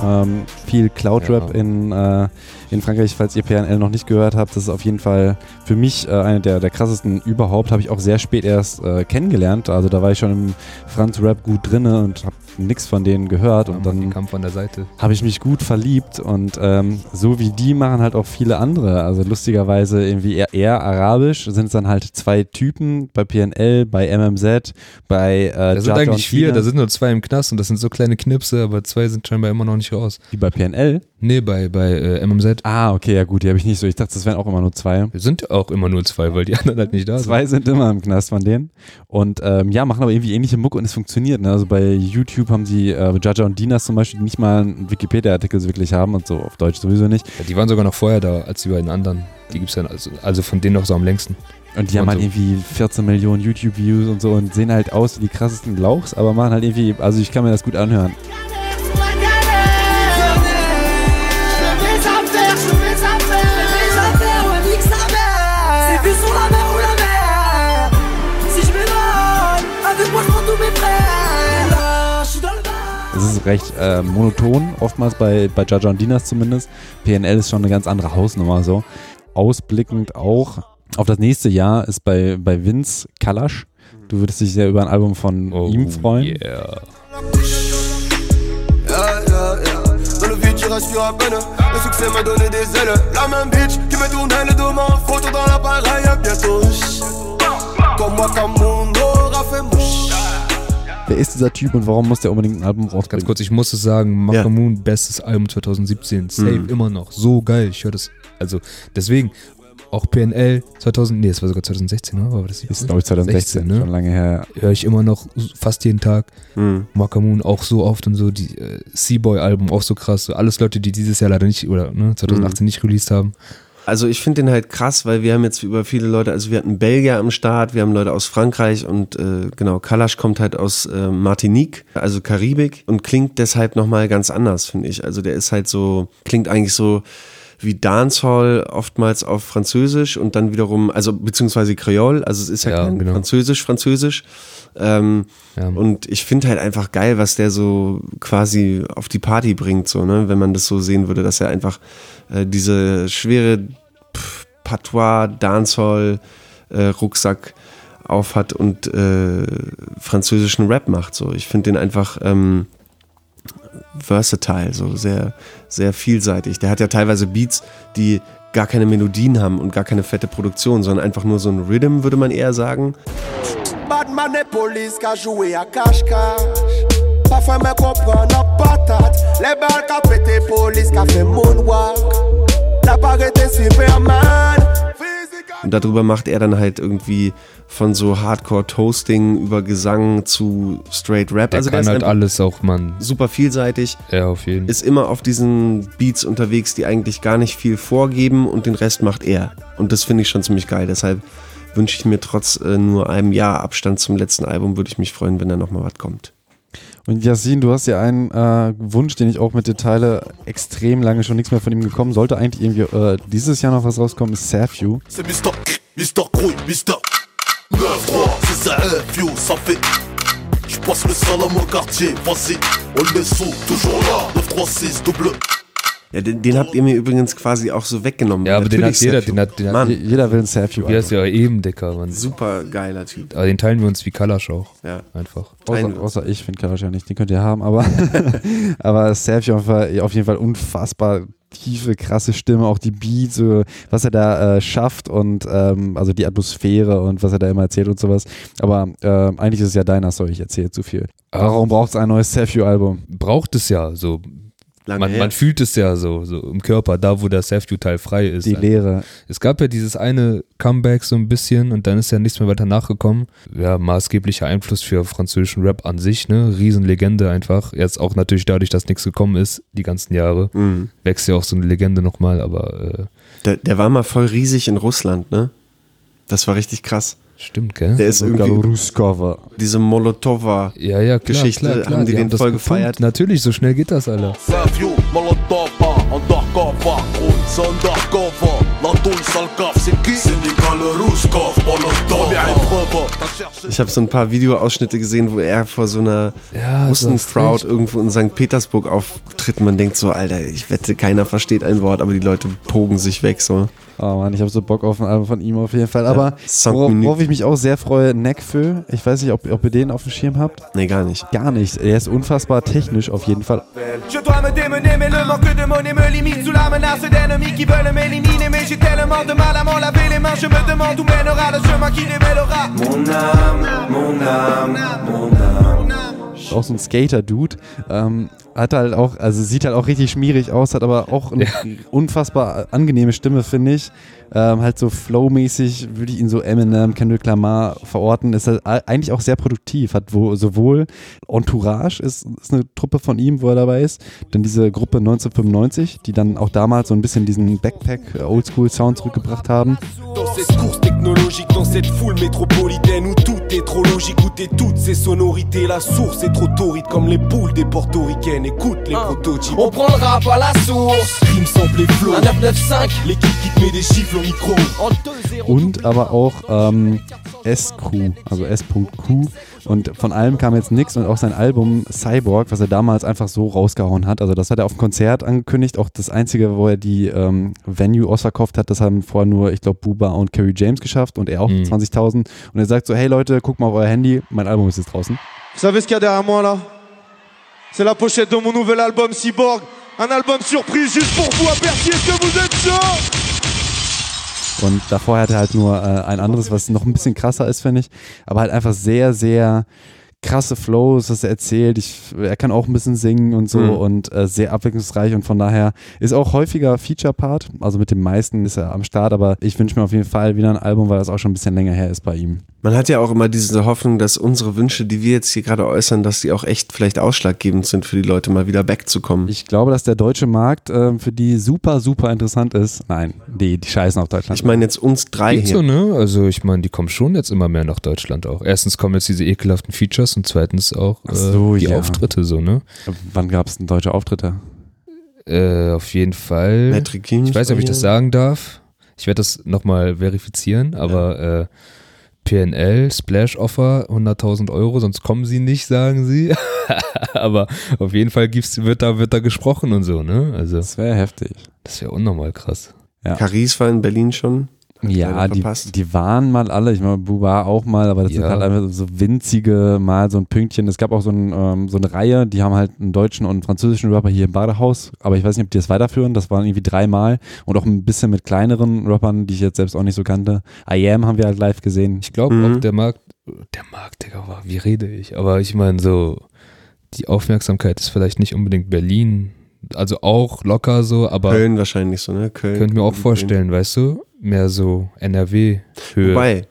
Ähm, viel Cloud-Rap in, äh, in Frankreich, falls ihr PNL noch nicht gehört habt. Das ist auf jeden Fall für mich äh, eine der, der krassesten überhaupt. Habe ich auch sehr spät erst äh, kennengelernt. Also da war ich schon im Franz-Rap gut drinne und habe nichts von denen gehört. und dann kam von der Seite. habe ich mich gut verliebt und ähm, so wie die machen halt auch viele andere. Also lustigerweise irgendwie eher, eher arabisch sind es dann halt zwei Typen bei PNL, bei MMZ, bei äh, Da sind Jata eigentlich vier, da sind nur zwei im Knast und das sind so kleine Knipse, aber zwei sind scheinbar immer noch nicht raus. Wie bei PNL? Nee, bei, bei äh, MMZ. Ah, okay, ja gut, die habe ich nicht so. Ich dachte, das wären auch immer nur zwei. Wir sind auch immer nur zwei, weil die anderen halt nicht da sind. Zwei sind immer im Knast von denen. Und ähm, ja, machen aber irgendwie ähnliche Mucke und es funktioniert. Ne? Also bei YouTube haben die äh, Jaja und Dinas zum Beispiel, die nicht mal einen Wikipedia-Artikel wirklich haben und so auf Deutsch sowieso nicht. Ja, die waren sogar noch vorher da als die beiden anderen. Die gibt's dann also, also von denen noch so am längsten. Und die haben halt so. irgendwie 14 Millionen YouTube-Views und so und sehen halt aus wie die krassesten Lauchs, aber machen halt irgendwie, also ich kann mir das gut anhören. Recht äh, monoton, oftmals bei, bei Jaja und Dinas zumindest. PNL ist schon eine ganz andere Hausnummer so. Ausblickend auch auf das nächste Jahr ist bei, bei Vince Kalasch. Du würdest dich sehr über ein Album von ihm freuen. Yeah. Respire à peine. Le succès m'a donné des ailes. La même bitch qui me tournait le dos, ma photo dans l'appareil. Bientôt, comme moi, comme mon aura fait mouche. Wer ist dieser Typ und warum muss der unbedingt ein Album rausbringen? Ganz kurz, ich muss es sagen, Makamoon, bestes Album 2017. Safe Mhm. immer noch. So geil. Ich höre das. Also, deswegen, Auch PNL 2000, nee, das war sogar 2016, oder? War das Ist, glaube ich, 2016, schon lange her. Höre ich immer noch fast jeden Tag. Mhm. Makamoon auch so oft und so. Die äh, Seaboy-Album auch so krass. So alles Leute, die dieses Jahr leider nicht, oder ne, 2018 nicht released haben. Also ich finde den halt krass, weil wir haben jetzt über viele Leute, also wir hatten Belgier am Start, wir haben Leute aus Frankreich und äh, genau, Kalash kommt halt aus äh, Martinique, also Karibik und klingt deshalb nochmal ganz anders, finde ich. Also der ist halt so, klingt eigentlich so wie Dancehall oftmals auf Französisch und dann wiederum, also beziehungsweise Kreol, also es ist ja, Ja, kein genau. Französisch, Französisch. Ähm, und ich finde halt einfach geil, was der so quasi auf die Party bringt, so, ne? Wenn man das so sehen würde, dass er einfach äh, diese schwere Pff, Patois, Dancehall, äh, Rucksack aufhat und äh, französischen Rap macht. So, ich finde den einfach ähm, versatile, so sehr, sehr vielseitig. Der hat ja teilweise Beats, die gar keine Melodien haben und gar keine fette Produktion, sondern einfach nur so ein Rhythm, würde man eher sagen. Police à cache-cache. Me patate. Les balles pété police fait moonwalk. Superman. Und darüber macht er dann halt irgendwie von so Hardcore-Toasting über Gesang zu Straight Rap. Der also kann halt alles auch, Mann. super vielseitig. Ja, auf jeden Ist immer auf diesen Beats unterwegs, die eigentlich gar nicht viel vorgeben und den Rest macht er. Und das finde ich schon ziemlich geil. Deshalb wünsche ich mir trotz äh, nur einem Jahr Abstand zum letzten Album, würde ich mich freuen, wenn da nochmal was kommt. Und Yasin, du hast ja einen äh, Wunsch, den ich auch mit dir teile, extrem lange schon nichts mehr von ihm gekommen. Sollte eigentlich irgendwie äh, dieses Jahr noch was rauskommen, ist. C'est Mister, Mister Croy, Mister 9-3, c'est ça, F, yo, ça fait. J'passe le salam au quartier, vas-y, on le met sous, toujours là. 9-3-6, double. Ja, den, den habt ihr mir übrigens quasi auch so weggenommen. Ja, aber den hat jeder, den hat, den hat Mann, jeder will ein Sergio. Ja, ist ja eben, Dicker, Mann. Super geiler Typ. Aber den teilen wir uns wie Kalash auch. Ja. Einfach. Außer, außer ich finde Kalash ja nicht, den könnt ihr haben, aber, [laughs] aber Sergio auf jeden Fall unfassbar tiefe, krasse Stimme, auch die Beats, was er da äh, schafft und ähm, also die Atmosphäre und was er da immer erzählt und sowas. Aber ähm, eigentlich ist es ja deiner Story, ich erzähle zu viel. Warum braucht es ein neues Sergio-Album? Braucht es ja, so. Lange Man, her. man fühlt es ja so, so im Körper, da wo der Self-Teil frei ist. Die Leere. Es gab ja dieses eine Comeback so ein bisschen und dann ist ja nichts mehr weiter nachgekommen. Ja, maßgeblicher Einfluss für französischen Rap an sich, ne? Riesenlegende einfach. Jetzt auch natürlich dadurch, dass nichts gekommen ist, die ganzen Jahre. Mhm. Wächst ja auch so eine Legende nochmal, aber äh, Der, der war mal voll riesig in Russland, ne? Das war richtig krass. Stimmt, gell? Der ist irgendwie Galuruskova. diese Molotova ja, ja, klar, Geschichte klar, klar. haben die, den das voll gepumpt. gefeiert. Natürlich, so schnell geht das, Alter. Ich habe so ein paar Videoausschnitte gesehen, wo er vor so einer Ja, Russen-Crowd irgendwo in St. Petersburg auftritt. Man denkt so, Alter, ich wette, keiner versteht ein Wort, aber die Leute pogen sich weg so. Oh Mann, ich habe so Bock auf ein Album von ihm auf jeden Fall. Aber Cinq worauf, worauf ich mich auch sehr freue, Neckfö. Ich weiß nicht, ob, ob ihr den auf dem Schirm habt. Nee, gar nicht. Gar nicht. Er ist unfassbar technisch auf jeden Fall. Mon âme, mon âme, mon âme. Auch so ein Skater-Dude. Ähm, hat halt auch, also sieht halt auch richtig schmierig aus, hat aber auch eine unfassbar angenehme Stimme, finde ich. Ähm, halt so flowmäßig würde ich ihn so Eminem, Kendrick Lamar verorten. Ist halt eigentlich auch sehr produktiv. Hat wo, sowohl Entourage ist, ist eine Truppe von ihm, wo er dabei ist. Dann diese Gruppe 1995, die dann auch damals so ein bisschen diesen Backpack-Oldschool-Sound zurückgebracht haben. Dans cette course technologique, dans cette foule métropolitaine où tout est trop logique, goûter toutes ces sonorités. La source est trop torride comme les poules des portoricaines. Écoute les prototypes. On prend le rap à la source. Rime sample et flow. Un 995. L'équipe qui te met des chiffres. Und aber auch ähm, SQ, also S.Q. Und von allem kam jetzt nichts und auch sein Album Cyborg, was er damals einfach so rausgehauen hat. Also das hat er auf dem Konzert angekündigt. Auch das einzige, wo er die ähm, Venue ausverkauft hat, das haben vorher nur, ich glaube, Buba und Kerry James geschafft und er auch 20.000. Und er sagt so, hey Leute, guckt mal auf euer Handy, mein Album ist jetzt draußen. Vous savez ce qu'il y a derrière moi là C'est la pochette de mon nouvel album Cyborg. Un album surprise juste pour vous Bercy. Est-ce que vous êtes chaud Und davor hatte er halt nur äh, ein anderes, was noch ein bisschen krasser ist, finde ich. Aber halt einfach sehr, sehr krasse Flows, was er erzählt. Ich, er kann auch ein bisschen singen und so Mhm. und äh, sehr abwechslungsreich und von daher ist auch häufiger Feature-Part. Also mit dem meisten ist er am Start, aber ich wünsche mir auf jeden Fall wieder ein Album, weil das auch schon ein bisschen länger her ist bei ihm. Man hat ja auch immer diese Hoffnung, dass unsere Wünsche, die wir jetzt hier gerade äußern, dass die auch echt vielleicht ausschlaggebend sind für die Leute, mal wieder wegzukommen. Ich glaube, dass der deutsche Markt äh, für die super, super interessant ist. Nein, die, die scheißen auf Deutschland. Ich meine jetzt uns drei Geht hier. so, ne? Also ich meine, die kommen schon jetzt immer mehr nach Deutschland auch. Erstens kommen jetzt diese ekelhaften Features und zweitens auch äh, so, die ja. Auftritte so, ne? Wann gab es denn deutsche Auftritte? Äh, auf jeden Fall. Patrick King Ich weiß nicht, ob ich das sagen darf. Ich werde das nochmal verifizieren, aber äh, PNL, Splash Offer, 100.000 Euro, sonst kommen sie nicht, sagen sie. [laughs] aber auf jeden Fall gibt's, wird, da, wird da gesprochen und so, ne? Also, Das wäre heftig. das wäre unnormal krass. Ja. Caris war in Berlin schon. Ja, die, verpasst. die waren mal alle, ich meine, Buba auch mal, aber das sind Ja. halt einfach so winzige, mal so ein Pünktchen. Es gab auch so, ein, ähm, so eine Reihe, die haben halt einen deutschen und einen französischen Rapper hier im Badehaus, aber ich weiß nicht, ob die das weiterführen. Das waren irgendwie dreimal und auch ein bisschen mit kleineren Rappern, die ich jetzt selbst auch nicht so kannte. I Am haben wir halt live gesehen. Ich glaube Mhm. auch der Markt, der Markt, Digga, wie rede ich? Aber ich meine so, die Aufmerksamkeit ist vielleicht nicht unbedingt Berlin, also auch locker so, aber Köln wahrscheinlich so, ne? Köln. könnte mir auch vorstellen, weißt du, mehr so NRW-Höhe. Wobei,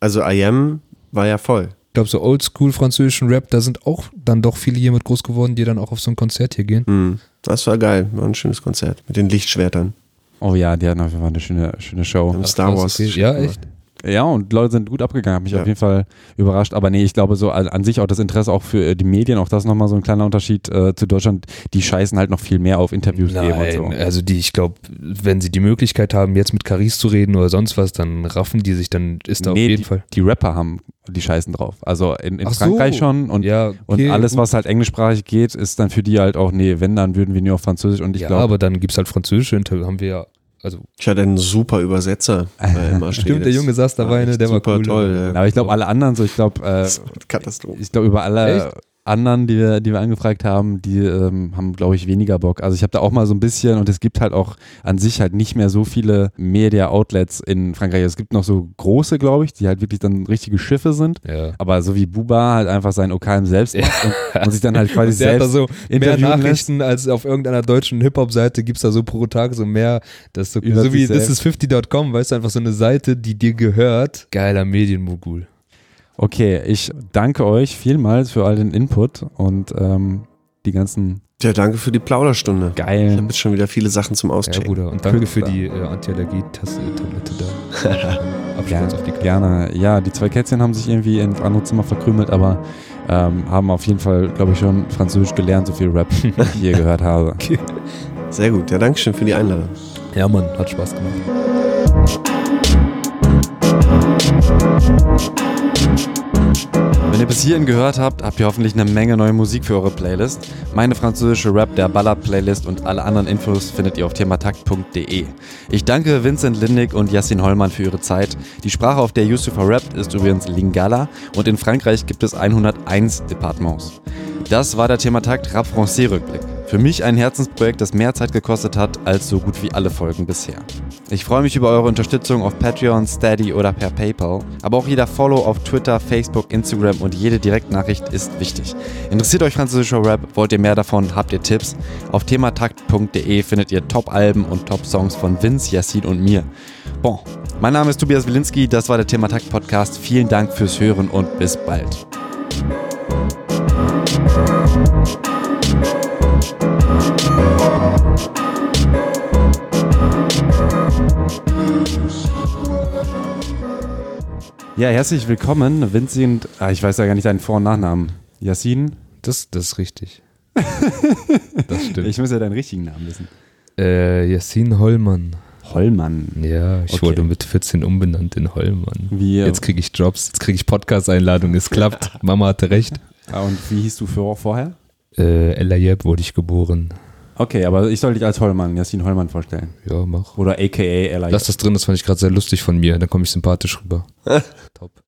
also IM war ja voll. Ich glaube, so oldschool französischen Rap, da sind auch dann doch viele hier mit groß geworden, die dann auch auf so ein Konzert hier gehen. Mhm. Das war geil, war ein schönes Konzert mit den Lichtschwertern. Oh ja, die hatten auf jeden Fall eine schöne, schöne Show. Im Star Wars. okay. Ja, echt? Ja, und Leute sind gut abgegangen, hat mich Ja. auf jeden Fall überrascht. Aber nee, ich glaube so an, an sich auch das Interesse auch für äh, die Medien, auch das ist nochmal so ein kleiner Unterschied äh, zu Deutschland. Die scheißen halt noch viel mehr auf Interviews geben und so. Nein, also die, ich glaube, wenn sie die Möglichkeit haben, jetzt mit Caris zu reden oder sonst was, dann raffen die sich, dann ist da auf Nee, jeden die, Fall. die Rapper haben die scheißen drauf. Also in, in Ach so. Frankreich schon und, Ja, und okay, alles, gut. was halt englischsprachig geht, ist dann für die halt auch, nee, wenn, dann würden wir nur auf Französisch und ich ja, glaube, aber dann gibt es halt französische Interviews, haben wir ja, also Ich hatte einen super Übersetzer bei [laughs] Stimmt, der Junge saß dabei, ne? Der war super cool. toll. Ja. aber ich glaube alle anderen so, ich glaube, äh, Katastrophe. ich glaube über alle Echt? Anderen, die wir, die wir angefragt haben, die ähm, haben, glaube ich, weniger Bock. Also ich habe da auch mal so ein bisschen und es gibt halt auch an sich halt nicht mehr so viele Media-Outlets in Frankreich. Es gibt noch so große, glaube ich, die halt wirklich dann richtige Schiffe sind. Ja. Aber so wie Buba halt einfach sein OKM selbst macht und, und sich dann halt quasi [laughs] der hat da selbst so mehr interviewen lässt. Nachrichten als auf irgendeiner deutschen Hip-Hop-Seite gibt es da so pro Tag so mehr. Das ist so, so wie selbst. thisis50.com, weißt du, einfach so eine Seite, die dir gehört. Geiler Medienmogul. Okay, ich danke euch vielmals für all den Input und ähm, die ganzen Ja, danke für die Plauderstunde. Ich habe geilen. jetzt schon wieder viele Sachen zum Ja, Auschecken. Bruder. Und danke für Künstler. die äh, Antiallergie-Tablette da. [laughs] Absturz auf die Karte. Gerne. Ja, die zwei Kätzchen haben sich irgendwie ins andere Zimmer verkrümelt, aber ähm, haben auf jeden Fall, glaube ich, schon Französisch gelernt, so viel Rap, [laughs] wie ich hier gehört habe. Sehr gut. Ja, danke schön für die Einladung. Ja, Mann, hat Spaß gemacht. Wenn ihr bis hierhin gehört habt, habt ihr hoffentlich eine Menge neue Musik für eure Playlist. Meine französische Rap, der Ballard-Playlist und alle anderen Infos findet ihr auf thematakt.de. Ich danke Vincent Lindig und Yassin Hollmann für ihre Zeit. Die Sprache, auf der Yusufa rappt, ist übrigens Lingala und in Frankreich gibt es 101 Departements. Das war der Thematakt Rap Francais Rückblick. Für mich ein Herzensprojekt, das mehr Zeit gekostet hat als so gut wie alle Folgen bisher. Ich freue mich über eure Unterstützung auf Patreon, Steady oder per PayPal. Aber auch jeder Follow auf Twitter, Facebook, Instagram und jede Direktnachricht ist wichtig. Interessiert euch französischer Rap? Wollt ihr mehr davon? Habt ihr Tipps? Auf thematakt.de findet ihr Top-Alben und Top-Songs von Vince, Yassin und mir. Bon, mein Name ist Tobias Wilinski, das war der Thematakt Podcast. Vielen Dank fürs Hören und bis bald. Ja, herzlich willkommen, Vincent. Ah, ich weiß ja gar nicht deinen Vor- und Nachnamen. Yassin? Das, das ist richtig. [laughs] das stimmt. Ich muss ja deinen richtigen Namen wissen. Äh, Yassin Hollmann. Hollmann. Ja, ich Okay. wurde mit 14 umbenannt in Hollmann. Wie, Jetzt kriege ich Jobs, jetzt kriege ich Podcast-Einladungen, es klappt. [laughs] Mama hatte recht. Ah, und wie hieß du für, vorher? Äh, Ella Jeb wurde ich geboren. Okay, aber ich soll dich als Hollmann, Yassin Hollmann vorstellen. Ja, mach. Oder aka Ella. Lass das drin, das fand ich gerade sehr lustig von mir, dann komme ich sympathisch rüber. [laughs] Top.